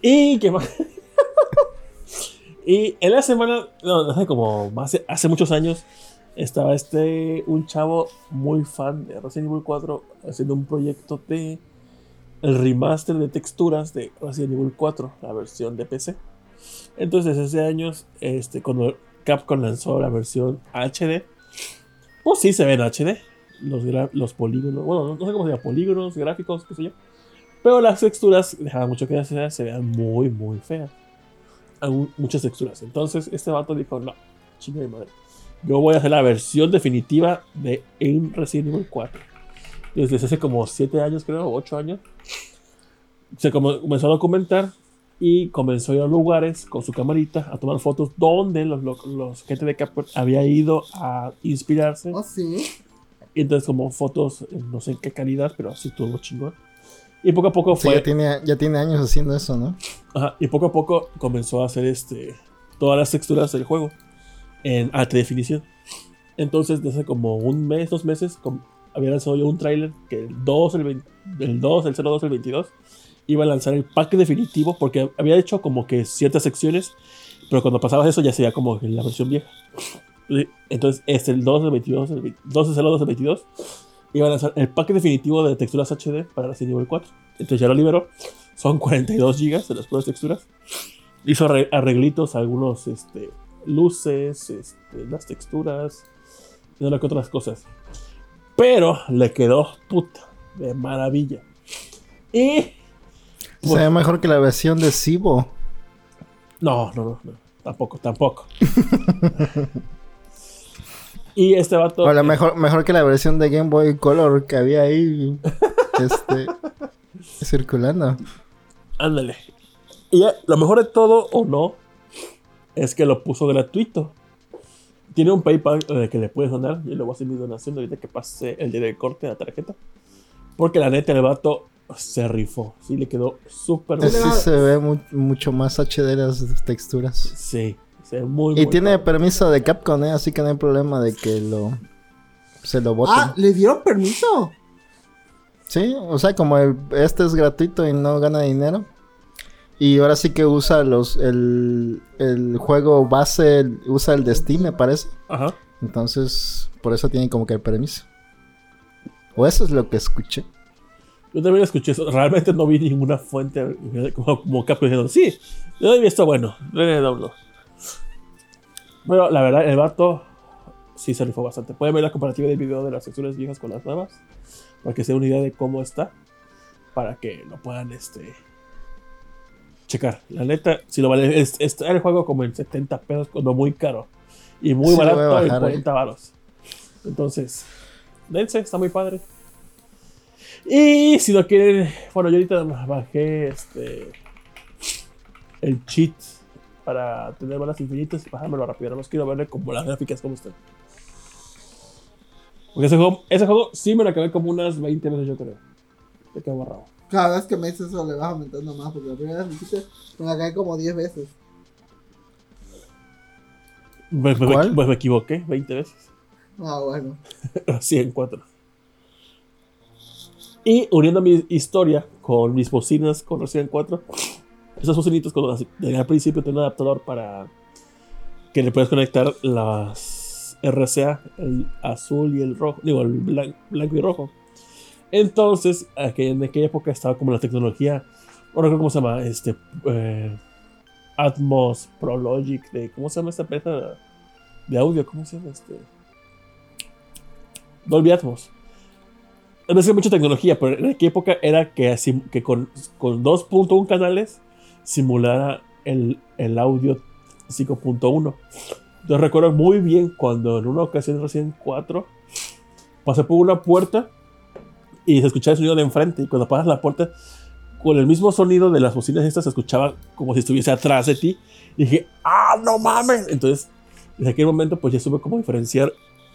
Y que más. y en la semana, no, hace como más, hace muchos años, estaba este, un chavo muy fan de Resident Evil 4 haciendo un proyecto de el remaster de texturas de Resident Evil 4, la versión de PC. Entonces, hace años, este, cuando Capcom lanzó la versión HD, pues sí se ve en HD. Los, los polígonos, bueno, no sé cómo se llama, polígonos, gráficos, qué sé yo. Pero las texturas dejaban mucho que desear, se vean muy, muy feas. Aún muchas texturas. Entonces, este vato dijo: No, chinga de madre. Yo voy a hacer la versión definitiva de un Resident Evil 4. Desde hace como 7 años, creo, 8 años. Se comenzó a documentar y comenzó a ir a lugares con su camarita a tomar fotos donde los, los, los gente de Capcom había ido a inspirarse. Oh, sí. Y entonces como fotos, no sé en qué calidad, pero así estuvo chingón. Y poco a poco Sí, fue... ya, tiene, ya tiene años haciendo eso, ¿no? Ajá, y poco a poco comenzó a hacer este todas las texturas del juego en alta definición. Entonces, desde como un mes, dos meses, com- había lanzado yo un tráiler que el 2, el, 20 el 2, el 02, el 22 iba a lanzar el pack definitivo porque había hecho como que ciertas secciones, pero cuando pasabas eso ya sería como la versión vieja. Entonces, este, el 2, el 22, el 20 12, 02, el 22 iba a lanzar el pack definitivo de texturas HD para Resident Evil 4. Entonces ya lo liberó. Son 42 GB de las puras texturas. Hizo arre- arreglitos algunos este, luces, este, las texturas, y una que otras cosas. Pero le quedó puta de maravilla. Y. Se ve mejor que la versión de Sibo. No, no, no, no. Tampoco, tampoco. y este vato. O la mejor, mejor que la versión de Game Boy Color que había ahí. este. circulando. Ándale. Y ya, lo mejor de todo, o no, es que lo puso gratuito. Tiene un PayPal eh, que le puedes donar. Yo le voy a hacer mi donación ahorita que pase el día del corte de la tarjeta. Porque la neta, el vato se rifó. Sí, le quedó súper Sí, bueno. se ve mu- mucho más HD las texturas. Sí, muy, Y muy tiene padre. permiso de Capcom, ¿eh? así que no hay problema de que lo se lo voten. Ah, ¿le dieron permiso? Sí, o sea, como el- este es gratuito y no gana dinero. Y ahora sí que usa los el, el juego base, el- usa el de Steam, me parece. Ajá. Entonces, por eso tiene como que el permiso. O eso es lo que escuché. Yo también escuché eso. Realmente no vi ninguna fuente como, como Capcom diciendo, sí, yo vi esto bueno, le download. Pero la verdad, el vato sí se rifó bastante. Pueden ver la comparativa del video de las texturas viejas con las nuevas. Para que se den una idea de cómo está. Para que lo puedan este checar. La neta, si lo vale, es- está el juego como en 70 pesos, cuando muy caro. Y muy Sí, lo barato en bajar, 40 varos. Entonces, dense, está muy padre. Y si no quieren, bueno, yo ahorita bajé este el cheat para tener balas infinitas y bajármelo rápido. No más quiero verle como las gráficas como están. Porque ese juego, ese juego sí me lo acabé como unas 20 veces, yo creo. De que borrado. Cada vez que me dices eso le vas aumentando más, porque la primera vez me dijiste, me la caí como 10 veces. Pues, pues, ¿Cuál? pues me equivoqué 20 veces. Ah, bueno. Así en cuatro. Y uniendo mi historia con mis bocinas con Resident 4, esas bocinitas al principio tienen un adaptador para que le puedas conectar las RCA, el azul y el rojo, digo, el blan- blanco y rojo. Entonces, en aquella época estaba como la tecnología, no recuerdo cómo se llama, este, eh, Atmos, Prologic, de, ¿cómo se llama esta empresa de audio? ¿Cómo se llama este? Dolby Atmos. Es decir, mucha tecnología, pero en aquella época era que, así- que con, con 2.1 canales simulara el, el audio 5.1. Yo recuerdo muy bien cuando en una ocasión recién 4 pasé por una puerta y se escuchaba el sonido de enfrente. Y cuando pasas la puerta, con el mismo sonido de las bocinas estas, se escuchaba como si estuviese atrás de ti. Y dije, ¡ah, no mames! Entonces, desde aquel momento, pues ya supe cómo diferenciar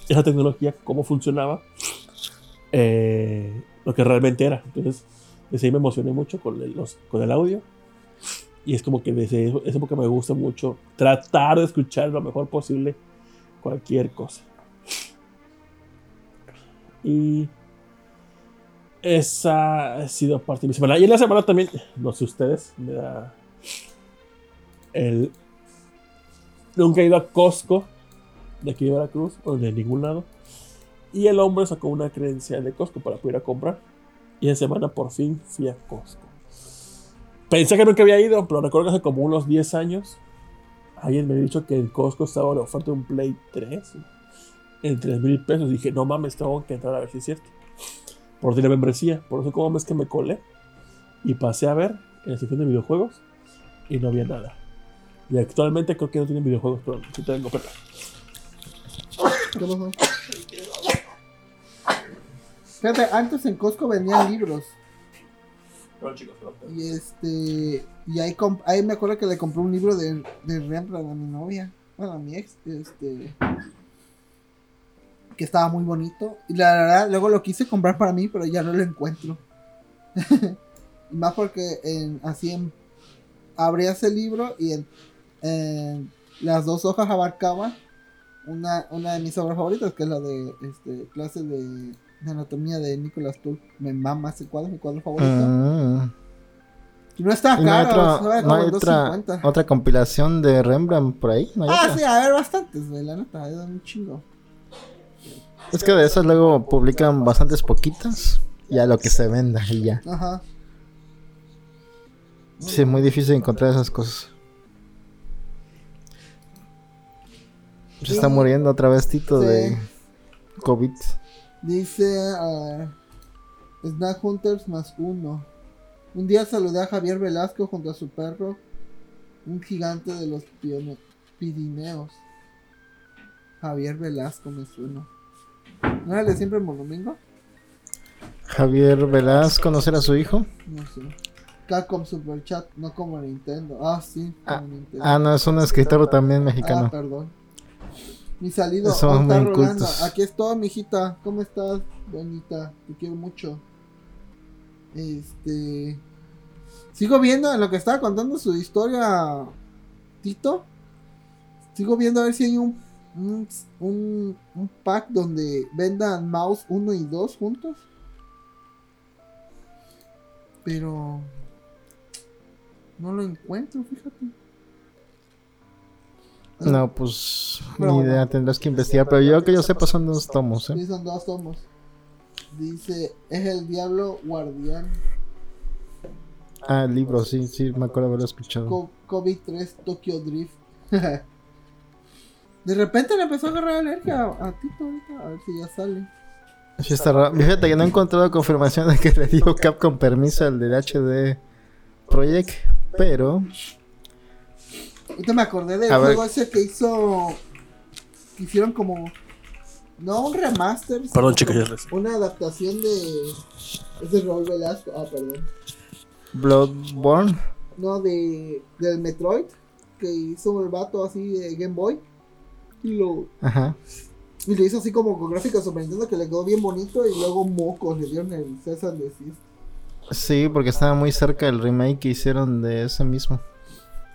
esa tecnología, cómo funcionaba, eh, lo que realmente era. Entonces, desde ahí me emocioné mucho con el, los- con el audio. Y es como que desde esa época me gusta mucho tratar de escuchar lo mejor posible cualquier cosa. Y esa ha sido parte de mi semana. Y en la semana también, no sé ustedes, me da el... Nunca he ido a Costco de aquí de Veracruz o de ningún lado. Y el hombre sacó una credencial de Costco para poder ir a comprar. Y en semana por fin fui a Costco. Pensé que nunca había ido, pero recuerdo que hace como unos 10 años alguien me había dicho que en Costco estaba la oferta de un Play 3 en 3 mil pesos. Dije, no mames, tengo que entrar a ver si es cierto. Por ti la membresía. Por eso, como es que me colé y pasé a ver en la sección de videojuegos y no había nada. Y actualmente creo que no tienen videojuegos, pero sí tengo. Fíjate, antes en Costco vendían libros. Y este. Y ahí, ahí me acuerdo que le compré un libro de, de Rembrandt a mi novia. Bueno, a mi ex. Este. Que estaba muy bonito. Y la verdad, luego lo quise comprar para mí, pero ya no lo encuentro. más porque en, así en. Abrías el libro y en, en las dos hojas abarcaban una, una de mis obras favoritas, que es la de este, clase de, de anatomía de Nicolas Tull. Me mama ese cuadro, mi cuadro favorito. Y no está ¿Y no hay, caro, otra, no hay otra, 250. otra compilación de Rembrandt por ahí? ¿No hay Ah, otra? sí, a ver, bastantes, güey, la neta, es un chingo. Es que de esas luego publican bastantes poquitas. Ya lo que se venda y ya. Ajá. Sí, es muy difícil encontrar esas cosas. Se está muriendo otra vez Tito Sí. de COVID. Dice ah, Snack Hunters más uno. Un día saludé a Javier Velasco junto a su perro, un gigante de los Pirineos. Javier Velasco me suena. ¿No era de siempre Monomingo? Javier Velasco, ¿conocer a su hijo? No sé. Capcom Superchat, no como Nintendo. Ah, sí, como Ah, Nintendo. Ah, no, es un escritor también Ah, mexicano. perdón. Mi salido, Somos ¿dónde está muy Rolando? incultos. Aquí estoy, mijita. ¿Cómo estás, bonita? Te quiero mucho. Este. Sigo viendo en lo que estaba contando su historia, Tito. Sigo viendo a ver si hay un, un, un, un pack donde vendan mouse 1 y 2 juntos. Pero. No lo encuentro, fíjate. No, pues Pero ni bueno. idea, tendrás que investigar. Pero yo que yo sepa son dos tomos, ¿eh? Sí, son dos tomos. Dice, es el diablo guardián. Ah, el libro, sí, sí, me acuerdo haberlo escuchado. Co- COVID-3 Tokyo Drift. De repente le empezó a agarrar alergia a, a Tito ahorita. A ver si ya sale. Sí, está raro. Fíjate que no he encontrado confirmación de que le dio Capcom permiso al del HD Project, pero Ahorita me acordé del juego ese que hizo. Que hicieron como. No un remaster. Perdón, chicos, ya les- Una adaptación de. Es de Raúl Velasco. Ah, perdón. Bloodborne. No, de. Del Metroid. que hizo el vato así de Game Boy. Y lo, Ajá. y lo hizo así como con gráficos Super Nintendo que le quedó bien bonito. Y luego mocos le dieron el César de Cis. Sí, porque estaba muy cerca del remake que hicieron de ese mismo.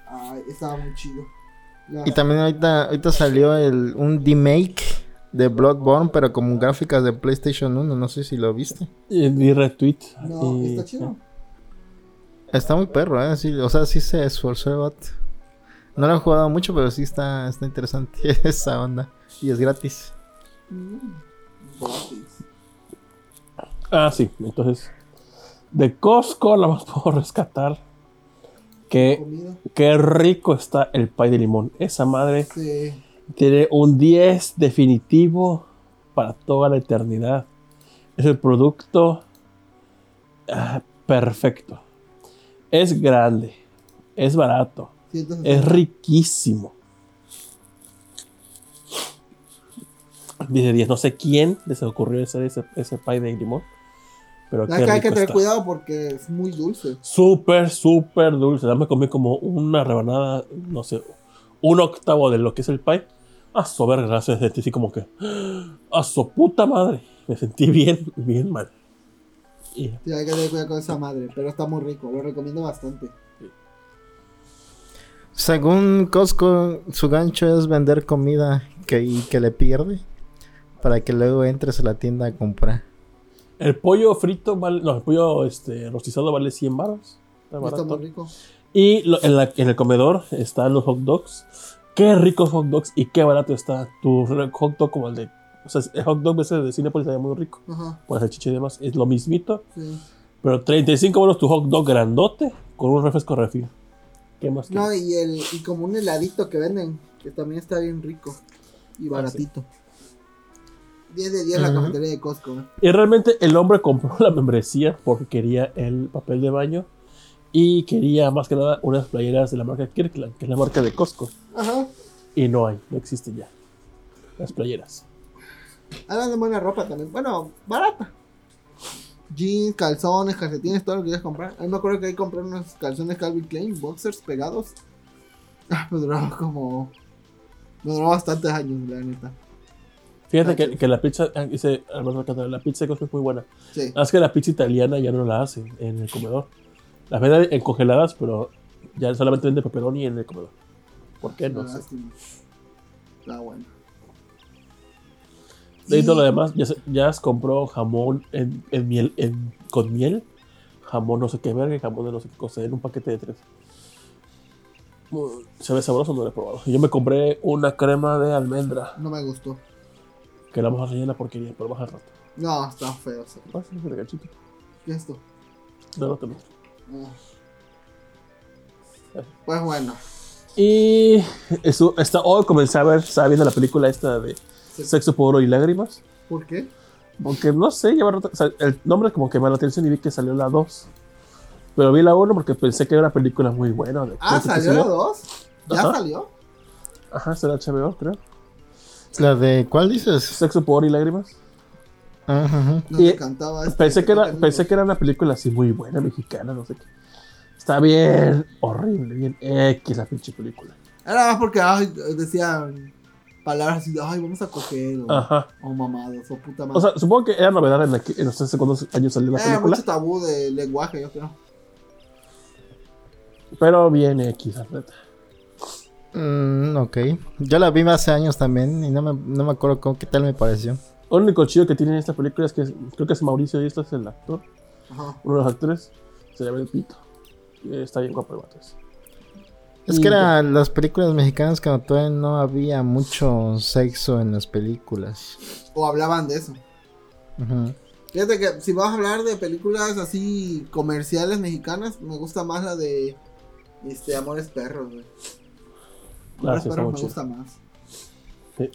Ay, estaba muy chido. La- Y también ahorita, ahorita salió el, un remake de Bloodborne, pero con gráficas de PlayStation 1. No sé si lo viste. Y di retweet. No, y- está chido. Está muy perro, ¿eh? Sí, o sea, sí se esforzó el vato. No lo he jugado mucho, pero sí está, está interesante esa onda. Y es gratis. Mm, gratis. Ah, sí. Entonces, de Costco la más puedo rescatar. Qué rico está el pay de limón. Esa madre Sí. tiene un 10 definitivo para toda la eternidad. Es el producto ah, perfecto. Es grande. Es barato. 160. Es riquísimo. 10 de 10. No sé quién les ocurrió hacer ese, ese pie de limón. Pero Hay qué que, hay que rico tener está. cuidado porque es muy dulce. Súper, súper dulce. Ya me comí como una rebanada, no sé, un octavo de lo que es el pie. A sober, gracias. Sentí así como que. A su puta madre. Me sentí bien, bien mal. Y Sí, hay que tener cuidado con esa madre. Pero está muy rico. Lo recomiendo bastante. Según Costco, su gancho es vender comida que, y que le pierde para que luego entres a la tienda a comprar. El pollo frito vale. No, el pollo este, rostizado vale 100 baros. Está Está barato. muy rico. Y lo- en, la- en el comedor están los hot dogs. Qué ricos hot dogs y qué barato está tu hot dog como el de. O sea, el hot dog ese de Cinepolis está muy rico. Ajá. Por el chiche y demás. Es lo mismito. Sí. Pero 35 euros tu hot dog grandote con un refresco refil. ¿Qué más No, y, el, y como un heladito que venden. Que también está bien rico. Y baratito. 10 de 10 la cafetería de Costco. Y realmente el hombre compró la membresía porque quería el papel de baño. Y quería más que nada unas playeras de la marca Kirkland, que es la marca de Costco. Ajá. Y no hay, no existen ya. Las playeras. Hablan de buena ropa también. Bueno, barata. Jeans, calzones, calcetines, todo lo que quieras comprar. A mí me acuerdo que ahí compré unos calzones Calvin Klein, boxers pegados. Ah, me duró como. Me duró bastantes años, la neta. Fíjate que, Gracias. que la pizza, ah, dice Alberto la pizza de Costco es muy buena. Sí. Ah, Es que la pizza italiana ya no la hacen en el comedor. Las venden en congeladas, pero ya solamente venden pepperoni en el comedor. ¿Por qué? No sé. Está bueno. De todo lo demás, ya, ya compró jamón en, en miel, en- con miel, jamón no sé qué verga, y jamón de no sé qué cosa, en un paquete de tres. Se ve sabroso, no lo he probado. Yo me compré una crema de almendra, No me gustó. Que la vamos a rellenar porquería, pero más al rato. No, está feo. sí, mira, ganchito. ¿Qué es esto? No, no, también. Ah. Pues bueno. Y eso, está, hoy comencé a ver, estaba viendo la película esta de Sexo, Puro y Lágrimas. ¿Por qué? Porque no sé, lleva rato- o sea, el nombre como que me la atención y vi que salió la 2. Pero vi la 1 porque pensé que era una película muy buena. de- Ah, ¿salió la 2? ¿Ya Ajá. salió? Ajá, será HBO, creo. ¿La de cuál dices? Sexo, Pudor y Lágrimas. Ajá, ajá. No Y cantaba este, Pensé que, era, pensé que era una película así muy buena, mexicana, no sé qué. Está bien horrible, bien X la pinche película. Era más porque ay, decían palabras así de ay, vamos a coger o, Ajá. o mamados o puta madre. O sea, supongo que era novedad en, aqu- en los tres segundos años salió la Era película. mucho tabú de lenguaje, yo creo. Pero bien X, la neta. Mm, ok. Yo la vi hace años también y no me, no me acuerdo cómo, qué tal me pareció. Lo único chido que tiene esta película es que creo que es Mauricio y este es el actor. Ajá. uno de los actores se llama el pito. Y está bien guapo el vato ese. Es Y que eran las películas mexicanas cuando todavía no había mucho sexo en las películas. O hablaban de eso. Ujú. Fíjate que si vas a hablar de películas así comerciales mexicanas, me gusta más la de este Amores Perros, güey. Muy me gusta más. Sí.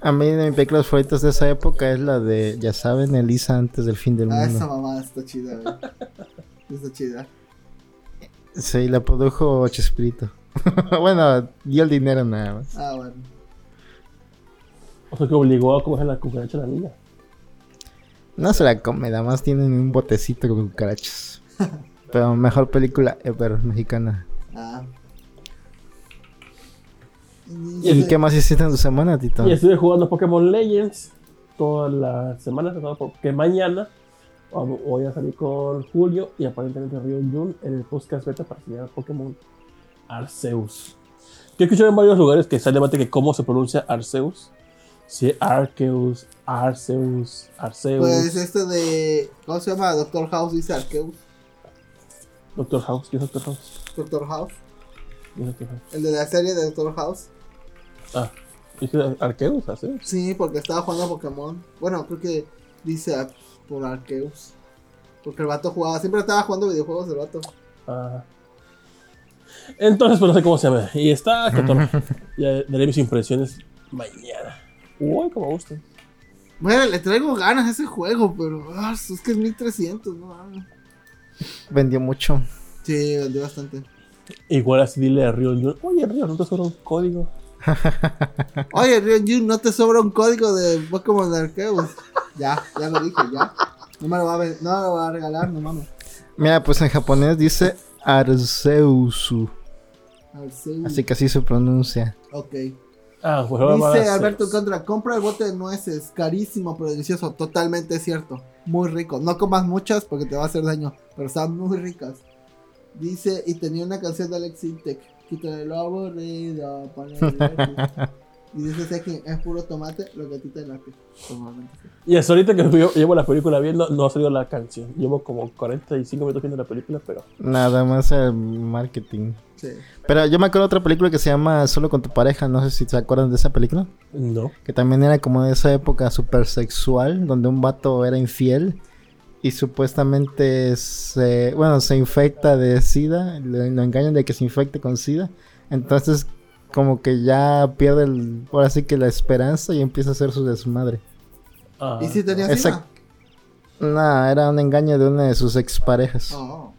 A mí de mis películas favoritas de esa época es la de, ya saben, Elisa antes del fin del Ah, mundo. esa mamada está chida, güey. está chida. Sí, la produjo Chespirito. bueno, dio el dinero nada más. Ah, bueno. O sea que obligó a coger la cucaracha a la niña. No se la come, nada más tienen un botecito con cucarachas. Pero mejor película ever mexicana. Ah. ¿Y qué más hiciste en tu semana, Tito? Y estuve jugando Pokémon Legends toda la semana, porque mañana voy a salir con Julio y aparentemente Río Jun en el podcast beta para enseñar Pokémon Arceus. Yo he escuchado en varios lugares que está el debate que cómo se pronuncia Arceus. Si Arceus, Arceus, Arceus. Pues este de. ¿Cómo se llama? Doctor House dice Arceus. Doctor House, ¿qué es Doctor House? Doctor House. ¿Qué es Doctor House? El de la serie de Doctor House. Ah, ¿dice Arceus? Arceus? Sí, porque estaba jugando a Pokémon. Bueno, creo que dice por Arceus. Porque el vato jugaba, siempre estaba jugando videojuegos el vato. Ah. Entonces, pues no sé cómo se llama. Y está ya daré mis impresiones mañana. Uy, como gusta. Bueno, le traigo ganas a ese juego, pero ah, es que es 1300, no Vendió mucho. Sí, vendió bastante. Igual así dile a Rion oye Rion, ¿no te sobra un código? oye Rion ¿no te sobra un código de Pokémon Arceus? ya, ya lo dije, ya. No me lo va a, no me lo va a regalar, no mames. Mira, pues en japonés dice Arceusu. Así que así se pronuncia. Ok. Ah, pues Dice Alberto Contra, compra el bote de nueces, carísimo pero delicioso, totalmente cierto, muy rico. No comas muchas porque te va a hacer daño, pero están muy ricas. Dice, y tenía una canción de Alex Intec, quítale lo aburrido, Y dice que es puro tomate, lo que a ti te late. Y hasta ahorita que yo llevo la película viendo, no ha salido la canción. Llevo como 45 minutos viendo la película, pero. Nada más el marketing. Sí. Pero yo me acuerdo de otra película que se llama Solo con tu pareja. No sé si se acuerdan de esa película. No. Que también era como de esa época super sexual, donde un vato era infiel y supuestamente se, bueno, se infecta de SIDA. Lo, lo engañan de que se infecte con SIDA. Entonces como que ya pierde el, ahora sí que la esperanza y empieza a hacer su desmadre. Ah. ¿Y si tenía Esa... No, era un engaño de una de sus exparejas. Oh.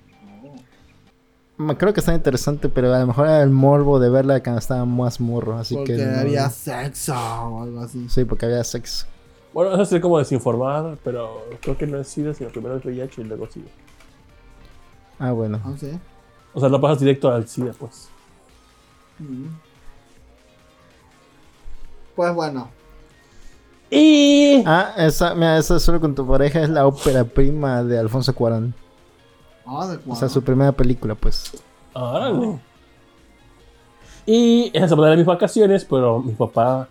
Oh. Creo que está interesante, pero a lo mejor era el morbo de verla cuando estaba más morro, así porque que... había sexo o algo así. Sí, porque había sexo. Bueno, eso es como desinformar, pero creo que no es SIDA, sino primero es VIH y luego SIDA. Ah, bueno. Ah, o sea, no pasas directo al SIDA, pues. Mm. Pues bueno. Y. Ah, esa, mira, esa solo con tu pareja es la ópera prima de Alfonso Cuarón. Ah, de Cuarón. O sea, su primera película, pues. Órale. Y esa semana de mis vacaciones, pero mi papá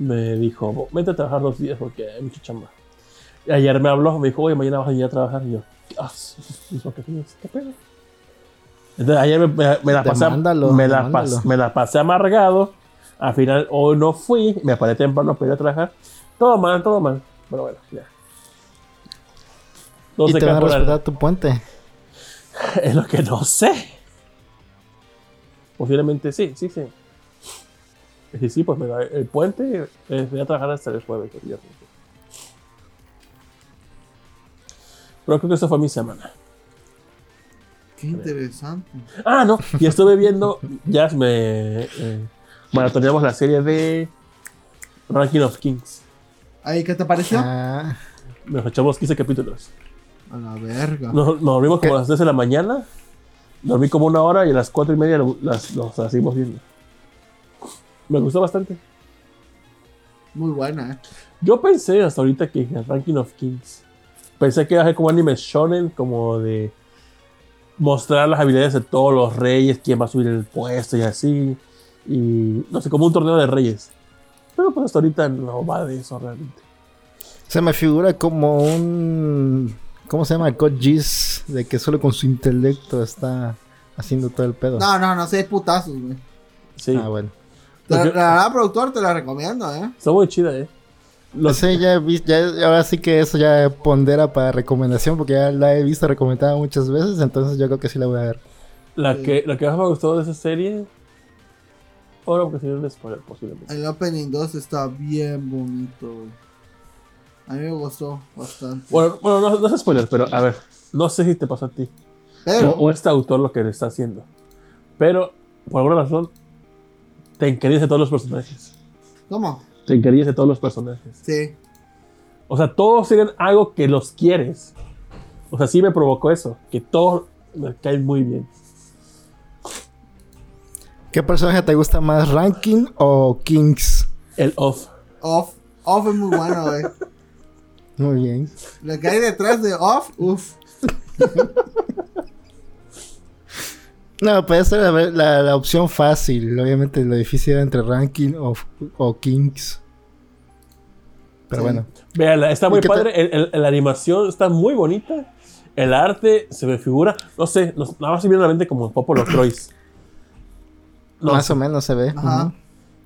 me dijo, vete a trabajar dos días porque hay mucha chamba. Y ayer me habló, me dijo, oye, mañana vas a ir a trabajar. Y yo, ah, qué pedo. Entonces ayer me, me, la pasé, me, la me la pasé amargado al final, hoy no fui, me paré temprano para ir a trabajar. Todo mal, todo mal. Pero bueno, ya. No ¿Y te van a respetar tu puente? Es lo que no sé. Posiblemente sí, sí, sí. Sí, sí, pues me da el puente. Eh, voy a trabajar hasta el jueves, el viernes. Pero creo que esa fue mi semana. Qué interesante. Ah, no. Y estuve viendo. Ya me. Eh, maratoneamos la serie de Ranking of Kings. ¿Ahí qué te pareció? Ah. Nos echamos 15 capítulos. A la verga. Nos, dormimos como a las 3 de la mañana. Dormí como una hora y a las 4 y media las, los seguimos viendo. Me gustó bastante. Muy buena, eh. Yo pensé hasta ahorita que el Ranking of Kings. Pensé que iba a ser como anime shonen, como de mostrar las habilidades de todos los reyes, quién va a subir el puesto y así y no sé, como un torneo de reyes. Pero pues hasta ahorita no va de eso realmente. Se me figura como un. ¿Cómo se llama? God de que solo con su intelecto está haciendo todo el pedo. No, no, no, sé putazos, güey. Sí. Ah, bueno. La, la, productor te la recomiendo, eh. Está muy chida, eh. Lo sé, ya, ya, ahora sí que eso ya pondera para recomendación porque ya la he visto recomendada muchas veces, entonces yo creo que sí la voy a ver. La, que, la que más me gustó de esa serie Ahora porque sería un spoiler posiblemente. El Opening 2 está bien bonito, A mí me gustó bastante. Bueno, bueno no, es spoiler, pero a ver, no sé si te pasó a ti. O, este autor lo que le está haciendo. Pero, por alguna razón, te encariñas de todos los personajes. ¿Cómo? Te encariñas de todos los personajes. Sí. O sea, todos tienen algo que los quieres. O sea, sí me provocó eso. Que todos me caen muy bien. ¿Qué personaje te gusta más, Ranking o Kings? El off. Off. Off es muy bueno, güey. Muy bien. Lo que hay detrás de Off, uff. No, puede ser la, la- la opción fácil. Obviamente lo difícil era entre Ranking o, o Kings. Pero Sí. bueno. Véanla, está ¿Y muy padre. el- el- la animación está muy bonita. El arte se me figura. No sé, no- nada más se viene a la mente como Popolo Croix. No más sé. o menos se ve. Ajá.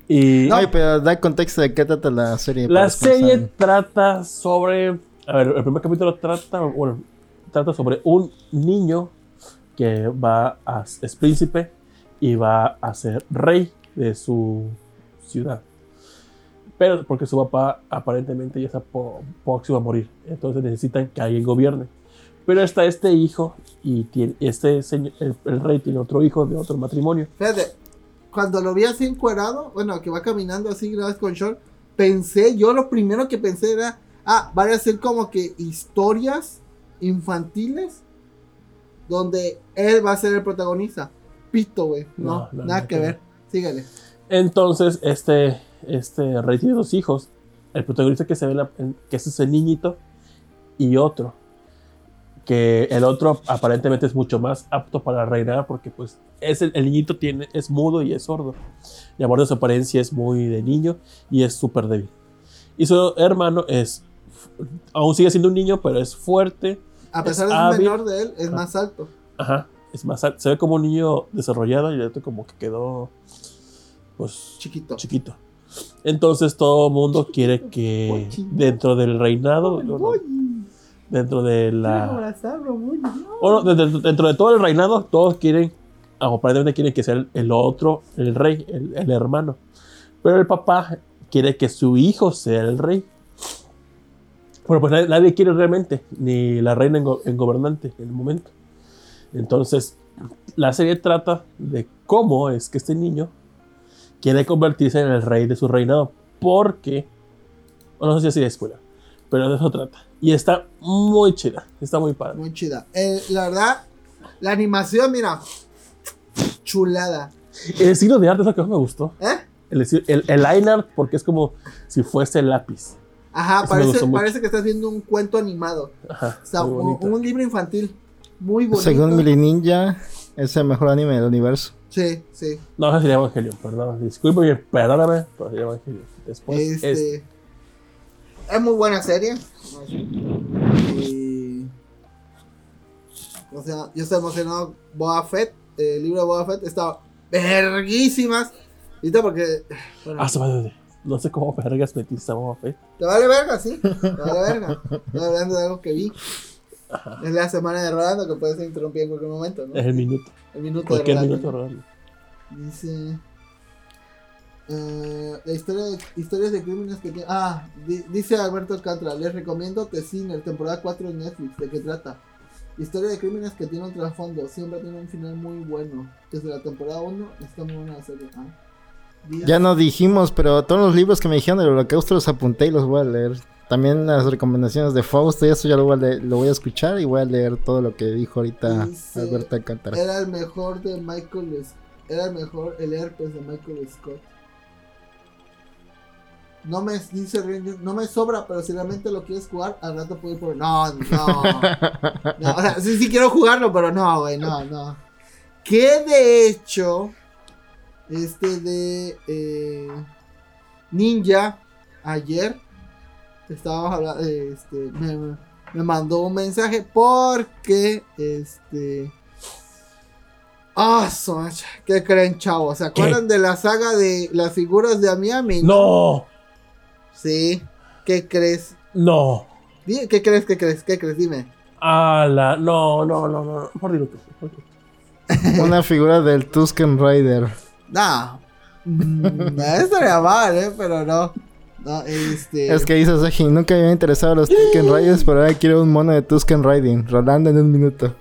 Y Ay, pero da contexto de qué trata la serie. la no serie trata sobre. A ver, el primer capítulo trata. Bueno, trata sobre un niño que va a. es príncipe y va a ser rey de su ciudad. Pero porque su papá aparentemente ya está próximo a morir. Entonces necesitan que alguien gobierne. Pero está este hijo y este señor, el, rey tiene otro hijo de otro matrimonio. Fíjate, cuando lo vi así encuerado, bueno, que va caminando así, grabas con short, pensé, yo lo primero que pensé era, ah, van a ser como que historias infantiles donde él va a ser el protagonista. Pito, güey. No, nada que ver. Síguele. Entonces, este, este rey tiene dos hijos. El protagonista que se ve, la- que es ese niñito, y otro. Que el otro aparentemente es mucho más apto para reinar porque pues es el, el niñito tiene, es mudo y es sordo. Y a de su apariencia es muy de niño y es súper débil. Y su hermano es, aún sigue siendo un niño, pero es fuerte. A pesar Es de ser hábil. menor de él, es Ajá. más alto. Ajá, es más, al- se ve como un niño desarrollado y el otro como que quedó, pues, Chiquito. chiquito. Entonces todo el mundo quiere que dentro del reinado, no, dentro de la... abrazarlo, Bueno, dentro, dentro de todo el reinado, todos quieren, ah, aparentemente quieren que sea el, el otro, el rey, el, el hermano. Pero el papá quiere que su hijo sea el rey. Bueno, pues nadie, nadie quiere realmente, ni la reina en, go- en gobernante en el momento. Entonces, la serie trata de cómo es que este niño quiere convertirse en el rey de su reinado. Porque, no sé si así de escuela, pero de eso trata. Y está muy chida, está muy padre. Muy chida. Eh, la verdad, la animación, mira, chulada. El estilo de arte es lo que más me gustó. ¿Eh? El, el, el line art, porque es como si fuese lápiz. Ajá, Eso parece, parece que estás viendo un cuento animado. Ajá, O sea, un, libro infantil. Muy bonito. Según Mili Ninja, es el mejor anime del universo. Sí, sí. No, ese sería Evangelion, perdón. Disculpe, perdóname, pero sería Evangelion. Después Este, es. es muy buena serie. Y, o sea, yo estoy emocionado. Boba Fett, el libro de Boba Fett está verguísimas. Ahorita porque. bueno, Ah, se va de- No sé cómo vergas metiste a Boba Fett. Te vale verga, sí. Te vale verga. Estoy hablando de algo que vi. Es la semana de Rolando que puede ser interrumpida en cualquier momento, ¿no? Es el minuto. El minuto de Cualquier Rolando. minuto, Rolando. Dice. eh, la historia de historias de crímenes que tiene. Ah, di- dice Alberto Alcántara. Les recomiendo Tessiner, temporada 4 en Netflix. ¿De qué trata? Historia de crímenes que tiene un trasfondo. Siempre tiene un final muy bueno. Desde la temporada 1 está muy buena la serie. Ah. Ya no dijimos, pero todos los libros que me dijeron del holocausto los apunté y los voy a leer. También las recomendaciones de Fausto y eso ya lo voy a, leer- lo voy a escuchar y voy a leer todo lo que dijo ahorita Dice- Alberto Alcántara. Era el mejor de Michael. Era el mejor el herpes de Michael Scott. No me dice no me sobra, pero si realmente lo quieres jugar, al rato puedo ir por. No, no. No, o sea, sí, sí quiero jugarlo, pero no, güey, no, no. Que de hecho, este de eh, Ninja, ayer, estábamos hablando, este, me, me mandó un mensaje porque, este... Ah, macha, ¿qué creen, chavos? ¿Se acuerdan de la saga de las figuras de Miami? ¡No! Sí. ¿Qué crees? ¡No! ¿Qué crees? ¿Qué crees? ¿Qué crees? Dime. ¡Ala! No, no, no, no. Por minuto. por minuto. Una figura del Tusken Rider. No. Mm, estaría mal, ¿eh? Pero no. No, este. Es que dices, Aji, nunca me había interesado los Tusken Riders, pero ahora quiero un mono de Tusken Riding. Rolando en un minuto.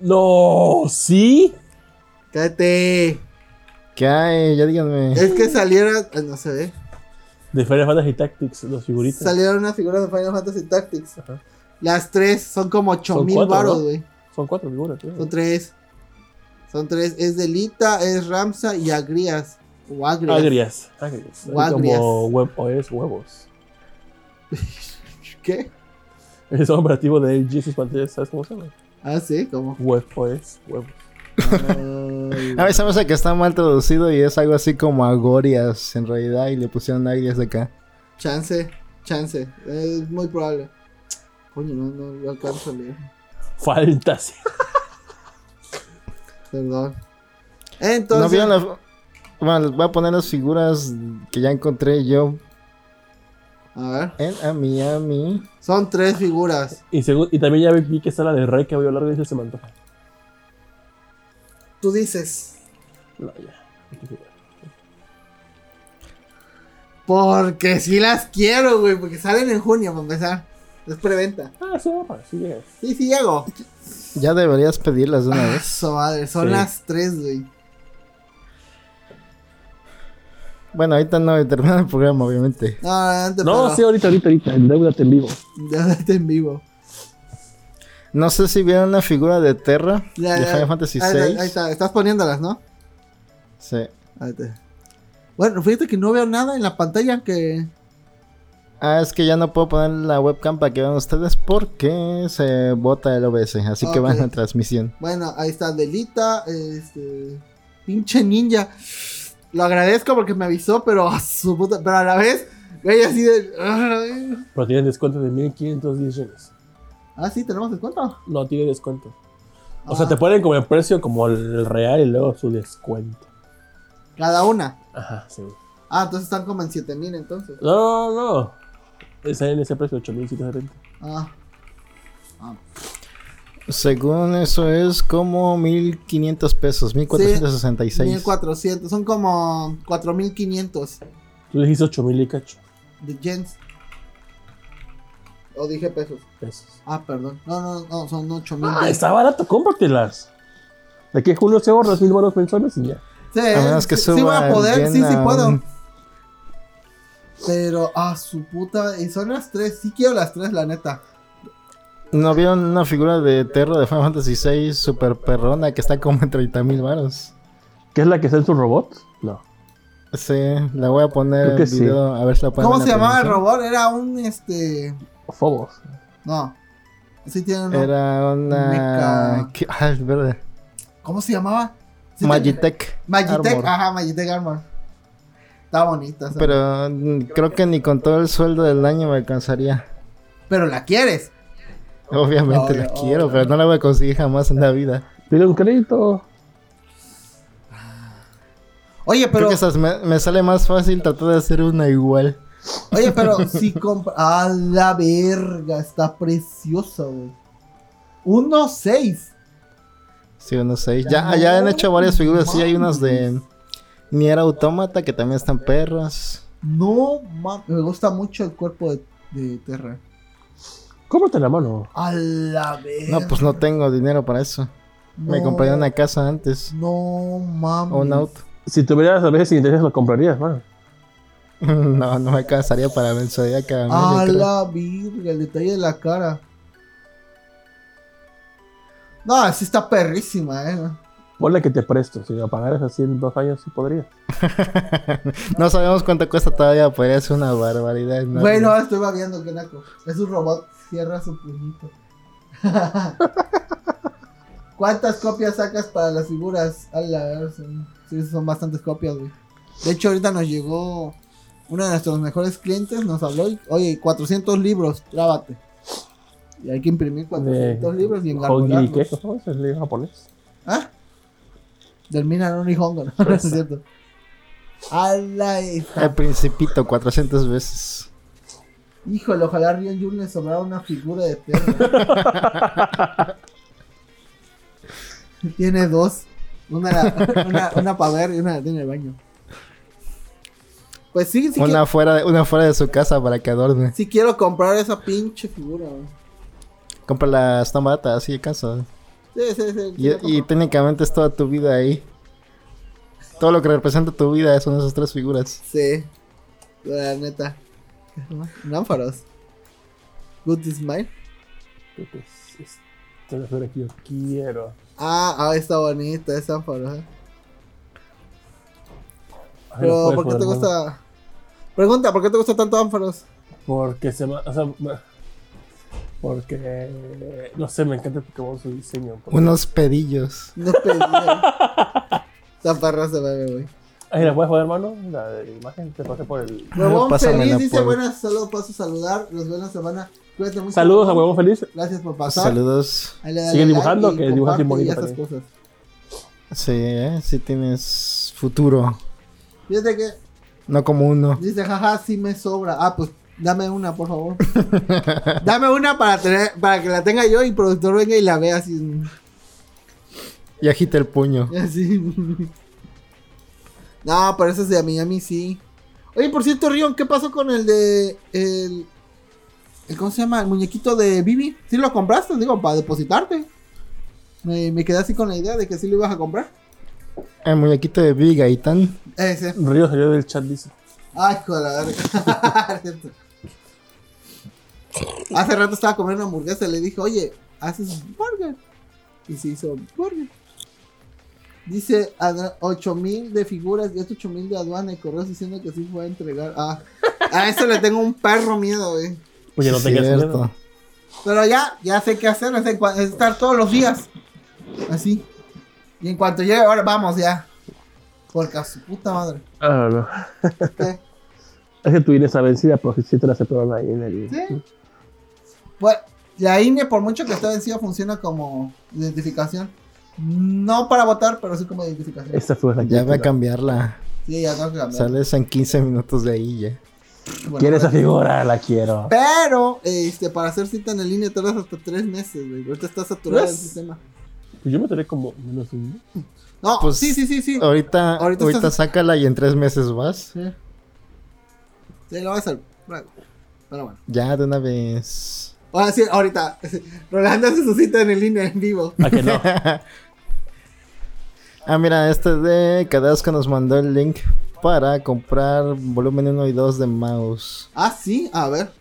¡No! ¿Sí? Cállate. ¿Qué hay? Ya díganme. Es que salieron. eh, No se ve. De Final Fantasy Tactics, los figuritas. Salieron unas figuras de Final Fantasy Tactics. Ajá. Las tres son como 8 Son mil cuatro, baros, ¿no? güey. Son cuatro figuras, tío. Son tres. Son tres. Es Delita, es Ramsa y Agrias. O Agrias. Agrias. Agrias. O agrias. Como web, o es huevos. ¿Qué? Es un operativo de Jesus pantallas, ¿sabes cómo se llama? Ah, sí, como. Web OS, huevos. A mí se me hace que está mal traducido y es algo así como Agorias en realidad y le pusieron Agrias de acá. chance, chance. Es muy probable. Coño, no, no, no alcanzo a leer. Faltas. Perdón. ¿No Entonces. vieron la... Bueno, les voy a poner las figuras que ya encontré yo A ver. en a Miami. Son tres figuras. Y, y también ya vi que está la de Rey que voy a hablar de ese se me antoja. Tú dices. No, ya. Porque sí las quiero, güey. Porque salen en junio, para empezar. Es preventa. Ah, sí, va, sí llegas. Sí, sí, llego. Ya deberías pedirlas de una Ah, vez. su madre. Son Sí. las tres, güey. Bueno, ahorita no termina el programa, obviamente. No, antes No, sí, ahorita, ahorita, ahorita. Endeudate en vivo. Déjate en vivo. No sé si vieron una figura de Terra Ya, de ya. Final Fantasy VI. ahí- ahí está. Estás poniéndolas, ¿no? Sí. Ahí está. Bueno, fíjate que no veo nada en la pantalla que. Ah, es que ya no puedo poner la webcam para que vean ustedes porque se bota el OBS, así que van a transmisión. Bueno, ahí está Delita. Este. Pinche ninja. Lo agradezco porque me avisó, pero a su puta. Pero a la vez, güey, así de. Pero tienen descuento de 1510 yenes. Ah, sí, tenemos descuento. No, tiene descuento. O Ah, sea, te ponen como el precio como el real y luego su descuento. Cada una. Ajá, sí. Ah, entonces están como en 7000 entonces. No, no. Está en ese precio, 8770. Ah. Ah. Según eso es como 1500 pesos, 1466. 1400. Son como 4500 Tú dijiste 8000 y cacho de yens. O dije pesos. pesos. Ah, perdón. No, no, no, son 8000. Ah, está barato, cómpratelas. De aquí a julio se ahorras mil baros mensuales y ya. Sí, A menos que sí, suba sí voy a poder, bien sí, sí a puedo. Pero, ah, su puta. Y son las tres. Sí quiero las tres, la neta. ¿No vieron una figura de Terra de Final Fantasy VI super perrona que está como en 30 mil varos? ¿Qué es la que está en su robot? No. Sí, la voy a poner en sí. video, a ver si la pueden ¿Cómo se llamaba el robot? Era un este. Fobos. No. Sí tiene un. Era una... Ah, es verdad. ¿Cómo se llamaba? Sí, Magitech. Magitech, Armor. ajá, Magitech Armor. Está bonita. esa. Pero creo que ni con todo el sueldo del año me alcanzaría. Pero la quieres. Obviamente Obvio, la quiero, obvio. pero no la voy a conseguir jamás en la vida. Pide un crédito. Oye, Creo pero. que esas me, me sale más fácil tratar de hacer una igual. Oye, pero si compra. A la verga, está preciosa, güey. 1.6. Sí, unos seis. Ya, ya han hecho varias figuras. Sí, hay unas de Nier Automata que también están perras. No, ma- me gusta mucho el cuerpo de, de Terra. Cómprate la mano. A la verga. No, pues no tengo dinero para eso. Me compré una casa antes. No mames. O un auto. Si tuvieras a veces intereses, lo comprarías, mano. No, no me alcanzaría para mensualidad cada mes. A la virga, el detalle de la cara. No, así está perrísima, eh. Ponle que te presto. Si lo pagaras así en dos años, sí podrías. No sabemos cuánto cuesta todavía, podría ser una barbaridad. ¿no? Bueno, estoy babiando, que naco. Es un robot, cierra su puñito. ¿Cuántas copias sacas para las figuras? A la verga, son, sí, son bastantes copias, güey. De hecho, ahorita nos llegó uno de nuestros mejores clientes, nos habló, y, oye, 400 libros, grábate. Y hay que imprimir 400 libros y engargolarlos. ¿qué? ¿Cómo es el libro japonés? ¿Ah? Del Mina no Nihongo, ¿no? No es cierto. Ala, El principito 400 veces. Híjole, ojalá a Rion Jun le sobrara una figura de perro. Tiene dos. Una, una, una para ver y una tiene el baño. Pues sí, sí, una, fuera de, una fuera de su casa para que adorne. sí quiero comprar esa pinche figura. Compra la está barata, así de casa. Sí, sí, sí. Y, técnicamente es toda tu vida ahí. Todo lo que representa tu vida son esas tres figuras. Sí. La neta. Námparos. Good Smile. Creo que es Esta es la que yo quiero. Ah, ah, está bonita esa ánfora. ¿eh? Pero, ¿por qué te gusta? Pregunta, ¿por qué te gusta tanto ánforos? Porque se va. O sea, me- porque. No sé, me encanta el Pokémon su diseño. porque- Unos pedillos. No pedí. Esa perra se ve, güey. Ahí la puedes poner, hermano. La de la imagen te pasé por el. Huevón feliz dice por- buenas, solo paso a saludar, los veo en la semana. Cuídate mucho. Saludos a Huevón Feliz. Gracias por pasar. Saludos. Sigue like dibujando, y que dibuja así comparte y bonito esas cosas. Sí, ¿eh? sí tienes futuro. Fíjate que No como uno. dice, jaja, sí me sobra. Ah, pues dame una, por favor. dame una para tener, para que la tenga yo y el productor venga y la vea así. Y agita el puño. así. no, pero eso es de Miami, sí. Oye, por cierto, Rion, ¿qué pasó con el de. El, el- ¿Cómo se llama? El muñequito de Bibi. ¿Sí lo compraste? Digo, para depositarte. Me, me quedé así con la idea de que sí lo ibas a comprar. El muñequito de Big Gaitán. Ese. Río salió del chat, dice. Ay, joder. Cierto. Hace rato estaba comiendo una hamburguesa y le dije, oye, ¿haces burger? Y se hizo burger. Dice 8000 de figuras y otro 8000 de aduana y correos diciendo que sí fue a entregar. Ah, a eso le tengo un perro miedo, güey. Oye, no tengas Cierto. miedo. Pero ya, ya sé qué hacer, es estar todos los días. Así. Y en cuanto llegue, ahora vamos ya. Porque a su puta madre. Ah, no. ¿Qué? Es que tu INE está vencida, pero si te la aceptaron ahí en el. Sí. Pues la INE, por mucho que esté vencida, funciona como identificación. No para votar, pero sí como identificación. Esta fue la que. Ya va a cambiarla. Sí, ya tengo que cambiar. Sales en 15 minutos de ahí ya. Bueno, Quiero esa figura, la quiero. Pero, este, para hacer cita en el INE tardas hasta tres meses, güey. Ahorita está saturado el sistema. Pues yo me tardé como menos un. No, Pues- sí, sí, sí, sí. Ahorita, Ahorita ahorita, estás- sácala y en tres meses vas. Sí, Sí, lo voy a hacer. Bueno, Pero bueno. Ya de una vez. Ahora sí, ahorita. Rolando hace su cita en el INE en vivo. ¿A que no? Ah, mira, este de Cadasco nos mandó el link para comprar volumen 1 y 2 de mouse. Ah, sí, a ver.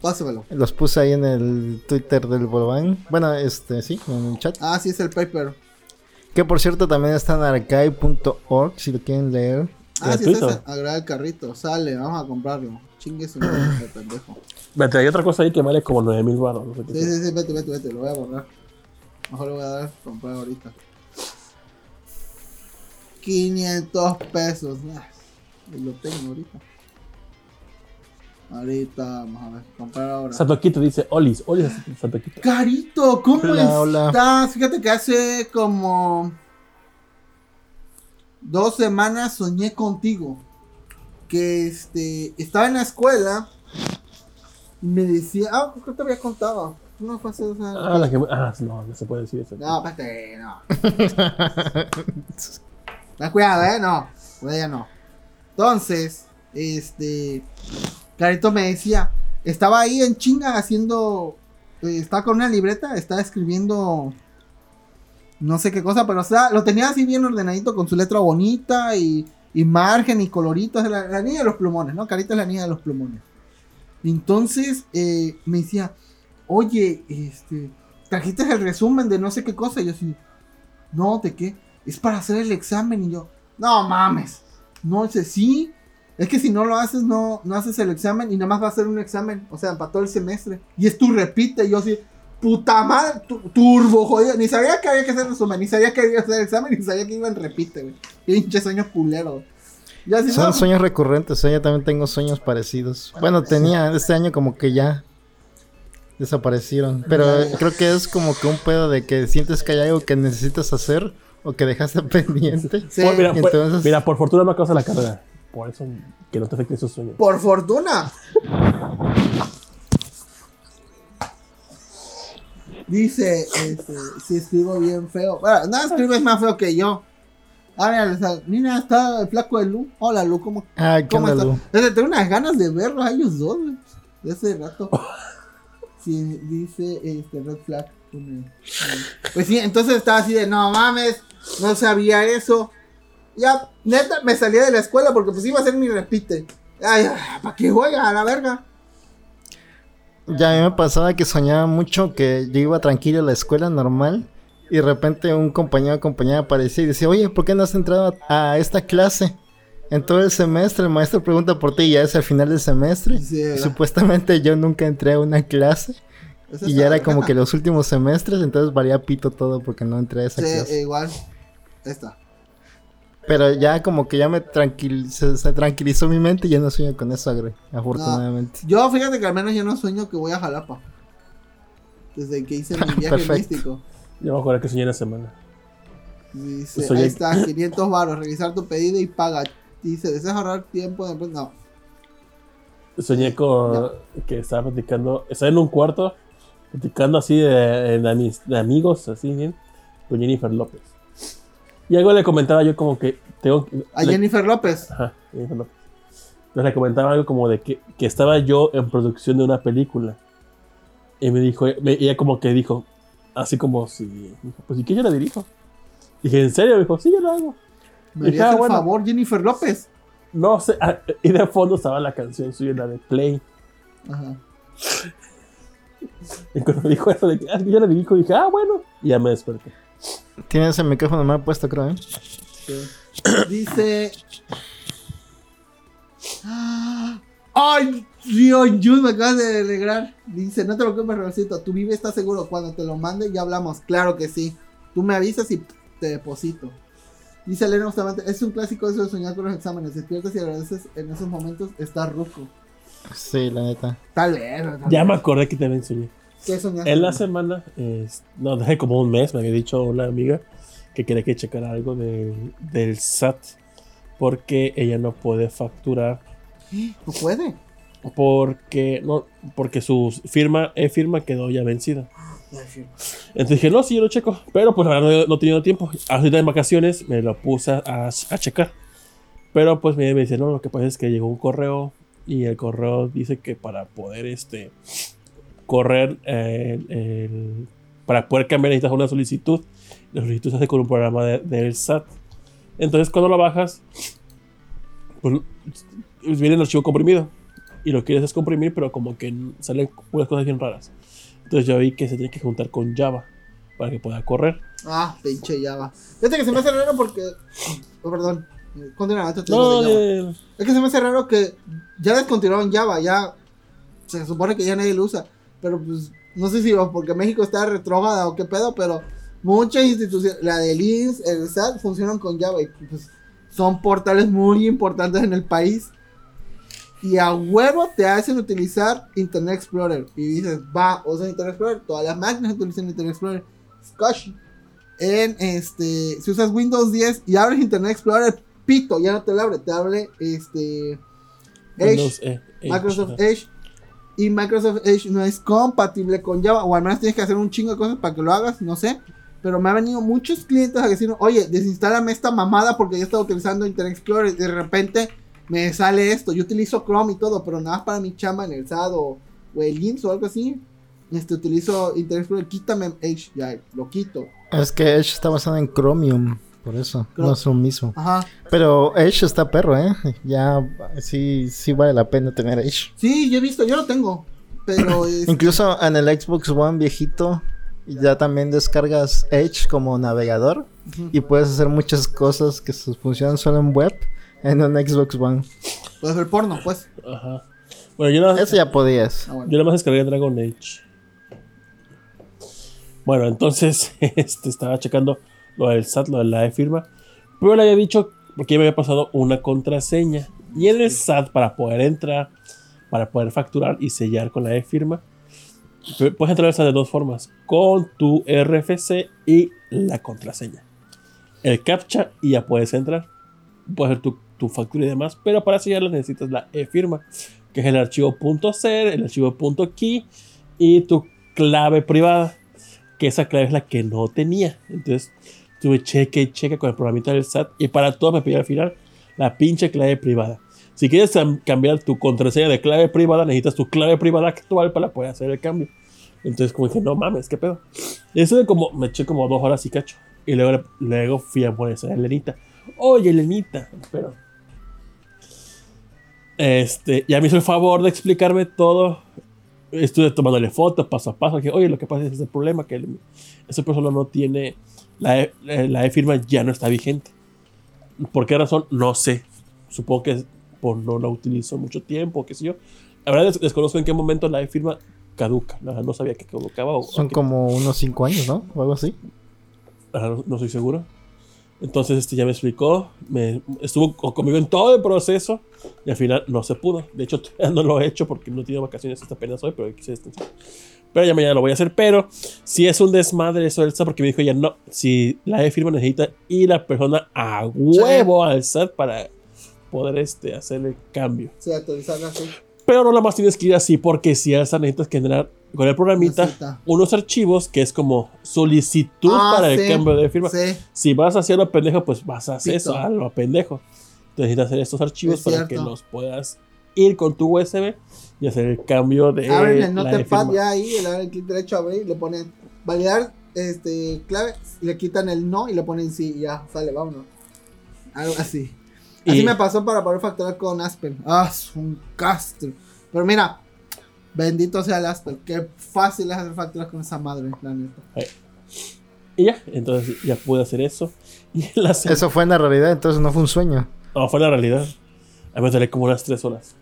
Pásamelo. Los puse ahí en el Twitter del Bolván. Bueno, este, sí, en el chat. Ah, sí, es el paper. Que por cierto también está en archive.org si lo quieren leer. Ah, sí, es Gratuito. ese. Agrada el carrito. Sale, vamos a comprarlo. Chingue su madre, pendejo. Vete, hay otra cosa ahí que vale como 9000 baros. No sé Sí, sí, sí, vete, vete, vete. Lo voy a borrar. Mejor le voy a dar a comprar ahorita. 500 pesos. Lo tengo ahorita. Ahorita, vamos a ver. Comprar ahora. Satoquito dice: Olis, Olis Satoquito. Carito, ¿cómo Hola, hola. estás? Fíjate que hace como dos semanas soñé contigo. Que este estaba en la escuela y me decía, ah, ¿por qué te había contado? No fue hace dos años. Ah, la que. Ah, no, no se puede decir eso. No, espérate, no. Ten cuidado, eh, no. Pues ya no. Entonces, este. Carito me decía, estaba ahí en chinga haciendo. eh, estaba con una libreta, estaba escribiendo. No sé qué cosa, pero o sea, lo tenía así bien ordenadito con su letra bonita y, y margen y coloritos. La, la niña de los plumones, ¿no? Carito es la niña de los plumones. Entonces eh, me decía, oye, este, trajiste el resumen de no sé qué cosa. Y yo así, no, ¿de qué? Es para hacer el examen. Y yo, no mames. No, dice, sí. Es que si no lo haces, no, no haces el examen y nada más va a ser un examen. O sea, para todo el semestre. Y es tu repite. Y yo así, puta madre, tu- turbo, jodido. Ni sabía que había que hacer resumen, ni sabía que había que hacer el examen, ni sabía que iba en repite, güey. Pinche sueño culero. Yo así, Son no, sueños recurrentes, ¿eh? yo también tengo sueños parecidos. Bueno, tenía este año como que ya desaparecieron. Pero Ya, ya. creo que es como que un pedo de que sientes que hay algo que necesitas hacer o que dejaste pendiente. Sí, mira, por, mira, por fortuna no acabas la carrera. Por eso que no te afecten esos sueños. por fortuna. Dice, este, si escribo bien feo. Bueno, no escribes más feo que yo. Mira, está el flaco de Lu. Hola, Lu, ¿cómo, Ah, ¿qué cómo onda, estás? Lu? Desde tengo unas ganas de verlos a ellos dos, güey. De hace rato. Sí, dice este Red Flag. Pues sí, entonces estaba así de, no mames, no sabía eso. Ya, neta, me salía de la escuela porque pues iba a ser mi repite. Ay, ¿para qué voy a la verga? Ya a mí me pasaba que soñaba mucho que yo iba tranquilo a la escuela normal y de repente un compañero o compañera aparecía y decía, oye, ¿por qué no has entrado a, esta clase? En todo el semestre el maestro pregunta por ti y ya es al final del semestre. Supuestamente yo nunca entré a una clase y ya era como que los últimos semestres, entonces valía pito todo porque no entré a esa Sí, clase. igual. Esta. Pero ya como que ya me tranquilizó, se tranquilizó mi mente y ya no sueño con eso, güey, afortunadamente. Yo, fíjate que al menos yo no sueño que voy a Jalapa. Desde que hice mi viaje místico. Yo me acuerdo que soñé una semana. Dice, Soñé- ahí está, 500 baros, revisar tu pedido y paga. Dice, ¿deseas ahorrar tiempo? de- No. Soñé con No. que estaba platicando, estaba en un cuarto, platicando así de, de de amigos, así bien, con Jennifer López. Y algo le comentaba yo como que tengo que- A le- Jennifer López. Ajá, Jennifer López. Entonces le comentaba algo como de que, que estaba yo en producción de una película. Y me dijo, me- ella como que dijo, así como si, dijo, pues ¿y qué yo la dirijo? Dije, ¿en serio? Me dijo, sí, yo lo hago. ¿Me harías ah, el bueno. favor, Jennifer López? No sé, ah, y de fondo estaba la canción suya, la de Play. Ajá. Y cuando me dijo eso de que ah, yo la dirijo, dije, ah, bueno. Y ya me desperté. Tienes el micrófono mal puesto, creo, ¿eh? Sí. Dice. Ah, Ay, Dios, Jun, me acabas de alegrar. Dice, no te preocupes, Rosito. Tu vive está seguro. Cuando te lo mande, ya hablamos. Claro que sí. Tú me avisas y te deposito. Dice Elena Bustamante, es un clásico eso de soñar con los exámenes. Despiertas y agradeces en esos momentos estar ruco. Sí, la neta. Tal vez. tal Ya me acordé que también soñé. ¿Qué soñaste? En la semana, es- no, dejé como un mes, me había dicho una amiga que quería que checara algo de- del SAT porque ella no puede facturar No puede. porque no porque su firma e firma quedó ya vencida. Sí. Entonces dije, no, sí, yo lo checo. Pero pues la verdad no, no he tenido tiempo. Ahorita en vacaciones me lo puse a, a checar. Pero pues me, me dice, no, lo que pasa es que llegó un correo y el correo dice que para poder este correr eh, el- para poder cambiar necesitas una solicitud. La solicitud se hace con un programa de- del SAT. Entonces cuando lo bajas, pues viene el archivo comprimido. Y lo quieres descomprimir, pero como que salen unas cosas bien raras. Entonces yo vi que se tiene que juntar con Java para que pueda correr. Ah, pinche Java. Fíjate que se me hace raro porque. Oh, perdón. Continúa, No, de Java. eh, Es que se me hace raro que ya descontinuaron Java, ya se supone que ya nadie lo usa, pero pues no sé si porque México está retrógrada o qué pedo, pero muchas instituciones, la de INS, el SAT funcionan con Java y pues son portales muy importantes en el país. Y a huevo te hacen utilizar Internet Explorer. Y dices, va, usa Internet Explorer. Todas las máquinas utilizan Internet Explorer. Scotch. En este, si usas Windows 10 y abres Internet Explorer, pito, ya no te lo abre, te abre este Edge, Windows, eh, Microsoft. Edge. Y Microsoft Edge no es compatible con Java, o al menos tienes que hacer un chingo de cosas para que lo hagas, no sé. Pero me han venido muchos clientes a decir, oye, desinstálame esta mamada porque yo estaba utilizando Internet Explorer y de repente me sale esto. Yo utilizo Chrome y todo, pero nada más para mi chamba en el SAT o, o el IMSS o algo así. Este, utilizo Internet Explorer, quítame Edge, ya, lo quito. Es que Edge está basado en Chromium, por eso. No es lo mismo. Ajá. Pero Edge está perro, ¿eh? Ya sí, sí vale la pena tener Edge. Sí, yo he visto, yo lo tengo. Pero es. Incluso en el Xbox One viejito ya también descargas Edge como navegador y puedes hacer muchas cosas que sus- funcionan solo en web en un Xbox One. Puedes ver porno, pues. Ajá. Bueno, yo Eso ya podías. Ah, bueno. yo nada más descargué Dragon Age. Bueno, entonces este, estaba checando lo del SAT, lo de la e-firma. Pero le había dicho, porque ya me había pasado una contraseña. Y en el SAT, para poder entrar, para poder facturar y sellar con la e-firma, pu- puedes entrar al SAT de dos formas: con tu RFC y la contraseña. El CAPTCHA y ya puedes entrar. Puedes hacer tu, tu factura y demás, pero para sellarla necesitas la e-firma, que es el archivo .ser, el archivo .key y tu clave privada, que esa clave es la que no tenía. Entonces tuve cheque y cheque con el programita del SAT y para todo me pidió al final la pinche clave privada. Si quieres cam- cambiar tu contraseña de clave privada, necesitas tu clave privada actual para poder hacer el cambio. Entonces, como dije, no mames, qué pedo. Y eso de como, me eché como dos horas y cacho. Y luego, luego fui a molestar a Elenita. Oye, Elenita, pero. Este, ya me hizo el favor de explicarme todo estuve tomándole fotos paso a paso. Que, oye, lo que pasa es ese problema que el- esa persona no tiene. La E- e-firma ya no está vigente. ¿Por qué razón? No sé. Supongo que por no la utilizó mucho tiempo, qué sé yo. La verdad des- desconozco en qué momento la e-firma caduca. No sabía que caducaba. O, Son o que- como unos 5 años, ¿no? O algo así. No, no estoy seguro. Entonces este ya me explicó, me, estuvo co- conmigo en todo el proceso y al final no se pudo. De hecho, no lo he hecho porque no he tenido vacaciones hasta apenas hoy, pero quise descansar. Pero ya mañana lo voy a hacer. Pero si es un desmadre eso del SAT porque me dijo ya no, si la e-firma necesita ir la persona a huevo al SAT para poder este, hacer el cambio. Sí, actualizarla así. Pero no nada más tienes que ir así porque si al SAT necesitas generar con el programita Necesita. unos archivos que es como solicitud Ah, para el sí, cambio de firma. Sí, Si vas a hacer lo pendejo, pues vas a hacer Pito. eso, a lo pendejo. Entonces necesitas hacer estos archivos Es para cierto. que los puedas ir con tu USB y hacer el cambio de abren el notepad ya ahí, le dan el clic derecho a abrir, le ponen validar este clave, le quitan el no y le ponen sí y ya, sale, vámonos. Algo así. Así Y- me pasó para poder facturar con Aspen. Ah, es un castro. Pero mira, bendito sea el Aspen. Qué fácil es hacer facturas con esa madre, la neta. Y ya, entonces ya pude hacer eso. Y la Eso fue en la realidad, entonces no fue un sueño. No, fue la realidad. A mí me como unas tres horas.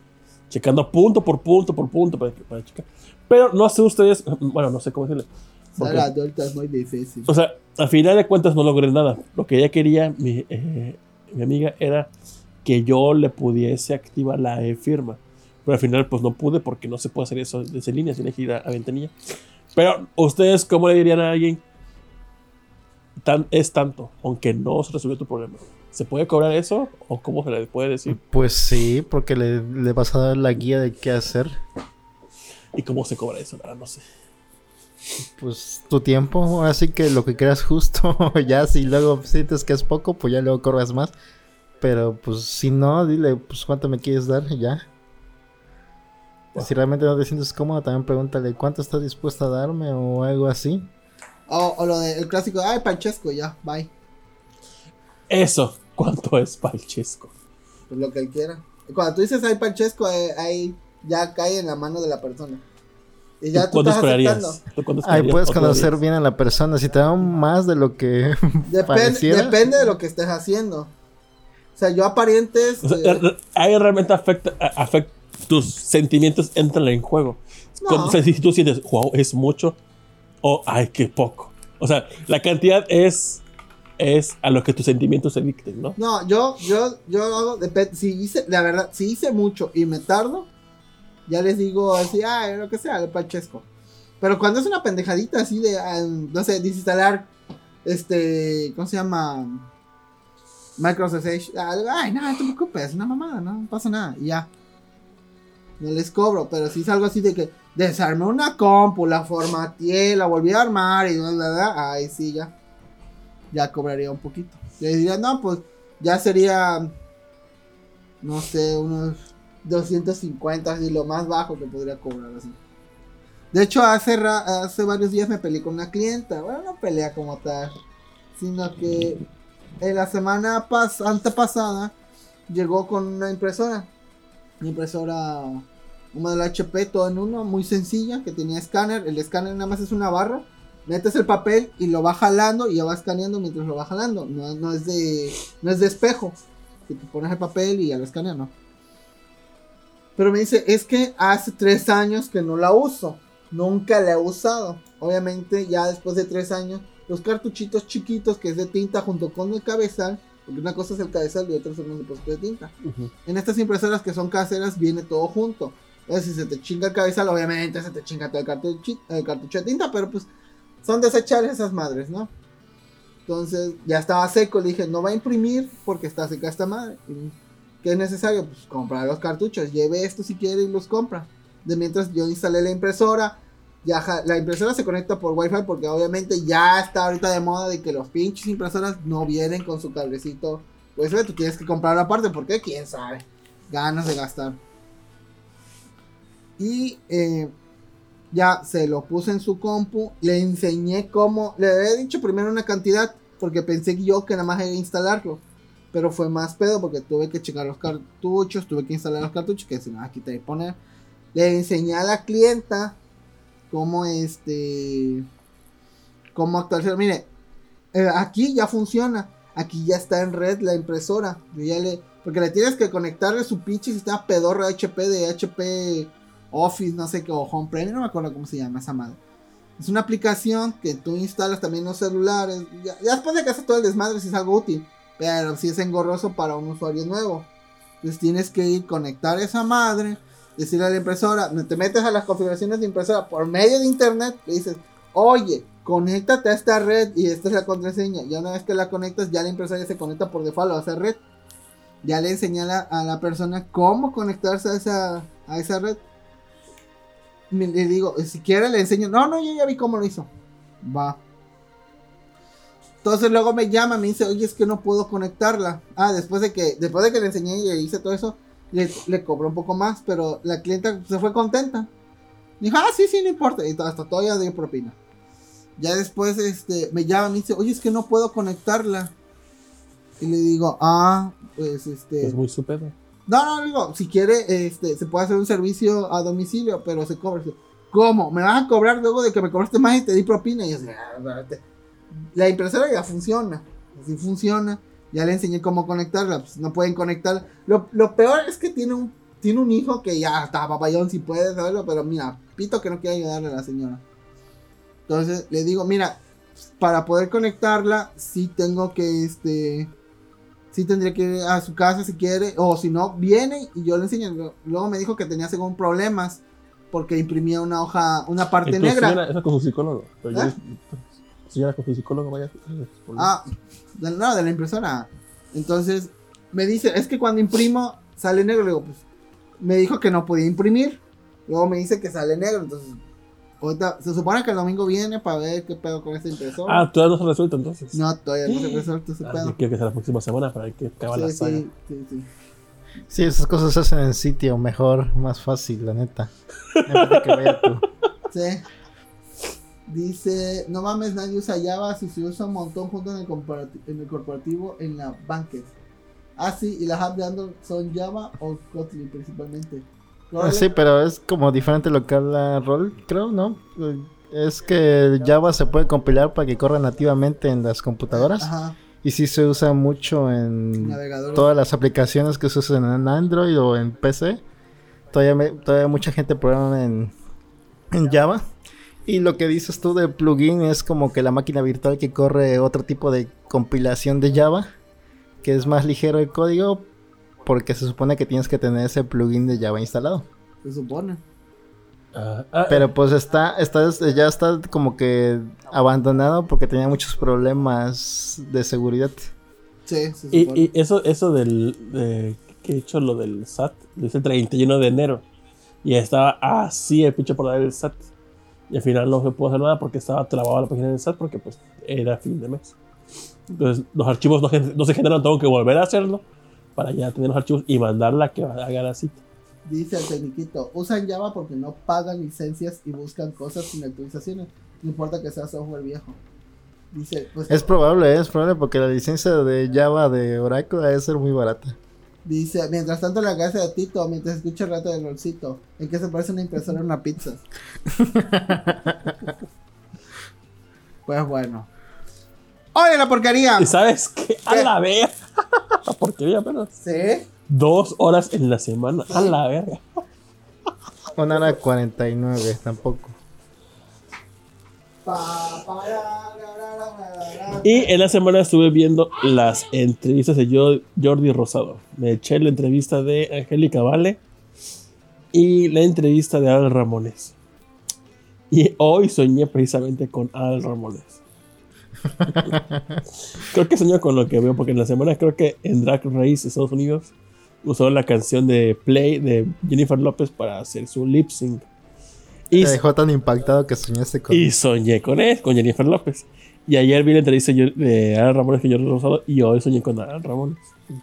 Checando punto por punto por punto para, para checar. Pero no sé ustedes, bueno, no sé cómo decirle. porque- es muy difícil. O sea, al final de cuentas no logré nada. Lo que ella quería, mi, eh, mi amiga, era que yo le pudiese activar la e-firma. Pero al final, pues no pude porque no se puede hacer eso desde línea, tiene que ir a, a ventanilla. Pero, ¿ustedes cómo le dirían a alguien? Tan, es tanto, aunque no se resolvió tu problema. ¿Se puede cobrar eso? ¿O cómo se le puede decir? Pues sí, porque le, le vas a dar la guía de qué hacer. ¿Y cómo se cobra eso? Verdad, no sé. Pues tu tiempo, así que lo que creas justo. ya si luego sientes que es poco, pues ya luego corras más. Pero pues si no, dile, pues cuánto me quieres dar ya. Si realmente no te sientes cómodo, también pregúntale cuánto estás dispuesto a darme o algo así. O, o lo del clásico, ay, Panchesco, ya, bye. Eso, ¿cuánto es Palchesco? Pues lo que él quiera. Cuando tú dices ay, Panchesco, eh, ahí ya cae en la mano de la persona. Y ya tú ¿Cuánto estás esperarías? aceptando. ¿Tú cuánto Ahí puedes ¿O tú conocer bien a la persona. Si te dan más de lo que Depende, pareciera. depende de lo que estés haciendo. O sea, yo a parientes. O sea, eh, re- ahí realmente afecta, tus sentimientos entran en juego. No. Cuando- o sea, si tú sientes, wow, es mucho, o ay, qué poco. O sea, la cantidad es, es a lo que tus sentimientos se dicten, ¿no? no, yo, yo, yo hago, si hice, la verdad, si hice mucho y me tardo, ya les digo así, ah, lo que sea, el Panchesco. Pero cuando es una pendejadita así de, ah, no sé, desinstalar, este, ¿cómo se llama? Microsoft Edge, ay, no, no te preocupes, es una mamada, no pasa nada, y ya. No les cobro, pero si es algo así de que desarmé una compu, la formateé, la volví a armar y bla, bla, bla, ahí sí ya. Ya cobraría un poquito. Le diría, no, pues ya sería, no sé, unos 250, así lo más bajo que podría cobrar así. De hecho, hace, ra- hace varios días me peleé con una clienta. Bueno, no pelea como tal, sino que en la semana pas antepasada llegó con una impresora. Una impresora, un modelo HP todo en uno, muy sencilla, que tenía escáner. El escáner nada más es una barra. Metes el papel y lo va jalando y ya va escaneando mientras lo va jalando. No, no es de no es de espejo. Que te pones el papel y ya lo escanea, no. Pero me dice, es que hace tres años que no la uso. Nunca la he usado. Obviamente, ya después de tres años, los cartuchitos chiquitos que es de tinta junto con el cabezal. Porque una cosa es el cabezal y otra son los depósitos de tinta. En estas impresoras que son caseras viene todo junto. Entonces, si se te chinga el cabezal, obviamente se te chinga todo el cartucho de tinta, pero pues son desechables esas madres, ¿no? Entonces, ya estaba seco, le dije, no va a imprimir porque está seca esta madre. ¿Qué es necesario? Pues comprar los cartuchos, lleve esto si quiere y los compra. De mientras yo instalé la impresora, la impresora se conecta por wifi porque obviamente ya está ahorita de moda de que los pinches impresoras no vienen con su cablecito USB, tú tienes que comprarlo aparte porque quién sabe, ganas de gastar. Y eh, ya se lo puse en su compu, le enseñé cómo, le había dicho primero una cantidad porque pensé yo que nada más era instalarlo. Pero fue más pedo porque tuve que checar los cartuchos, tuve que instalar los cartuchos, que si no, aquí te voy a poner. le enseñé a la clienta cómo este cómo actualizar. Mire, eh, aquí ya funciona. Aquí ya está en red la impresora. Ya le, porque le tienes que conectarle su pinche sistema pedorro HP de HP Office, no sé qué, o Home Premium, no me acuerdo cómo se llama esa madre. Es una aplicación que tú instalas también en los celulares. Ya, ya después de que hace todo el desmadre, si es algo útil. Pero si es engorroso para un usuario nuevo. Entonces tienes que ir, conectar esa madre, decirle a la impresora, te metes a las configuraciones de impresora por medio de internet, le dices, oye, conéctate a esta red y esta es la contraseña. Ya una vez que la conectas, ya la impresora ya se conecta por default a esa red. Ya le enseña a la, a la persona cómo conectarse a esa, a esa red. Le digo, si quiere le enseño. No, no, yo ya vi cómo lo hizo. Va. Entonces luego me llama, me dice, oye, es que no puedo conectarla. Ah, después de que, después de que le enseñé y le hice todo eso, le, le cobró un poco más, pero la clienta se fue contenta. Dijo, ah, sí, sí, no importa. Y hasta todavía dio propina. Ya después este, me llama, me dice, oye, es que no puedo conectarla. Y le digo, ah, pues este. Es muy su pedo. No, no, digo, si quiere, este, se puede hacer un servicio a domicilio, pero se cobra. ¿Cómo? ¿Me vas a cobrar luego de que me cobraste más y te di propina? Y yo, "Ah, espérate". la impresora ya funciona. Así funciona. Ya le enseñé cómo conectarla. Pues no pueden conectar. Lo, lo peor es que tiene un, tiene un hijo que ya está papayón si puede saberlo, pero mira, pito que no quiere ayudarle a la señora. Entonces le digo, mira, para poder conectarla, sí tengo que, este, sí tendría que ir a su casa si quiere, o si no, viene y yo le enseño. Luego me dijo que tenía según problemas porque imprimía una hoja, una parte Entonces, negra. señora, eso con su psicólogo. Pero yo- ¿Eh? señora con su psicólogo, vaya. Ah, de, no, de la impresora. Entonces me dice, es que cuando imprimo sale negro. Le digo, pues me dijo que no podía imprimir. Luego me dice que sale negro. Entonces, ahorita se supone que el domingo viene para ver qué pedo con esta impresora. Ah, todavía no se resuelto entonces. no, todavía no se resuelve ese Ah, pedo. quiero que sea la próxima semana para que acabe la Sí, saga. sí, sí, sí. Sí, esas cosas se hacen en sitio mejor, más fácil, la neta. De que vaya tú. Sí. Dice, no mames, nadie usa Java si se usa un montón junto en el, comparati- en el corporativo en la Banket. Ah, sí, y las apps de Android son Java o Kotlin principalmente. Ah, Sí, pero es como diferente lo que habla Roll, creo, ¿no? Es que Java se puede compilar para que corra nativamente en las computadoras. Ajá, Y sí se usa mucho en todas las aplicaciones que se usan en Android o en PC. Todavía, me- todavía mucha gente programa en, en Java. Y lo que dices tú de plugin es como que la máquina virtual que corre otro tipo de compilación de Java, que es más ligero el código, porque se supone que tienes que tener ese plugin de Java instalado. Se supone. Ah, Pero pues está, está, ya está como que abandonado porque tenía muchos problemas de seguridad. Sí, se y, supone. y eso, eso del. de- que he hecho lo del SAT, dice el 31 de enero. Y estaba así el pinche por del SAT. Y al final no se pudo hacer nada porque estaba trabada la página del SAT porque pues era fin de mes. Entonces los archivos no, no se generan, tengo que volver a hacerlo para ya tener los archivos y mandarla a que haga la cita. Dice el tecniquito, usan Java porque no pagan licencias y buscan cosas sin actualizaciones. No importa que sea software viejo. Dice, pues Es probable, es probable porque la licencia de Java de Oracle debe ser muy barata. Dice, mientras tanto la casa de Tito, mientras escucha el rato del rolcito, en que se parece una impresora en una pizza. pues bueno. ¡Oye la porquería! ¿Y sabes qué? A ¿Qué? la verga. La porquería apenas. ¿Sí? Dos horas en la semana. A la verga. Una hora 49, tampoco. Y en la semana estuve viendo las entrevistas de Jo- Jordi Rosado. Me eché la entrevista de Angélica Vale y la entrevista de Al Ramones. Y hoy soñé precisamente con Al Ramones. creo que soñé con lo que veo, porque en la semana creo que en Drag Race Estados Unidos usó la canción de Play de Jennifer López para hacer su lip sync. Y, Te dejó tan impactado que soñaste con... y soñé con él, con Jennifer López. Y ayer vi la entrevista yo- de Al Ramones con Jordi Rosado y hoy soñé con Al Ramones.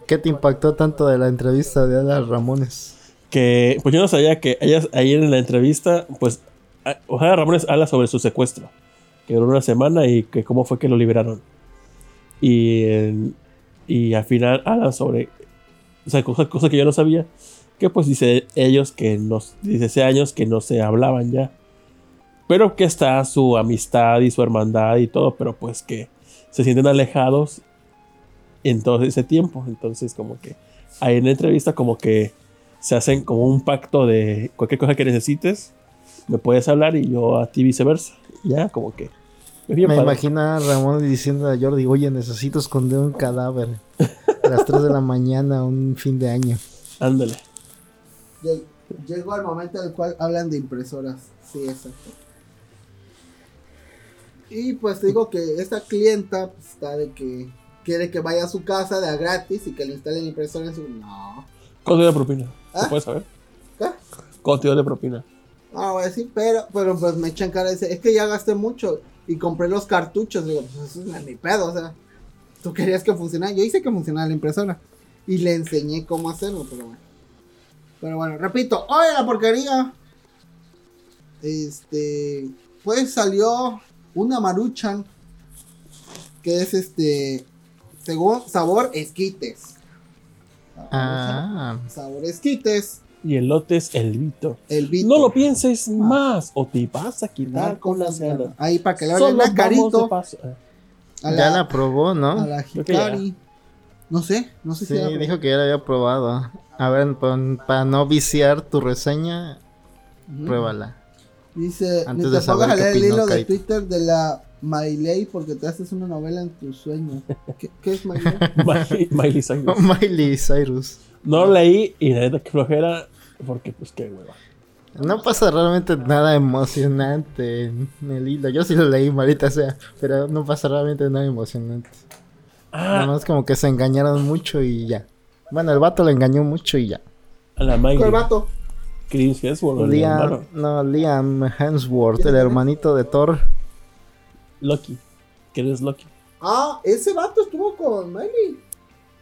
¿Qué te impactó tanto de la entrevista de Ada Ramones? que pues yo no sabía que ellas ayer en la entrevista pues a- Ojeda Ramones habla sobre su secuestro que duró una semana y que cómo fue que lo liberaron y en- y al final habla sobre o sea cosa, cosa que yo no sabía Que pues dice ellos que nos, dice hace años que no se hablaban ya. Pero que está su amistad y su hermandad y todo, pero pues que se sienten alejados en todo ese tiempo. Entonces como que ahí en la entrevista como que se hacen como un pacto de cualquier cosa que necesites, me puedes hablar y yo a ti viceversa. Ya, como que... Me padre. imagino a Ramón diciendo a Jordi, oye, necesito esconder un cadáver. A las 3 de la mañana, un fin de año. Ándale. Lle- Llegó el momento en el cual hablan de impresoras. Sí, exacto. Y pues te digo que esta clienta pues, está de que quiere que vaya a su casa de a gratis y que le instalen impresora en su. No. ¿Cuánto dio de propina? ¿Se ¿Ah? puede saber? ¿Qué? ¿Cuánto dio de propina? No, voy a decir, pero, pero pues me echan cara. Dice, es que ya gasté mucho y compré los cartuchos. Digo, pues eso no es mi pedo, o sea. Tú querías que funcionara. Yo hice que funcionara la impresora. Y le enseñé cómo hacerlo, pero bueno. Pero bueno, repito, oye la porquería. Este. Pues salió una maruchan. Que es este. Según sabor esquites. Ah, Sabor esquites. Y el lote es el Vito. El Vito. No lo pienses más o te vas a quitar con las ganas. Ahí para que le hablen a Carito. Eh, A ya la, la probó, a ¿no? la que ya. Hikari. No sé, no sé Sí, si ya dijo que ya la había probado. A ver, para no viciar tu reseña, pruébala. Dice, Antes ni de te saber pongas a leer el hilo de. Twitter de la Mailey porque te haces una novela en tus sueños. ¿Qué, qué es? Miley, Miley Cyrus. Miley Cyrus. No lo leí y la neta que flojera porque pues qué hueva. No pasa realmente nada emocionante en el hilo. Yo sí lo leí, malita sea, pero no pasa realmente nada emocionante. Nada Ah, más como que se engañaron mucho y ya. Bueno, el vato le engañó mucho y ya. a la Miley. ¿Cuál vato? Chris Hemsworth, Liam, no, Liam Hemsworth, el hermanito de Thor. Loki. ¿Quién es Loki? Ah, ese vato estuvo con Miley.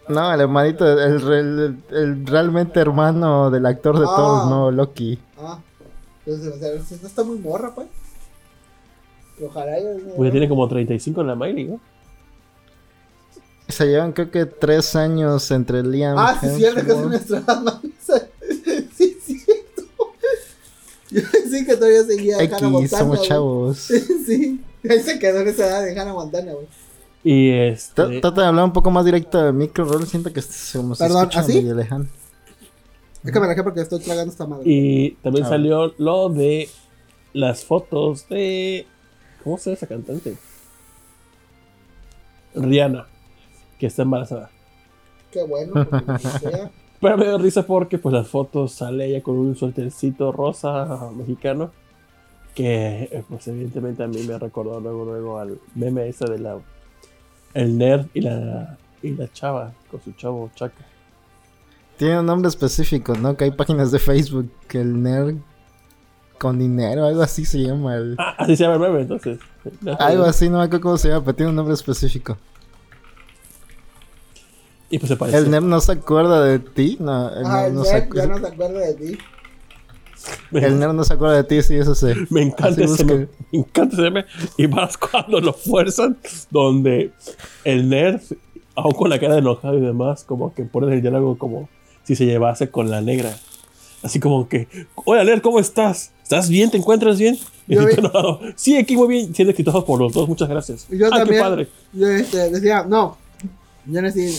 No, el hermanito, el, el- el realmente hermano del actor de Ah. Thor, no Loki. Ah, entonces, o sea, esta está muy morra, pues. Ojalá yo. Pues ya tiene como 35 en la Miley, ¿no? Se llevan creo que tres años entre Liam Ah, sí, es cierto que es nuestra Sí, es cierto. Yo pensé que todavía seguía X, Montana. somos chavos. Sí, ahí se quedó en esa edad de Hannah Montana, güey. Y este. Trata de hablar un poco más directo del micro, Rol. Siento que se como se Perdón, ¿así? medio lejano. Es que me alejé porque estoy tragando esta madre. Y también Ah. salió lo de las fotos de. ¿Cómo se llama esa cantante? Rihanna, que está embarazada. Qué bueno. sea, Pero me dio risa porque pues las fotos sale ella con un sueltercito rosa mexicano. Que eh, pues evidentemente a mí me recordó luego luego al meme ese de la el nerd y la y la chava con su chavo chaca. Tiene un nombre específico, ¿no? Que hay páginas de Facebook que el nerd con dinero, algo así se llama. El... Ah, así se llama el meme entonces. Algo así, no me acuerdo cómo se llama, pero tiene un nombre específico. Y pues se parece. ¿El nerd no se acuerda de ti? No, el Ah, nerd el no se Ned ya no se acuerda de ti. El nerd no se acuerda de ti, sí, eso sí. me encanta ese. Me encanta ese meme. Y más cuando lo fuerzan. Donde el nerd, aún con la cara de enojado y demás, como que ponen el diálogo como si se llevase con la negra. Así como que, hola nerd, ¿cómo estás? ¿Estás bien? ¿Te encuentras bien? Sí, aquí muy bien. Siendo escrito por los dos, muchas gracias. Yo ah, también. qué padre. Yo este, decía, no. Yo no decía.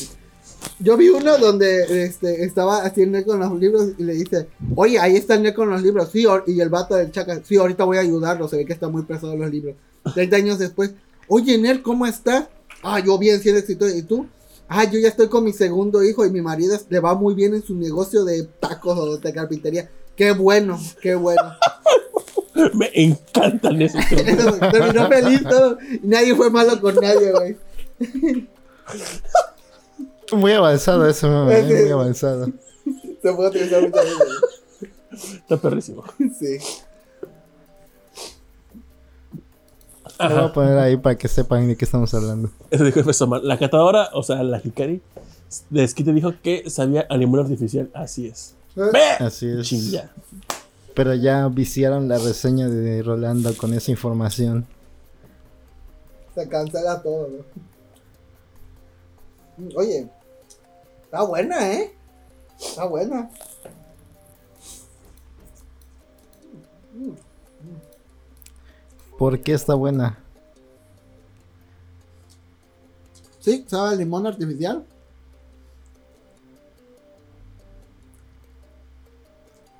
Yo vi uno donde este, estaba haciendo con los libros y le dice, oye, ahí está el con los libros. Sí, y el vato del chaca, sí, ahorita voy a ayudarlo. Se ve que está muy pesado los libros. 30 años después, oye, Ned, ¿cómo estás? Ah, yo bien, siendo exitoso. ¿Y tú? Ah, yo ya estoy con mi segundo hijo y mi marido le va muy bien en su negocio de tacos o de carpintería. Qué bueno, qué bueno. Me encantan esos Eso, Terminó feliz todo. Nadie fue malo con nadie, güey. Muy avanzado eso, Sí. muy avanzado. Se puede utilizar muchas veces. Está perrísimo. Sí. Lo voy a poner ahí para que sepan de qué estamos hablando. Eso dijo el profesor Mal. La catadora, o sea, la Hikari, de Skite dijo que sabía animal artificial. Así es. ¡Ve! Así es. Chinga. Pero ya viciaron la reseña de Rolando con esa información. Se cancela todo, ¿no? Oye, está buena, ¿eh? Está buena. ¿Por qué está buena? Sí, sabe el limón artificial.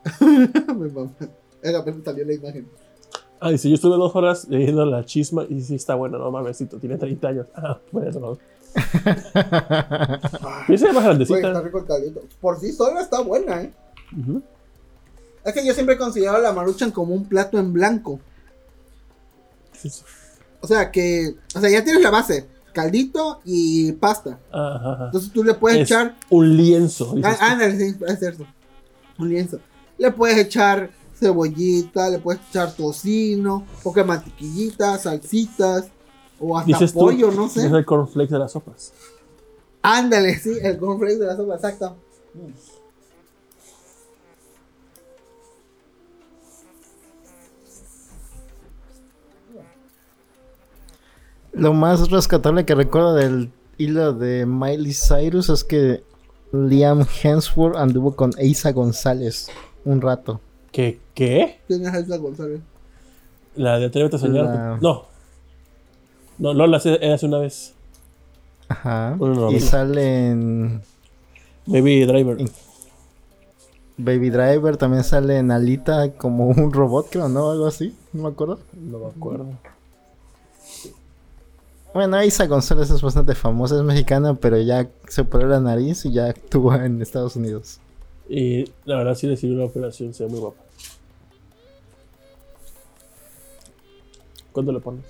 Era salió la imagen. Ay, si yo estuve dos horas leyendo la chisma y sí está bueno, no mamesito, tiene 30 años. Ah, bueno. Se más está grandecita. rico el caldito. Por sí sola está buena, eh. Es que yo siempre he considerado la maruchan como un plato en blanco. O sea que, o sea, ya tienes la base, caldito y pasta. Ajá, ajá. Entonces tú le puedes Es echar, un lienzo. ah, ándale, sí, es cierto, un lienzo. Le puedes echar cebollita, le puedes echar tocino, poca mantequillita, salsitas o hasta Dices tú, pollo, no sé. Es el cornflakes de las sopas. Ándale, sí, el cornflakes de la sopa, exacto. Lo más rescatable que recuerdo del hilo de Miley Cyrus es que Liam Hemsworth anduvo con Eiza González un rato. ¿Qué? ¿Qué? ¿Quién es Elsa González? La de Atrévete a soñar. La- No. No, no la hace, hace una vez. Ajá. Una y sale en Baby Driver. Baby Driver, también sale en Alita como un robot, creo, ¿no? Algo así, no me acuerdo. No me acuerdo. Bueno, Isa González es bastante famosa, es mexicana, pero ya se operó la nariz y ya actuó en Estados Unidos. Y la verdad, sí recibí una operación, se ve muy guapa. ¿Cuánto le pones?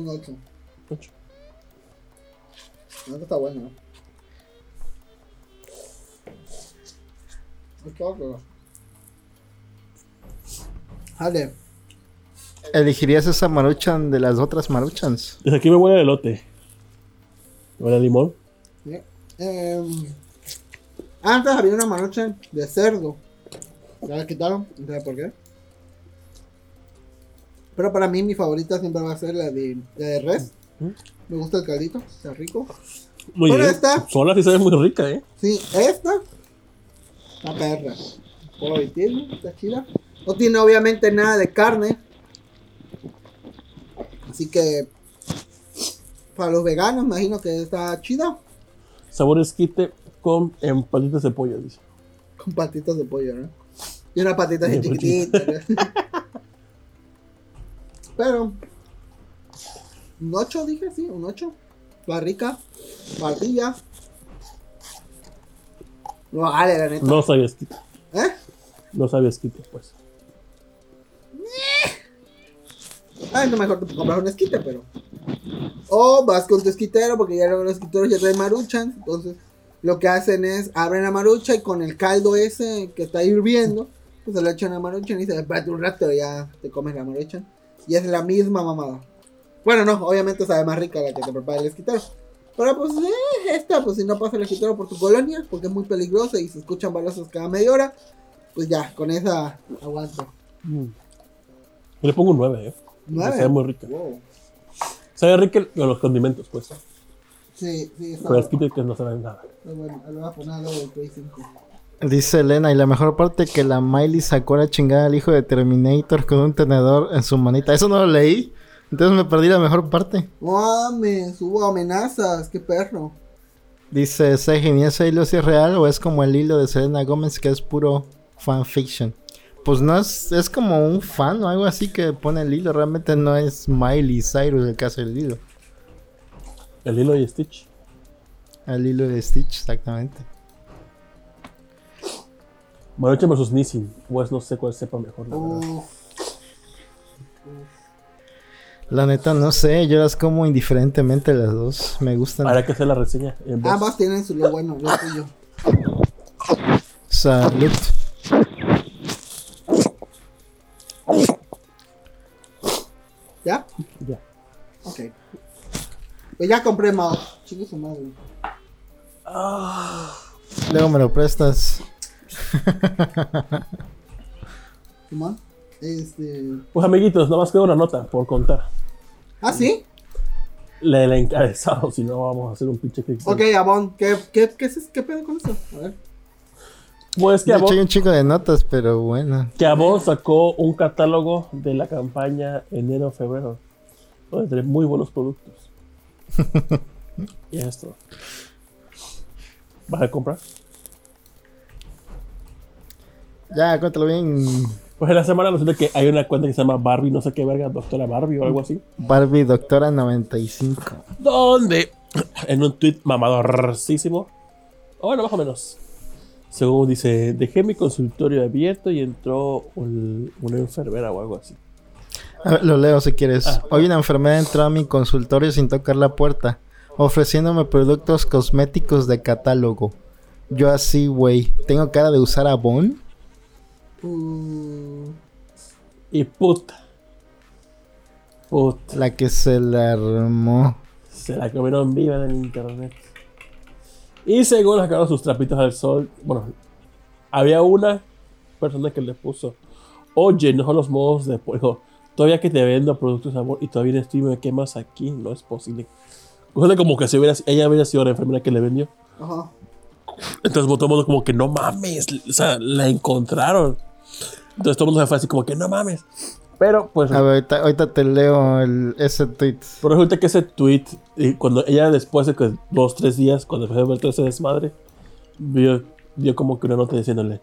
Un 8. Ocho. No, está bueno. bueno. Jale. ¿Elegirías esa maruchan de las otras maruchans? Desde aquí me huele a elote. Me huele a limón. Sí. Em, antes había una maruchan de cerdo. Ya la quitaron, no sé por qué. Pero para mí mi favorita siempre va a ser la de, la de res. ¿Mm? Me gusta el caldito, está rico. Muy bien. esta- Sola sí sabe muy rica, ¿eh? Sí, esta. La perra. Por tiene, está chida. No tiene obviamente nada de carne. Así que. Para los veganos, imagino que está chida. Sabor esquite con empatitas de pollo, dice. Con patitas de pollo, ¿no? Y una patita así chiquitita. ¿no? Pero. Un 8, dije, sí, un 8. Va rica. Barbilla. No vale, la neta. No sabía esquite. ¿Eh? No sabía esquite, pues. Ay, no mejor te compras un esquite, pero. O vas con tu esquitero, porque ya los esquiteros ya traen maruchan. Entonces, lo que hacen es abren la marucha y con el caldo ese que está hirviendo, pues se le echan a maruchan y se espérate un rato y ya te comes la maruchan. Y es la misma mamada. Bueno, no, obviamente sabe más rica la que te prepara el esquitero. Pero pues, eh, esta, pues si no pasa el esquitero por tu colonia, porque es muy peligrosa y se escuchan balazos cada media hora, pues ya, con esa aguanto. Mm. Yo le pongo un 9, ¿eh? ¿Nueve? Sabe muy rica. Wow. Sabe rica los condimentos, pues. Sí, sí, está Pero el esquite que no sabe nada. Está bueno, le voy a poner algo Play 5. Dice Elena, y la mejor parte que la Miley sacó la chingada al hijo de Terminator con un tenedor en su manita. Eso no lo leí. Entonces me perdí la mejor parte. Mames, hubo amenazas, qué perro. Dice Sejin, ¿y ese hilo sí es real o es como el hilo de Selena Gómez que es puro fanfiction? Pues no es, es como un fan o algo así que pone el hilo. Realmente no es Miley Cyrus el que hace el hilo. El hilo y Stitch. El hilo de Stitch, exactamente. Maruchan versus Nissin. Pues no sé cuál sepa mejor, la verdad. Uf, La neta, no sé, yo las como indiferentemente las dos. Me gustan. Habrá que hacer la reseña. Ambas tienen su lo bueno, lo tuyo. Salud. ¿Ya? Ya. Ok. Pues ya compré. Chingue su madre. Luego me lo prestas. Este. Pues amiguitos, nada más queda una nota por contar. ¿Ah, sí? Le el encabezado, si no vamos a hacer un pinche clic. Ok, Abón, ¿qué, qué, qué, es, ¿qué pedo con eso? A ver. Pues que Avon, hay un chico de notas, pero bueno. que Avon sacó un catálogo de la campaña enero-febrero. Donde tiene muy buenos productos. y esto. ¿Vas a comprar? Ya, cuéntalo bien. Pues en la semana resulta que hay una cuenta que se llama Barbie, no sé qué verga, doctora Barbie o algo así. Barbie Doctora 95. Donde en un tweet mamadorcísimo, bueno, más o menos, según dice, dejé mi consultorio abierto y entró un- una enfermera o algo así. A ver, lo leo si quieres. Ah. Hoy una enfermera entró a mi consultorio sin tocar la puerta, ofreciéndome productos cosméticos de catálogo. Yo así, güey, ¿tengo cara de usar Avon? Uh, Y puta. Puta. La que se la armó. Se la comieron viva en el internet. Y según sacaron sus trapitos al sol, bueno, había una persona que le puso, oye, no son los modos de dijo, todavía que te vendo productos de amor y todavía en stream me quemas aquí, no es posible. Cosa como que si hubiera, ella hubiera sido la enfermera que le vendió. ajá. Entonces todo el mundo como que no mames, o sea, la encontraron. Entonces todo el mundo se fue así como que no mames. Pero pues A ver, ahorita, ahorita te leo el, ese tweet. Pero resulta que ese tweet, y cuando ella después de que dos, tres días, cuando empezó a ver todo ese desmadre, vio, vio como que una nota diciéndole: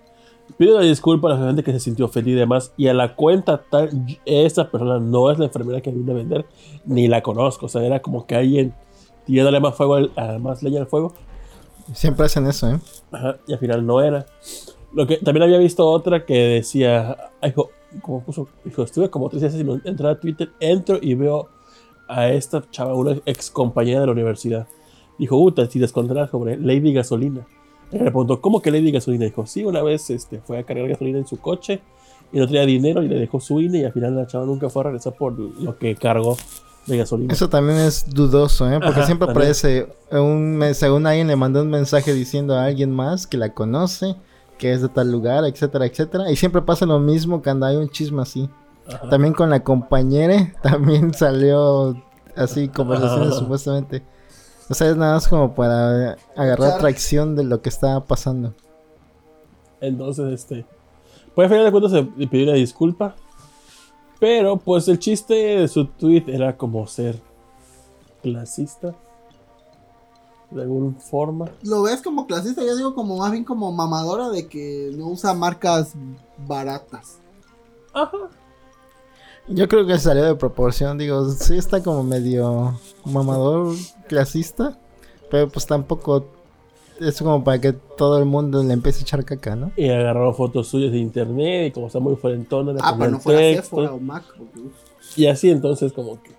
Pido una disculpa a la gente que se sintió ofendida y demás. Y a la cuenta, tal, esa persona no es la enfermera que vino a vender, ni la conozco. O sea, era como que alguien tirándole más fuego, al- más leña al fuego. Siempre hacen eso, ¿eh? Ajá, y al final no era. Lo que también había visto otra que decía, ay, dijo, como puso, dijo, estuve como tres días sin entrar a Twitter, entro y veo a esta chava, una ex compañera de la universidad. Dijo, puta, si descontarás sobre Lady Gasolina. Y le preguntó, ¿cómo que Lady Gasolina? Dijo, sí, una vez este, fue a cargar gasolina en su coche y no tenía dinero y le dejó su INE y al final la chava nunca fue a regresar por lo que cargó de gasolina. Eso también es dudoso, ¿eh? Porque Ajá, siempre también. aparece un según alguien le mandó un mensaje diciendo a alguien más que la conoce, que es de tal lugar, etcétera, etcétera. Y siempre pasa lo mismo cuando hay un chisme así. Ajá. También con la compañera también salió así conversaciones Ajá. supuestamente. O sea, es nada más como para agarrar tracción de lo que estaba pasando. Entonces, este. Pues al final de cuentas se le pidió una disculpa. Pero pues el chiste de su tweet era como ser clasista. De alguna forma. Lo ves como clasista, yo digo como más bien como mamadora de que no usa marcas baratas. Ajá. Yo creo que salió de proporción, digo, sí está como medio mamador clasista, pero pues tampoco es como para que todo el mundo le empiece a echar caca, ¿no? Y agarraron fotos suyas de internet. Y como está muy frentona, Ah, pero no fuera texto, Sephora o Mac. uf. Y así entonces como que.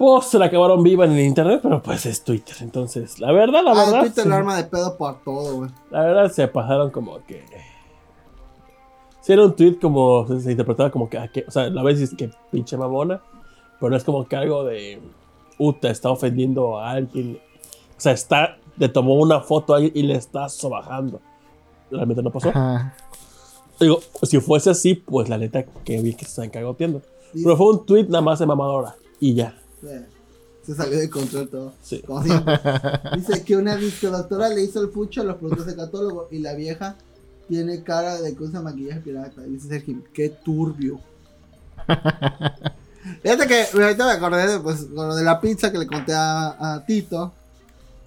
Pues se la acabaron viva en el internet, pero pues es Twitter. Entonces, la verdad, la Ah, verdad. Twitter sí. lo arma de pedo por todo, güey. La verdad se pasaron como que. Si era un tweet como. Se, se interpretaba como que, ah, que- O sea, la vez es que pinche mamona. Pero no es como que algo de. Uta, está ofendiendo a alguien. O sea, está. Le tomó una foto a alguien y le está sobajando. Realmente no pasó. Ajá. Digo, si fuese así, pues la neta que vi que se están cagoteando. Dice, Pero fue un tweet nada más de mamadora. Y ya. se salió de control todo. Sí. Como siempre. Dice que una disco doctora le hizo el fucho a los productos de catálogo y la vieja tiene cara de que usa maquillaje pirata. Dice Sergio, qué turbio. Fíjate que ahorita me acordé de, pues, lo de la pizza que le conté a, a Tito.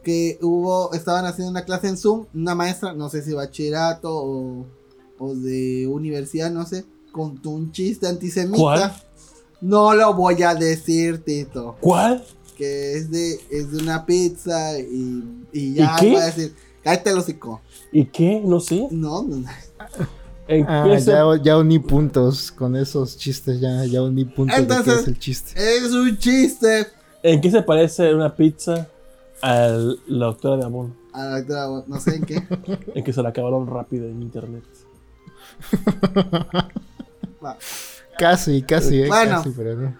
Que hubo, estaban haciendo una clase en Zoom, una maestra, no sé si bachillerato o, o de universidad, no sé, contó un chiste antisemita. ¿Cuál? No lo voy a decir, Tito ¿Cuál? que es de, es de una pizza y, y ya ¿Y qué? voy a decir, cállate el hocico. ¿Y qué? No sé. No, no, no. ¿En Ah, qué se- ya, ya uní puntos con esos chistes, ya, ya uní puntos de Entonces- qué es el chiste. es un chiste. ¿En qué se parece una pizza a la doctora de Amon? A la doctora, no sé en qué. En que se la acabaron rápido en internet. Va. Casi, casi, eh, Bueno. casi, pero no.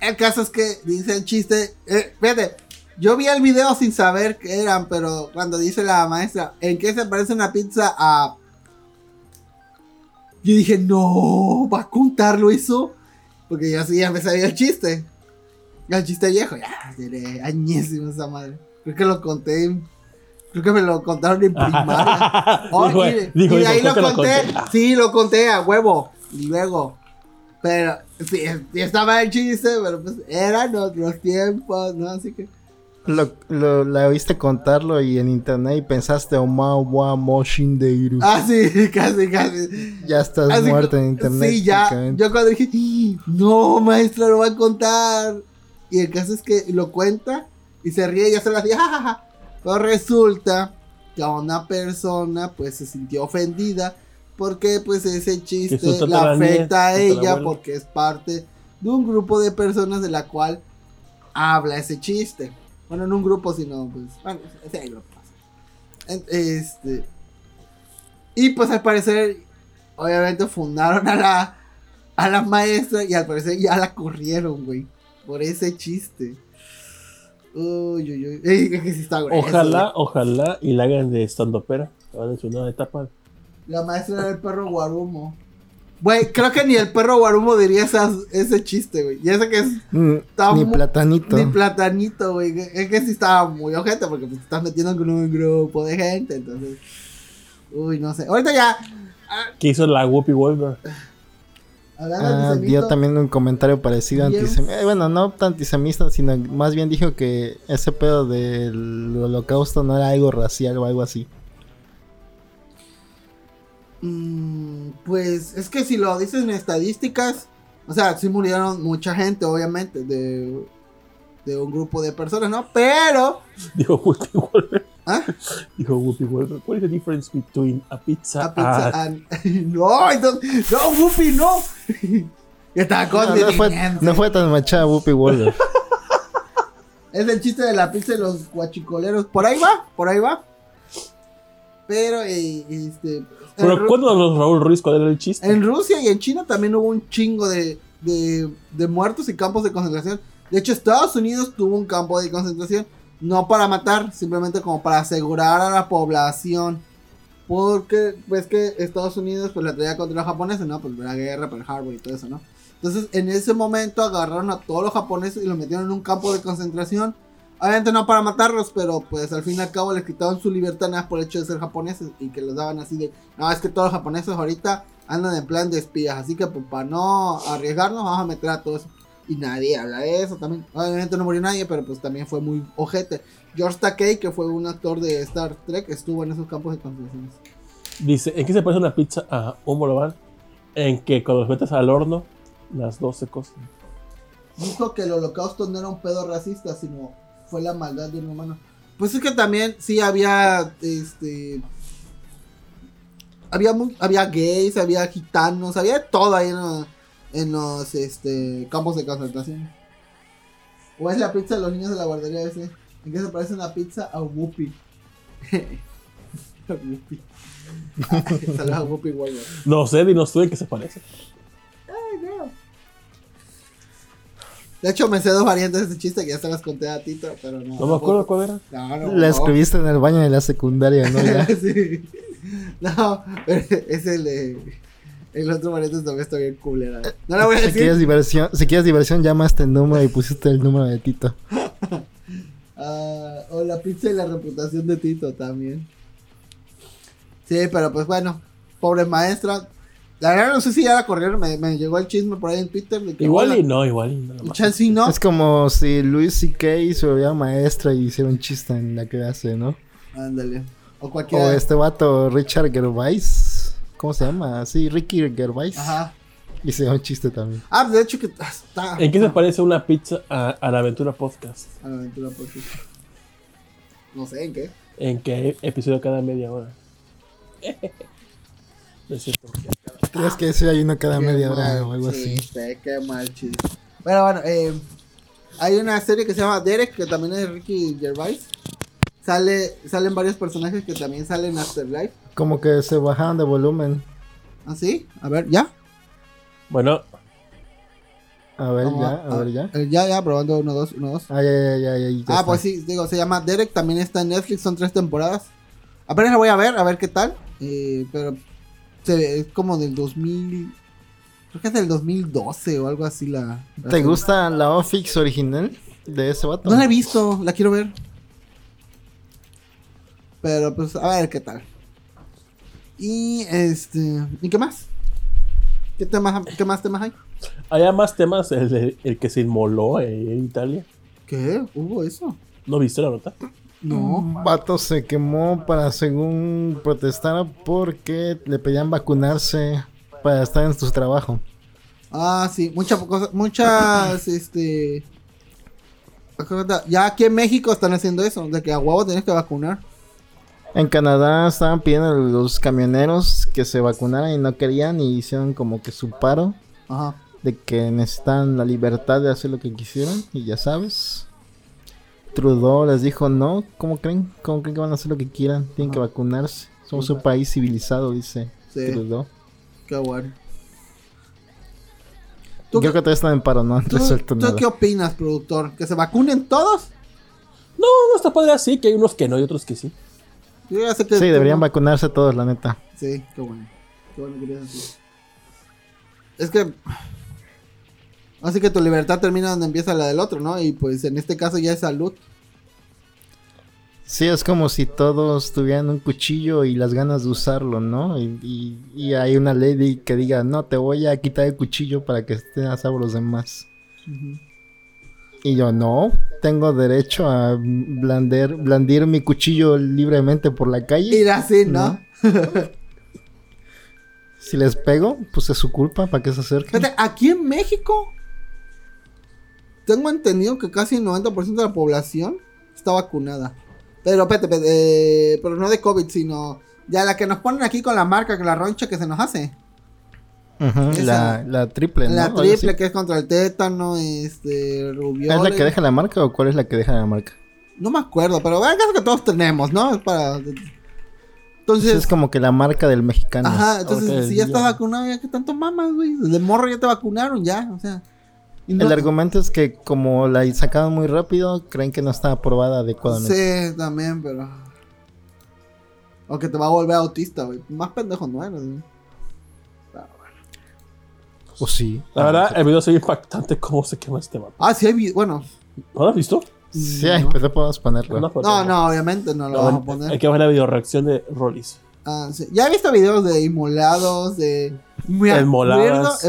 El caso es que dice el chiste. Eh, fíjate, yo vi el video sin saber qué eran, pero cuando dice la maestra, ¿en qué se parece una pizza a.? Yo dije, no, ¿va a contarlo eso? Porque yo sí ya me sabía el chiste. El chiste viejo, ya, diré, añísimo esa madre. Creo que lo conté en Creo que me lo contaron en primaria. Oh, Dijo, y, dijo, y de dijo, ahí lo conté. conté. Ah. Sí, lo conté a huevo. Y luego. Pero, sí, sí estaba el chiste, pero pues eran otros tiempos, ¿no? Así que. Lo, lo- la oíste contarlo y en internet y pensaste, Oma wa mo shindeiru. Ah, sí, casi, casi. Ya estás Así en internet. Sí, ya. Yo cuando dije, "¡Ah! no, maestra, lo va a contar. Y el caso es que lo cuenta y se ríe y ya se lo hacía, jajaja. Pero resulta que a una persona, pues se sintió ofendida porque, pues, ese chiste la afecta a ella porque es parte de un grupo de personas de la cual habla ese chiste. Bueno, no un grupo, sino, pues, bueno, ese ahí lo pasa. Este. Y pues al parecer, obviamente fundaron a la, a la maestra y al parecer ya la corrieron, güey. Por ese chiste. Uy, uy, uy. Ey, es que sí está grueso, Ojalá, ojalá y la hagan de stand upera. Ahora en su nueva etapa. La maestra era el perro guarumo. Güey, creo que ni el perro guarumo diría esas- ese chiste, güey. Y ese que es Mm, ni platanito. ni platanito, güey. Es que sí estaba muy ojete porque te estás metiendo con un grupo de gente. Entonces. Uy, no sé. Ahorita ya. Que hizo la Whoopi Wolver. Ah, dio también un comentario parecido antisemita. bueno, no tan antisemita, sino más bien dijo que ese pedo del holocausto no era algo racial o algo así. Mm, pues es que si lo dices en estadísticas, o sea, sí murieron mucha gente, obviamente, de, de un grupo de personas, ¿no? Pero, Dijo Whoopi Wolver. ¿ah? Dijo Whoopi Wolver. What is the difference between a pizza, A pizza and... and- no, entonces, no, Whoopi, no. Está con No, no fue, no fue tan machada Whoopi Wolver. Es el chiste de la pizza y los guachicoleros. Por ahí va, por ahí va. Pero, eh, este. Pero cuéntanos, Raúl Ruiz, cuál era el chiste. En Rusia y en China también hubo un chingo de, de, de muertos y campos de concentración. De hecho, Estados Unidos tuvo un campo de concentración, no para matar, simplemente como para asegurar a la población. Porque, pues que Estados Unidos pues la traía contra los japoneses, ¿no? Pues la guerra, Pearl Harbor y todo eso, ¿no? Entonces, en ese momento agarraron a todos los japoneses y los metieron en un campo de concentración. Obviamente no para matarlos, pero pues al fin y al cabo les quitaron su libertad nada por el hecho de ser japoneses y que los daban así de, no, es que todos los japoneses ahorita andan en plan de espías, así que pues, para no arriesgarnos vamos a meter a todos. Y nadie habla de eso también. Obviamente no murió nadie, pero pues también fue muy ojete. George Takei, que fue un actor de Star Trek, estuvo en esos campos de concentración. Dice, ¿en qué se parece una pizza a un bolobán? En que cuando los metes al horno, las dos se cocen. Dijo que el holocausto no era un pedo racista, sino fue la maldad de un humano. Pues es que también sí había, este... Había, había gays, había gitanos, había de todo ahí en los, en los este, campos de concentración. O es la pizza de los niños de la guardería ese. ¿En qué se parece una pizza a Whoopi? A Whoopi. Saludos a Whoopi. No sé, dinos tú en qué se parece. De hecho, me sé dos variantes de ese chiste que ya se las conté a Tito, pero no. No me acuerdo cuál era. No, no, La no. escribiste en el baño de la secundaria, ¿no? Ya. sí. No, pero es el de. El otro variante también está bien culera. No la voy a Si quieres decir. diversión, si quieres diversión, llama a este número y pusiste el número de Tito. Ah, o la pizza y la reputación de Tito también. Sí, pero pues bueno. Pobre maestra. La verdad no sé si ya la corrieron. Me, me llegó el chisme por ahí en Twitter. De que, Igual hola, y no, igual y. Chance no. Es como si Luis C.K. se volviera maestra y hiciera un chiste en la clase, ¿no? Ándale. O O cualquiera. este vato Richard Gervais. ¿Cómo se llama? Sí, Ricky Gervais. Ajá. Y se un chiste también. Ah, de hecho que está. ¿En qué se parece una pizza a, a la aventura podcast? A la aventura ti. No sé en qué. En que episodio cada media hora. Es cierto. ¿Crees que sí hay uno cada Qué media hora o algo así? Qué mal chiste. Pero bueno, eh, hay una serie que se llama Derek, que también es de Ricky Gervais. Sale, salen varios personajes que también salen en Afterlife. Como que se bajaban de volumen. ¿Ah, sí? A ver, ¿ya? Bueno, A ver, ya, a ver, ya. eh, ya, ya, probando uno, dos, uno, dos. Ah, ya, ya, ya, ya, ya Ah, está. pues sí, digo, se llama Derek, también está en Netflix, son tres temporadas. Apenas la voy a ver, a ver qué tal. eh, pero se es como del 2000. Creo que es del 2012 o algo así la. la ¿Te serie. gusta la Ofix original de ese vato? No la he visto, la quiero ver. Pero pues a ver qué tal. Y este. ¿Y qué más? ¿Qué, temas, qué más temas hay? Había más temas, el, de- el que se inmoló eh, en Italia. ¿Qué? ¿Hubo eso? ¿No viste la nota? No. Un vato se quemó para, según protestar, porque le pedían vacunarse para estar en su trabajo. Ah, sí, muchas cosas, muchas, este... Ya aquí en México están haciendo eso, de que a huevo tienes que vacunar. En Canadá estaban pidiendo a los camioneros que se vacunaran y no querían y hicieron como que su paro Ajá. de que necesitan la libertad de hacer lo que quisieran y ya sabes. Trudeau les dijo no, ¿cómo creen? ¿Cómo creen que van a hacer lo que quieran? Tienen que vacunarse. Somos un país civilizado, dice Sí, Trudeau. qué bueno. ¿Tú, Creo que todavía están en paro, no han tú- resuelto tú nada. qué opinas, productor? ¿Que se vacunen todos? No, no está padre así, que hay unos que no y otros que sí. Yo ya sé que Sí, deberían no. vacunarse todos, la neta. Sí, qué bueno. Qué bueno que piensas. Es que... Así que tu libertad termina donde empieza la del otro, ¿no? Y pues en este caso ya es salud. Sí, es como si todos tuvieran un cuchillo y las ganas de usarlo, ¿no? Y, y- y hay una ley que diga, no, te voy a quitar el cuchillo para que estén a salvo los demás. Y yo, no, tengo derecho a blander, blandir mi cuchillo libremente por la calle. Ir así, ¿no? Si les pego, pues es su culpa, ¿para que se acerquen? Aquí en México tengo entendido que casi el 90% de la población está vacunada. Pero, espérate, espérate, eh, pero no de COVID, sino ya la que nos ponen aquí con la marca, con la roncha que se nos hace. Ujú, esa- la, la triple, ¿no? la triple que es contra el tétano, este, rubiola. ¿Es la que deja la marca o cuál es la que deja la marca? No me acuerdo, pero es caso que todos tenemos, ¿no? Es para... Entonces... es como que la marca del mexicano. Ajá, entonces si ya estás ya. vacunado, ya que tanto mamas, güey. De morro ya te vacunaron, ya, o sea. No- El argumento es que como la sacaron muy rápido, creen que no está aprobada adecuadamente. Sí, también, pero. O que te va a volver autista, güey. Más pendejo no eres, güey. ¿O sí? La verdad, el video se ve impactante cómo se quema este mapa. Ah, sí hay vi- Bueno. ¿No lo has visto? Sí, no. pues no podemos ponerlo. Foto. No, no, obviamente no lo No, vamos a poner. Hay que ver la video reacción de Rollis. Ah, sí. Ya he visto videos de inmolados, de. Me Emoladas.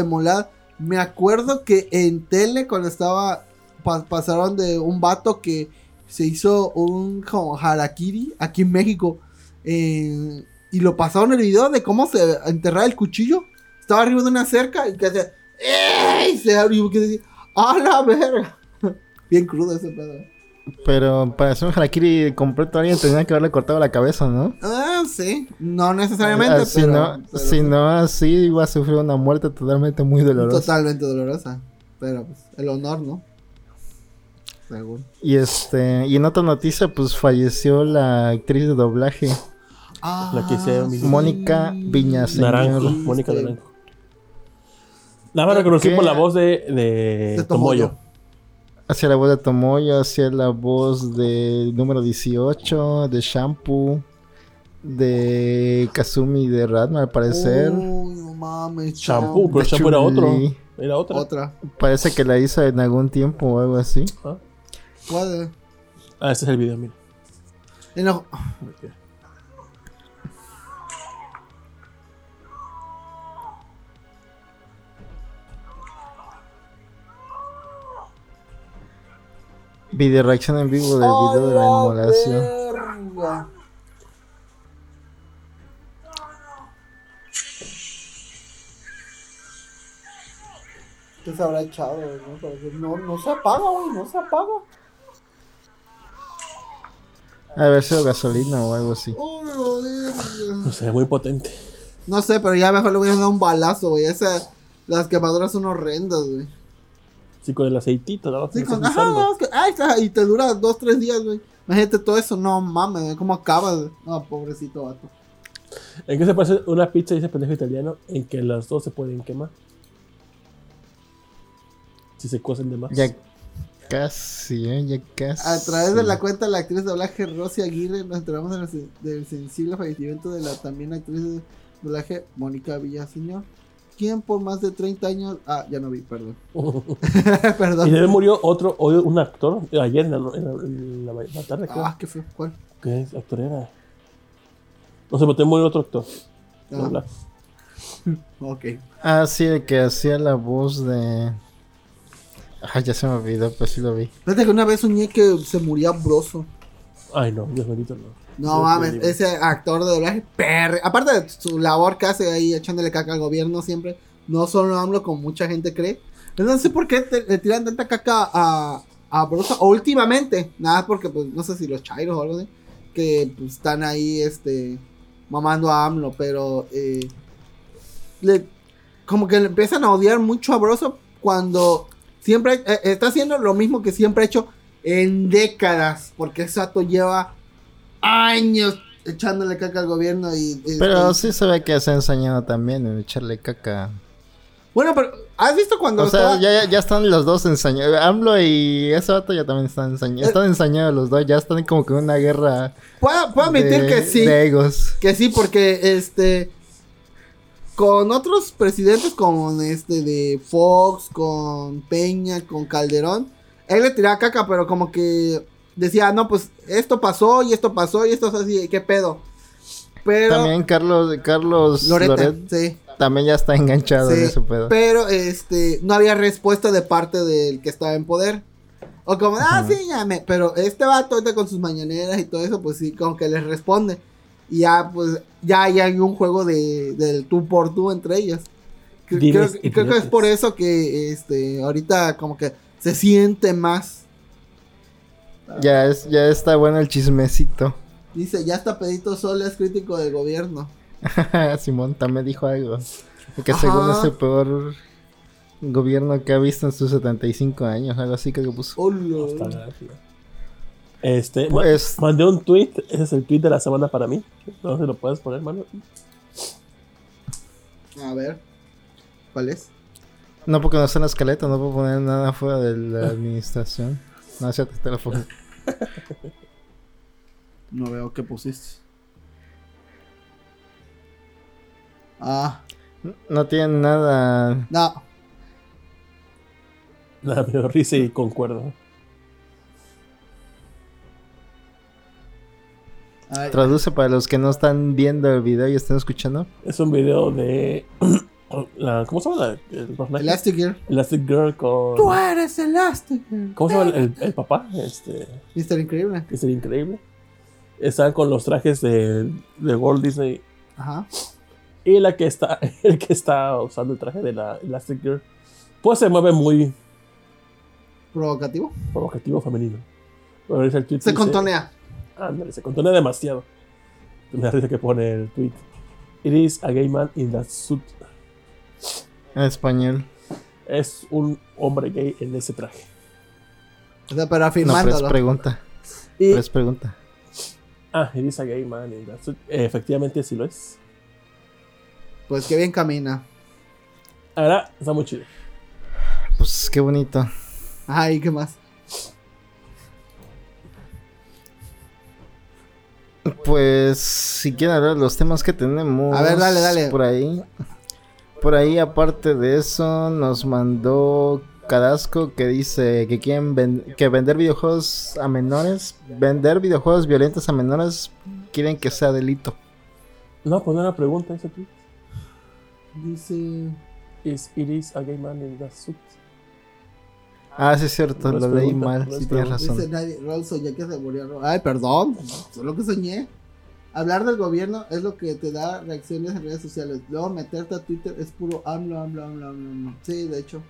Me acuerdo que en tele, cuando estaba. pa- pasaron de un vato que se hizo un harakiri aquí en México. eh, y lo pasaron el video de cómo se enterraba el cuchillo. Estaba arriba de una cerca y que hacía. ¡Ey! Se abrió y que decía. ¡A la verga! Bien crudo ese pedo. Pero para hacer un harakiri completo alguien tenía que haberle cortado la cabeza, ¿no? Ah, sí. No necesariamente, Ah, si, pero, no, pero si no así iba a sufrir una muerte totalmente muy dolorosa. Totalmente dolorosa. Pero pues, el honor, ¿no? Según. Y este, y en otra noticia, pues falleció la actriz de doblaje, Ah, La que hice mi- Mónica Villaseñor. Naranjo. Sí, Mónica sí. Naranjo. Nada más reconocí ¿Qué? por la voz de, de, De Tomoyo. Tomoyo. Hacía la voz de Tomoyo, hacía la voz de número 18, de Shampoo, de Kazumi de Radma al parecer. Uy, no mames. Shampoo, pero Shampoo era otro. Era otra. Otra. Parece que la hizo en algún tiempo o algo así. Ah, ¿Cuál? Ah, este es el video, mira. En lo- Ok. Video reacción en vivo del video de la ¡A inmolación. verga! ¿Qué se habrá echado? güey? No, no, no se apaga, güey, no se apaga. A ver sido gasolina o algo así. No sé, muy potente. No sé, pero ya mejor le voy a dar un balazo, güey. Esa, las quemaduras son horrendas, güey. Sí, con el aceitito, la vas Sí, con, ajá, utilizando. no, es que, ay, está, y te dura dos, tres días, güey. Imagínate todo eso, no mames, ¿cómo acaba? güey? No, pobrecito vato. ¿En qué se parece una pizza y ese pendejo italiano? En que las dos se pueden quemar. Si se cuecen de más. Ya casi, ¿eh? Ya casi. A través de la cuenta de la actriz de doblaje Rosy Aguirre nos enteramos del, del sensible fallecimiento de la también actriz de doblaje Mónica Villaseñor, quien por más de 30 años... Ah, ya no vi, perdón. y de él murió otro, hoy un actor, ayer en la, en la- en la- la tarde, creo. Ah, qué feo, ¿cuál? ¿Qué actor era? No se metió muy otro actor. Ah, Habla. ok. Ah, sí, el que hacía la voz de. Ah, ya se me olvidó, pues sí lo vi. Fíjate que una vez soñé que se moría Broso. Ay, no, Dios bendito, no. No mames, ese actor de doblaje, perre. Aparte de su labor que hace ahí echándole caca al gobierno siempre, no solo hablo como mucha gente cree. No sé por qué te- le tiran tanta caca a, a. O últimamente, nada porque, pues, no sé si los chairos o algo así, que pues, están ahí, este, mamando a AMLO, pero eh, le, como que le empiezan a odiar mucho a Broso cuando siempre eh, está haciendo lo mismo que siempre ha hecho en décadas, porque ese vato lleva años echándole caca al gobierno y... y- Pero y- sí se ve que se ha ensañado también en echarle caca. Bueno, pero ¿has visto cuando O sea, ya, ya están los dos ensañados. AMLO y ese vato ya también están ensañados. Están ensañados los dos, ya están como que en una guerra. Puedo, puedo admitir de- que sí, De egos. que sí, porque este... Con otros presidentes, con este de Fox, con Peña, con Calderón, él le tiraba caca, pero como que decía, no, pues esto pasó y esto pasó y esto es así, ¿qué pedo? Pero... También Carlos, Carlos Loretta, Loret sí. también ya está enganchado Sí, en ese pedo. Pero este no había respuesta de parte del que estaba en poder. O como, ah, Ajá. sí, ya me. Pero este vato ahorita con sus mañaneras y todo eso, pues sí, como que les responde. Y ya, pues, ya hay hay un juego de, del tú por tú entre ellas. Creo, y creo que es por eso que este ahorita como que se siente más. Ya, es, ya está bueno el chismecito. Dice, ya está Pedito Sola es crítico del gobierno. Simón también dijo algo. Que Ajá. según es el peor gobierno que ha visto en sus 75 años, algo así que puso. Gracia. Este, ma- Pues- mandé un tweet, ese es el tweet de la semana para mí. No se lo puedes poner, mano. A ver. ¿Cuál es? No, porque no está en la escaleta, no puedo poner nada fuera de la administración. No, ya te lo pongo. No veo qué pusiste. Ah, No tiene nada. no. Me dio risa y concuerdo. Ay, Traduce para los que no están viendo el video y están escuchando. Es un video de. La, ¿Cómo se llama la, el? Elastic Gear. Elastic Girl con. Tú eres Elastic Gear. ¿Cómo se llama el, el- el papá? Este. Mister Increíble. Sería increíble. Están con los trajes de, de Walt Disney. Ajá. Y la que está. El que está usando el traje de la Elastic Girl. Pues se mueve muy Provocativo. provocativo femenino. Pero dice el tweet Se dice- contonea. Ándale, se contonea demasiado. Me da risa que pone el tweet. It is a gay man in that suit. En español. Es un hombre gay en ese traje. O sea, pero No, pero es afirmándolo. pregunta. Y, Pero es pregunta. ah, is a gay man efectivamente, sí lo es. pues que bien camina. Ahora, está muy chido. Pues qué bonito. Ajá, ¿y qué más? Pues si quieren hablar de los temas que tenemos. A ver, dale, dale. Por ahí. Por ahí, aparte de eso, nos mandó Carasco que dice que quieren ven- que vender videojuegos a menores, vender videojuegos violentos a menores, quieren que sea delito. No, pues era pregunta ese tweet. Dice. Is, it is a gay man in that suit. Ah, sí es cierto, No lo leí pregunta, mal, no sí tienes razón. Dice nadie. Rol soñé que se murió. Ay, perdón. Solo que soñé. Hablar del gobierno es lo que te da reacciones en redes sociales. Luego meterte a Twitter es puro AMLO, AMLO, AMLO, AMLO. AMLO. Sí, de hecho.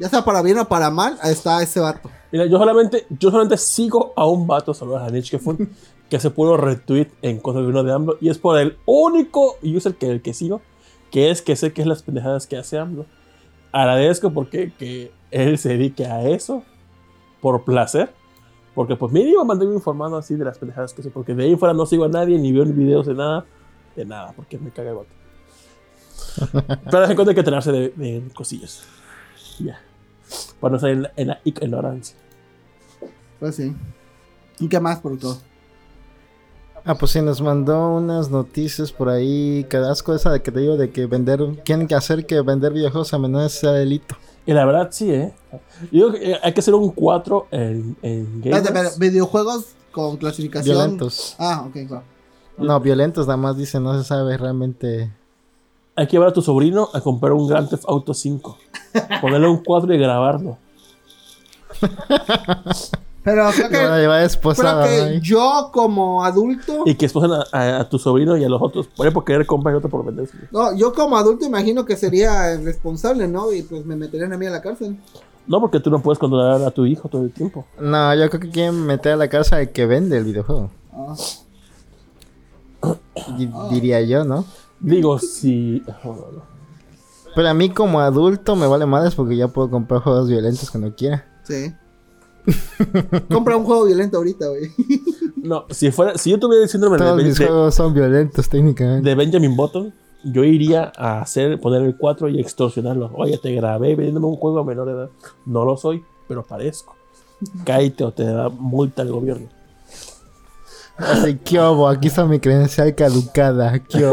Ya sea para bien o para mal, ahí está ese vato. Mira, yo solamente, yo solamente sigo a un vato, saludos a Niche que que hace puro retweet en cosas de uno de AMLO. Y es por el único user que, el que sigo, que es que sé que es las pendejadas que hace AMLO. Agradezco porque que él se dedique a eso por placer. Porque pues mínimo mantengo informado así de las pendejadas que hace. Porque de ahí fuera no sigo a nadie, ni veo ni videos de nada. De nada, porque me caga el vato. Pero se cuenta hay que tenerse de, de cosillas. Ya. Para no estar en la, en la ignorancia. Pues sí. ¿Y qué más, productor? Ah, pues sí, nos mandó unas noticias por ahí, Carasco, esa de que te digo de que vender, quieren que hacer que vender videojuegos a menores sea delito. Y la verdad, sí, ¿eh? Yo digo que eh, hay que hacer un 4 en, en Espérate, videojuegos con clasificación. Violentos. Ah, ok, va. No, violentos nada más dice, no se sabe realmente. Hay que llevar a tu sobrino a comprar un Grand Theft Auto 5. Ponerle un cuadro y grabarlo. Pero creo que, yo como adulto, Y que esposen a, a- a tu sobrino y a los otros. Por ejemplo, querer comprar otro por venderse. no, yo como adulto imagino que sería responsable, ¿no? Y pues me meterían a mí a la cárcel. No, porque tú no puedes controlar a tu hijo todo el tiempo. No, yo creo que quieren meter a la casa al que vende el videojuego. Ah. Di- Diría yo, ¿no? Digo, si. oh, no. Pero a mí como adulto me vale madres porque ya puedo comprar juegos violentos cuando quiera. Sí. Compra un juego violento ahorita, güey. No, si fuera, si yo tuviera el síndrome de, Todos Ben- mis de- juegos son violentos técnicamente. de Benjamin Button, yo iría a hacer, poner el 4 y extorsionarlo. Oye, te grabé vendiéndome un juego a menor edad. No lo soy, pero parezco. Cállate o te da multa el gobierno. Así, ¿qué hubo? Aquí está mi credencial caducada. ¿Qué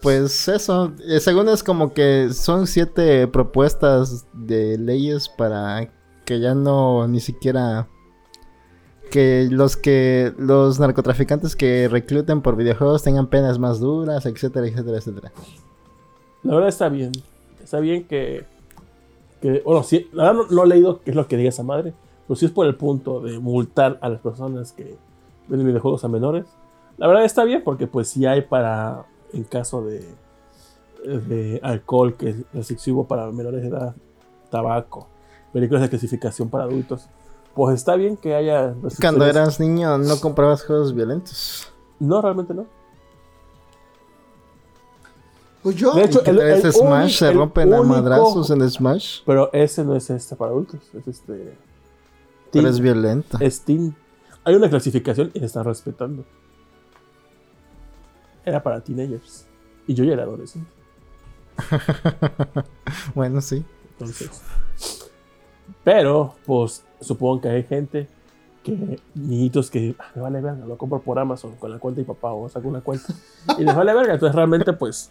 Pues eso, eh, según es como que son siete propuestas de leyes para que ya no ni siquiera que los que los narcotraficantes que recluten por videojuegos tengan penas más duras, etcétera, etcétera, etcétera. La verdad está bien. Está bien que. que bueno, sí, la verdad no, no he leído qué es lo que diga esa madre. Pero si es por el punto de multar a las personas que venden videojuegos a menores. La verdad está bien porque pues si hay para. En caso de. De alcohol que es restrictivo para menores de edad. Tabaco. Películas de clasificación para adultos. Pues está bien que haya Cuando eras niño no comprabas juegos violentos. No, realmente no. Pues yo, De hecho, ¿Qué el- el Smash? único- ¿Se rompen a madrazos en Smash? Pero ese no es este para adultos. Es este. Pero Teen. es violento. Steam. Hay una clasificación y se está respetando. Era para teenagers. Y yo ya era adolescente. bueno, sí. Entonces. Pero, pues, supongo que hay gente que. Niñitos que. "Ah, me vale verga, lo compro por Amazon con la cuenta de mi papá o saco una cuenta. Y les vale verga. Entonces, realmente, pues.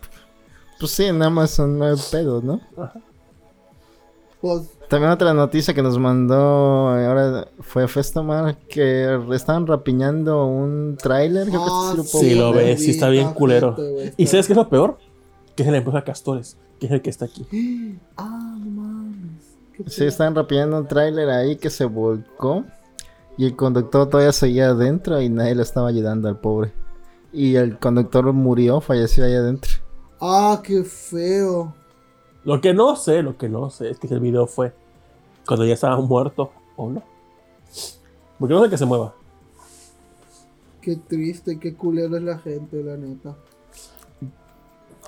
Pues sí, en Amazon no hay pedo, ¿no? ajá. pues, También otra noticia que nos mandó eh, ahora fue Festomar que estaban rapiñando un tráiler. Creo que ah, sí lo puedo Sí, lo ver. ves, sí está bien culero. ¿Y está- sabes qué es lo peor? Que es la empresa Castores, que es el que está aquí. Ah, no mames. Sí, estaban rapiñando un tráiler ahí que se volcó y el conductor todavía seguía adentro y nadie le estaba ayudando al pobre. Y el conductor murió, falleció ahí adentro. Ah, qué feo. Lo que no sé, lo que no sé es que el video fue cuando ya estaba muerto o no. Porque no sé que se mueva. Qué triste, qué culero es la gente, la neta.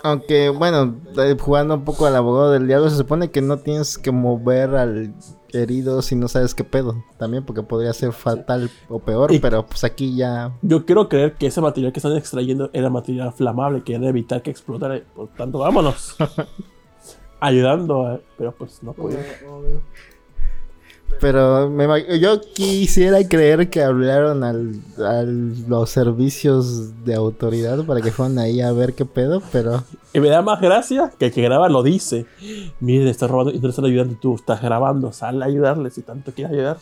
Aunque, bueno, eh, jugando un poco al abogado del diablo, se supone que no tienes que mover al herido si no sabes qué pedo. También porque podría ser fatal o peor, Y- pero pues aquí ya... Yo quiero creer que ese material que están extrayendo era material flamable, que era evitar que explotara. Por tanto, vámonos. Ayudando, a- pero pues no obvio. Pero me yo quisiera creer que hablaron al, a los servicios de autoridad para que fueran ahí a ver qué pedo, pero... Y me da más gracia que el que graba lo dice. Miren, estás robando y no le están ayudando y tú estás grabando. Sal a ayudarle si tanto quieres ayudar.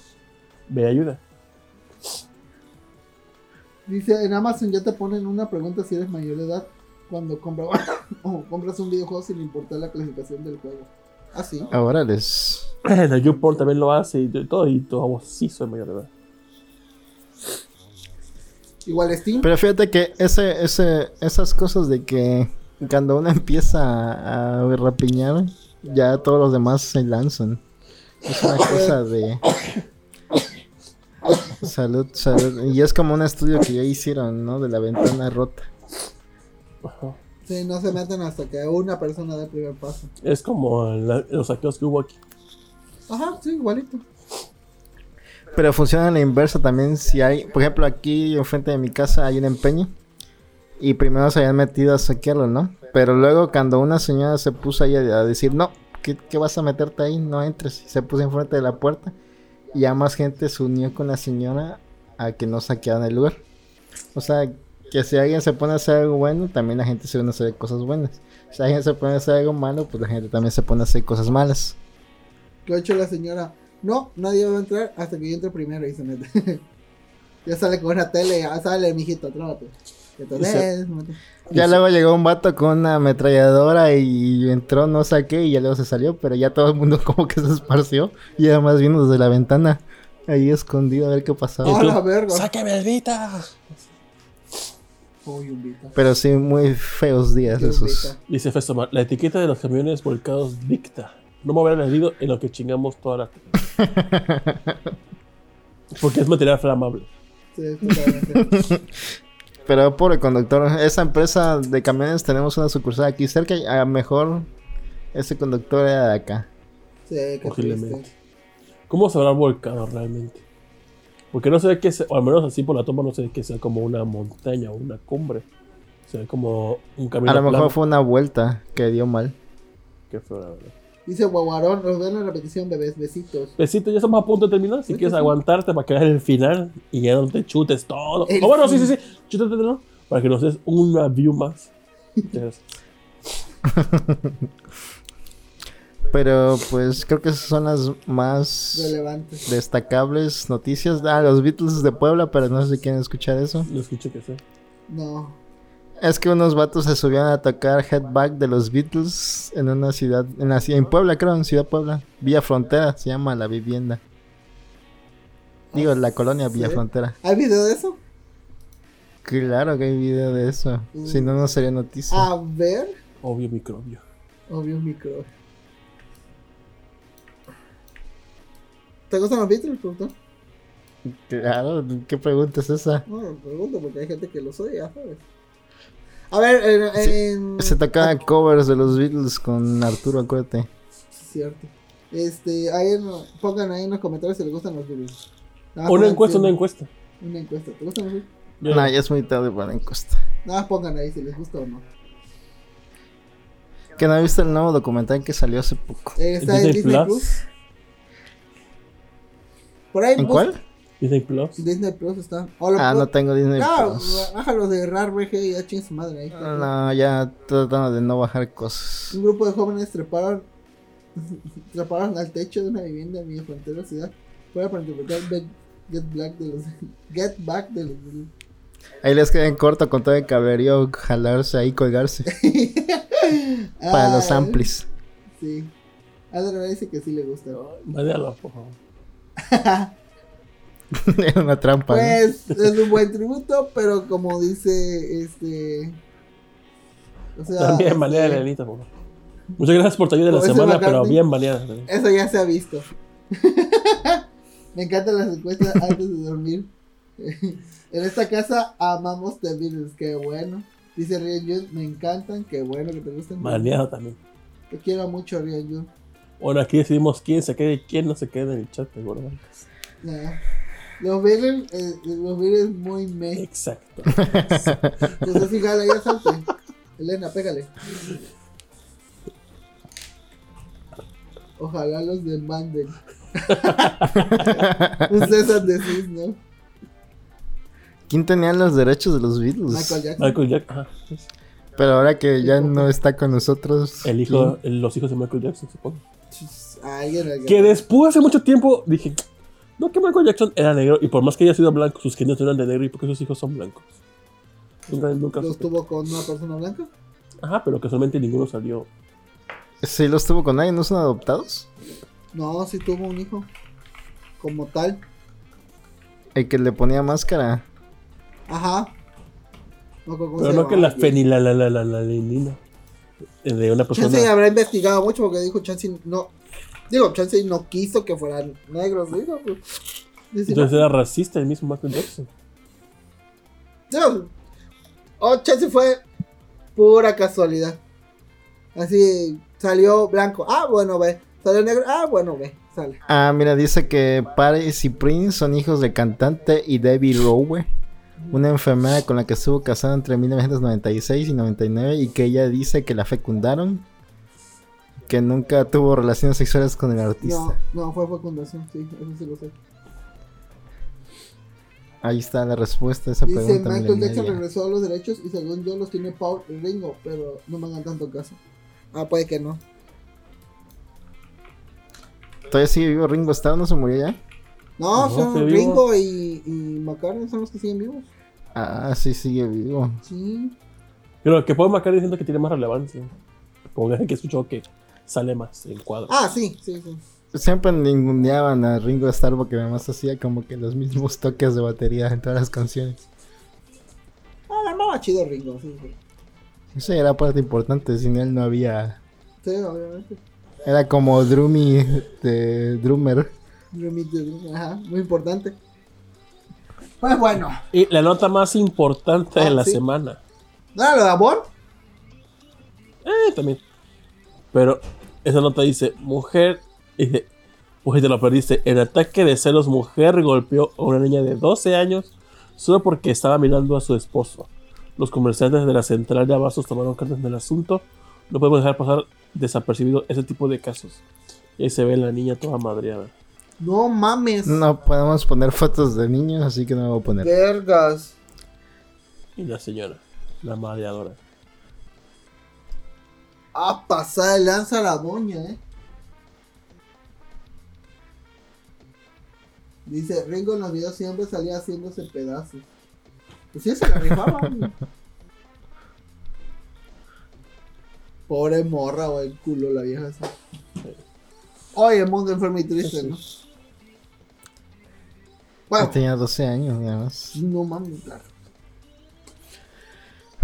Ve ayuda. Dice, en Amazon ya te ponen una pregunta si eres mayor de edad cuando compra- o compras un videojuego sin importar la clasificación del juego. Ah, sí. Ahora les... El YouPorn también lo hace y todo. Y todo sí soy mayor de edad. Igual Steam. Pero fíjate que ese, ese, esas cosas de que cuando uno empieza a, a rapiñar, ya todos los demás se lanzan. Es una cosa de... Salud, salud. Y es como un estudio que ya hicieron, ¿no? De la ventana rota. Ajá. Sí, no se meten hasta que una persona dé el primer paso. Es como la- los saqueos que hubo aquí. Ajá, sí, igualito. Pero funciona en la inversa también si hay... Por ejemplo, aquí enfrente de mi casa hay un empeño. Y primero se habían metido a saquearlo, ¿no? Pero luego cuando una señora se puso ahí a, a decir, no, ¿qué, qué vas a meterte ahí? No entres. Y se puso enfrente de la puerta. Y ya más gente se unió con la señora a que no saquearan el lugar. O sea, que si alguien se pone a hacer algo bueno, también la gente se une a hacer cosas buenas. Si alguien se pone a hacer algo malo, pues la gente también se pone a hacer cosas malas. Lo ha hecho la señora. No, nadie va a entrar hasta que yo entre primero y se mete. ya sale con una tele, ya sale, mijito, trábate. Entonces. Ya luego llegó un vato con una ametralladora y entró, no saqué, y ya luego se salió, pero ya todo el mundo como que se esparció. Y además vino desde la ventana, ahí escondido a ver qué pasaba. Y ¡Ah, tú, la verga! ¡Sáqueme el Vita! Uy, un Vita. Pero sí, muy feos días esos. Dice Festomar, la etiqueta de los camiones volcados dicta. No me habrán herido en lo que chingamos toda la Porque es material flamable. Sí. Pero pobre conductor, esa empresa de camiones tenemos una sucursal aquí cerca y a lo mejor ese conductor era de acá. Sí, qué. ¿Cómo se habrá volcado realmente? Porque no se ve que sea, o al menos así por la toma, no se ve que sea como una montaña o una cumbre. Se ve como un camino A lo mejor plano. fue una vuelta que dio mal. Qué feo, la verdad. Dice Guaguarón, nos ven la repetición, bebés, besitos. Besito, ya estamos a punto de terminar. Si quieres sí. aguantarte para quedar en el final y ya no te chutes todo. El O bueno, sí, sí, sí. Chútatelo para que nos des una view más. Pero pues creo que esas son las más Relevantes. destacables noticias. Ah, los Beatles de Puebla, pero no sé si quieren escuchar eso. No escucho que sea. No. Es que unos vatos se subieron a tocar Headback de los Beatles en una ciudad, en la ciudad, en Puebla creo, en Ciudad Puebla. Villa Frontera, se llama la vivienda. Digo, la colonia Villa ¿Sí? Frontera. ¿Hay video de eso? Claro que hay video de eso. Si no, no sería noticia. A ver. Obvio microbio. Obvio micro. ¿Te gustan los Beatles, productor? Claro, ¿qué pregunta es esa? No, lo pregunto porque hay gente que los odia, ¿sabes? A ver, en... en- Se tocaban covers de los Beatles con Arturo, acuérdate. Cierto. Este, ahí en- pongan ahí en los comentarios si les gustan los Beatles. Más Una encuesta, una encuesta. Una encuesta. ¿Te gustan los Beatles? Nah, ya es muy tarde para la encuesta. Nada pongan ahí si les gusta o no. Que no he visto el nuevo documental que salió hace poco. Eh, está en Disney Disney Plus. Plus. Por ahí ¿En bus- cuál? Disney Plus. Disney Plus está. Ah, no tengo Disney Claro, Plus. bájalo de RAR VG y ya chingue su madre ahí. No, ya tratando de no bajar cosas. Un grupo de jóvenes treparon, treparon al techo de una vivienda en mi frontera ciudad fuera para interpretar Get, Black de los Get Back de los Ahí les queda en corto con todo el cablerío jalarse ahí, colgarse. para los Ah, amplis. Sí. Adriana dice que sí le gusta. Mándalo, por favor. Era una trampa. ¿no? Pues es un buen tributo, pero como dice este. O sea, También este, baneada la Elita, por favor. Muchas gracias por tu ayuda de la semana, pero bien baneada. Eso ya se ha visto. Me encantan las encuestas antes de dormir. en esta casa amamos The Beatles, qué bueno. Dice Ryan Jun, me encantan, qué bueno que te gusten. Baneado también. Te quiero mucho, Ryan Jun. Bueno, aquí decidimos quién se quede y quién no se quede en el chat, pero bueno. Nah. Los Beatles, eh, los Beatles muy me. Exacto. Entonces, sí, gala, ya salte. Elena, pégale. Ojalá los demanden. Un César decís, ¿no? ¿Quién tenía los derechos de los Beatles? Michael Jackson. Michael Jackson. Ajá. Pero ahora que ya no está con nosotros. El hijo, el- los hijos de Michael Jackson, supongo. Alguien, alguien. Que después, hace mucho tiempo, dije, no, que Michael Jackson era negro, y por más que haya sido blanco, sus genes no eran de negro, y porque sus hijos son blancos. Nunca, nunca ¿Los tuvo con una persona blanca? Ajá, pero casualmente ninguno salió. Sí, los tuvo con nadie, ¿no son adoptados? No, sí tuvo un hijo. Como tal. El que le ponía máscara. Ajá. No, Pero no que la fenilalanina de una persona. Chansey habrá investigado mucho porque dijo Chansey no. Digo, Chansey no quiso que fueran negros, digo. Pues, Entonces era racista el mismo Michael Jackson. no. Oh, Chansey fue pura casualidad. Así salió blanco. Ah, bueno, ve. Salió negro. Ah, bueno, ve. Sale. Ah, mira, dice que Paris y Prince son hijos del cantante y Debbie Rowe, una enfermera con la que estuvo casada entre 1996 y 99 y que ella dice que la fecundaron, que nunca tuvo relaciones sexuales con el No, artista. no, fue fecundación. Sí, eso sí lo sé. Ahí está la respuesta a esa Dice pregunta. Michael Jackson regresó a los derechos y según yo los tiene Paul y Ringo, pero no me hagan tanto caso. Ah, puede que no. Todavía sigue vivo Ringo Starr, ¿no se murió ya? No, No, son. Ringo y, y McCartney son los que siguen vivos. Ah, sí, sigue vivo. Sí. Pero que Paul McCartney diciendo que tiene más relevancia. Como que escuchó que sale más en cuadro. Ah, sí, sí, sí. Siempre ninguneaban a Ringo Starr porque además hacía como que los mismos toques de batería en todas las canciones. Ah, la armaba chido Ringo, sí, sí. Eso era parte importante, sin él no había... Sí, obviamente. Era como Drummy de Drummer. Ajá, muy importante. Pues bueno. Y la nota más importante Ah, de la sí. semana. ¿No era lo de amor? Eh, también. Pero esa nota dice, mujer, dice, mujer te lo perdiste. En ataque de celos, mujer golpeó a una niña de 12 años solo porque estaba mirando a su esposo. Los comerciantes de la central de abastos tomaron cartas del asunto. No podemos dejar pasar desapercibido ese tipo de casos. Y ahí se ve la niña toda madreada. No mames. No podemos poner fotos de niños, así que no me voy a poner. Vergas. Y la señora, la madreadora. Ah, pasada de lanza la doña, eh. Dice, Ringo en los videos siempre salía haciéndose pedazos. Pues sí, se la rifaba. Pobre morra, güey, el culo la vieja esa. Oye, el mundo enfermo y triste, ¿no? Bueno, Tenía 12 años, además. no mames, claro.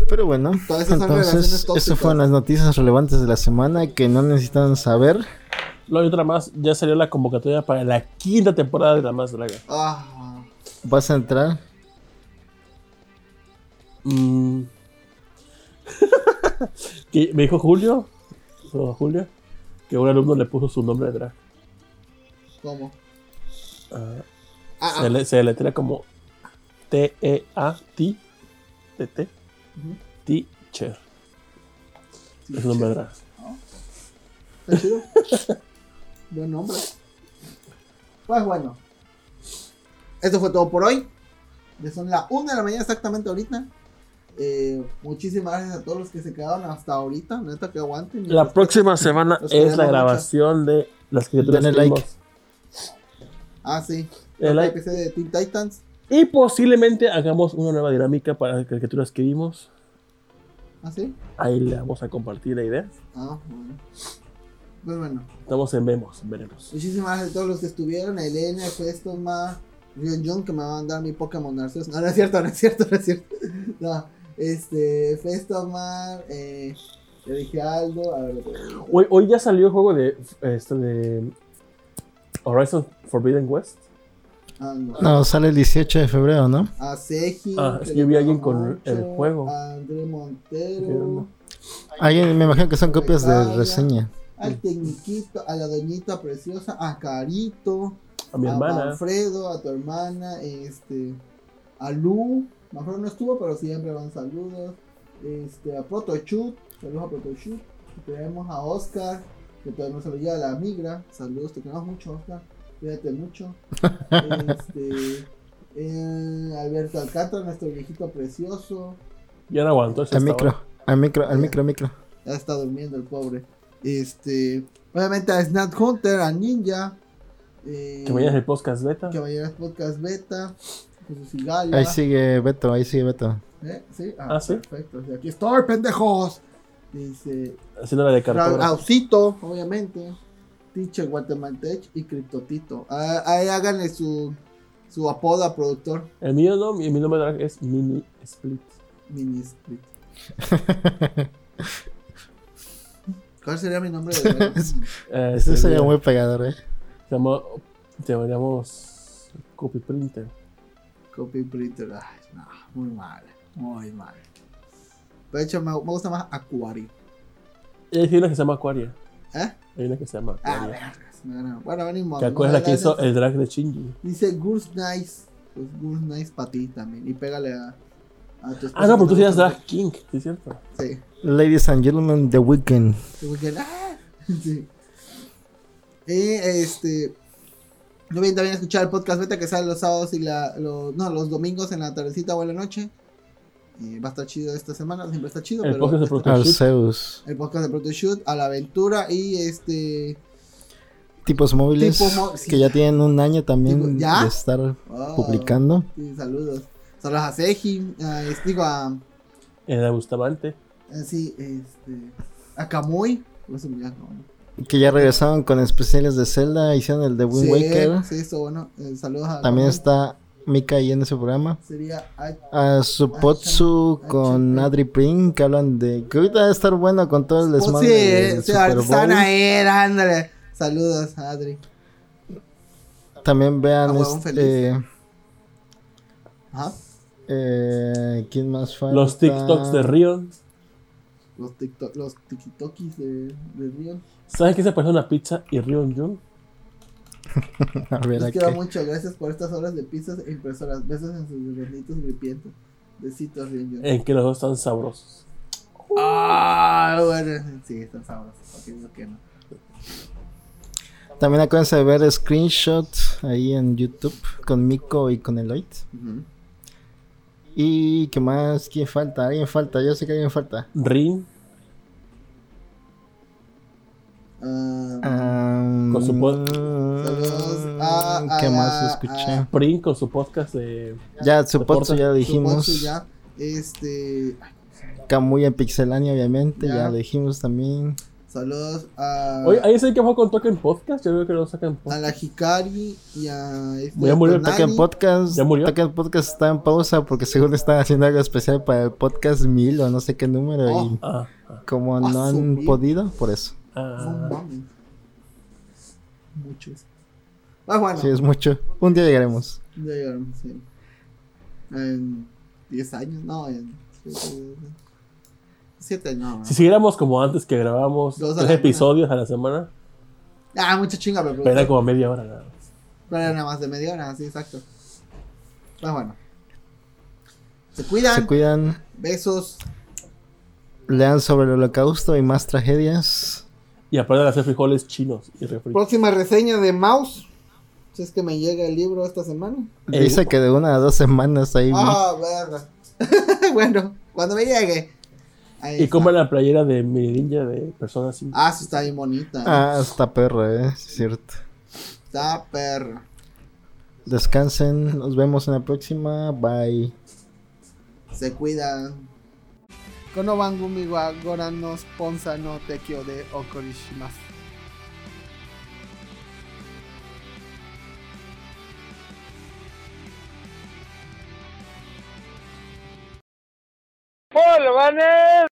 Pero bueno, Todas esas entonces, eso fueron las noticias relevantes de la semana que no necesitan saber. Luego hay otra más, ya salió la convocatoria para la quinta temporada de La Más Draga. Ah, ¿Vas a entrar? Mm. me dijo Julio, o Julio, que un alumno le puso su nombre de drag. ¿cómo? Ah, Ah, se, ah. le, se letra como T-E-A-T, T-T. Teacher. Es nombre de drag. Está chido. Buen nombre. Pues bueno. Esto fue todo por hoy. Ya son las 1 de la mañana exactamente ahorita. Eh, muchísimas gracias a todos los que se quedaron hasta ahorita. Neta que aguanten. La próxima semana es la mucho. grabación de las criaturas Denle like. Ah, sí. El episodio de Teen Titans. Y posiblemente hagamos una nueva dinámica para las caricaturas que vimos. Ah, sí. Ahí le vamos a compartir la idea. Ah, bueno. Pues bueno. Estamos en Vemos, veremos. Muchísimas gracias a todos los que estuvieron. A Elena, Festoma, Rion John, que me va a mandar mi Pokémon Arceus. No, no es cierto, no es cierto, no es cierto. No, este, Festomar, eh, le dije Aldo. A ver, Hoy, hoy ya salió el juego de, este, de Horizon Forbidden West. Ah, no. No, sale el 18 de febrero, ¿no? A Seji. Ah, es que que yo vi a alguien con el juego. A André Montero. Alguien, me imagino que son copias de reseña. Al Tecniquito, a la doñita preciosa, a Carito. A mi a hermana. Manfredo, a tu hermana, este, a Lu, Manfredo no estuvo, pero siempre van saludos, este, a Protochut, saludos a Protochut, tenemos a Oscar, que todavía no se lo lleva la migra, saludos, te queremos mucho Oscar, cuídate mucho, este, eh, Alberto Alcántara, nuestro viejito precioso, Ya no aguantó ese Al micro, al micro, al micro, micro. ya está durmiendo el pobre, este, obviamente a Snap Hunter, a Ninja, eh, Que mañana es el podcast beta. que vaya podcast beta. Ahí sigue Beto, ahí sigue Beto. ¿Eh? ¿Sí? Ah, ¿sí? Perfecto. Aquí estoy, pendejos. Dice Haciendo la de cartógrafo. Ausito, obviamente. Teacher Guatemaltech y Criptotito. Ah, Ahí háganle su, su apodo a productor. El mío no, mi, mi nombre de drag es Mini Split. Mini Split. ¿Cuál sería mi nombre de verdad? Eh, Ese sería sería- muy pegador, eh. Se llama, llamaríamos Copy Printer. Copy printer. Ay, no, muy mal. Muy mal. De hecho, me, me gusta más Aquari. Y hay una que se llama Aquaria. ¿Eh? Hay una que se llama Ah, vergas. Bueno, venimos. es la que hizo el drag de Shinji. Dice Goose Nice. Pues Goose Nice para ti también. Y pégale a, a tu esposa Ah, no, pero tú te serías Drag King, ¿sí es cierto? Sí. Ladies and gentlemen, The Weeknd. Y porque, ¡ah! Sí. Y este. No olviden también escuchar el podcast beta que sale los sábados y la, los, no, los domingos en la tardecita o en la noche. Y va a estar chido esta semana, siempre está chido. El pero podcast de Protoshoot. Arceus. el podcast de Protoshoot, a la aventura y este. tipos móviles Tipo mo- sí. que ya tienen un año también de estar Oh, publicando. Sí, saludos. Saludos a Seji, a, digo a, Era Bustamante. a- sí, este, a Kamui. Que ya regresaron con especiales de Zelda, hicieron el de Wind Sí, Waker. sí, eso bueno. Eh, saludos a También Kamui. está Mika ahí en ese programa. Sería a- A Supotsu Ah, con. Adri Pring, que hablan de que ahorita debe estar bueno con todo el desmadre sí, del sí, ahorita están Bowl. ahí, ándale. Saludos, Adri. También vean A huevón este, eh, eh, ¿quién más falta? Los TikToks de Rion. Los, TikTok, los TikTokis de, de Rion. ¿Sabes qué se parece a una pizza y Rion Jun? A ver, Les aquí. quiero mucho. Gracias por estas horas de pizzas e impresoras. Besos en sus granitos gripientos. Besitos, Rion. En que los dos están sabrosos. Ah, bueno. Sí, están sabrosos. ¿Por qué que no? También acuérdense de ver screenshots ahí en YouTube con Miko y con. Ujú. ¿Y qué más? ¿Quién falta? ¿Alguien falta? Yo sé que alguien falta. Rin. Ah, Con su pod- Saludos a- a ¿Qué más escuché? a- Prin con su podcast de. Ya, su podcast ya lo dijimos. Ya. Este. ay, Camuy en Pixelania, obviamente. Ya. Ya lo dijimos también. Saludos a. Oye, ahí sé que fue con Token Podcast. Yo creo que lo sacan. a la Hikari y a. Este, Ya murió el. Token Podcast. ¿Ya murió? Token Podcast está en pausa porque según están haciendo algo especial para el podcast 1000 o no sé qué número. Oh. Y Ah, ah, como Ah, no han podido, por eso. No ah. mames. Muchos. Ah, bueno. Sí, es mucho. Un día llegaremos. Ya llegaron, sí. En 10 años, no, en 7 años, no. Si siguiéramos como antes que grabamos tres episodios a la semana, Ah, mucha chinga, pero, pero era como media hora nada más. pero era nada más de media hora, sí, exacto. Pues bueno. Se cuidan. Se cuidan. Besos. Lean sobre el holocausto y más tragedias. Y aprendan a hacer frijoles chinos y refritos. Próxima reseña de Mouse. Si es que me llega el libro esta semana. Eh, Dice que de una a dos semanas ahí. Ah, verga. bueno, cuando me llegue. Ahí Y está. como la playera de mi ninja de personas así. Ah, sí, está bien bonita. Ah, está perro, eh. sí es cierto. Está perro. Descansen. Nos vemos en la próxima. Bye. Se cuidan. Kono Bangumi wa Goran no Sponsa no Tekio de Okorishimasu. ¡Hola, Vanes!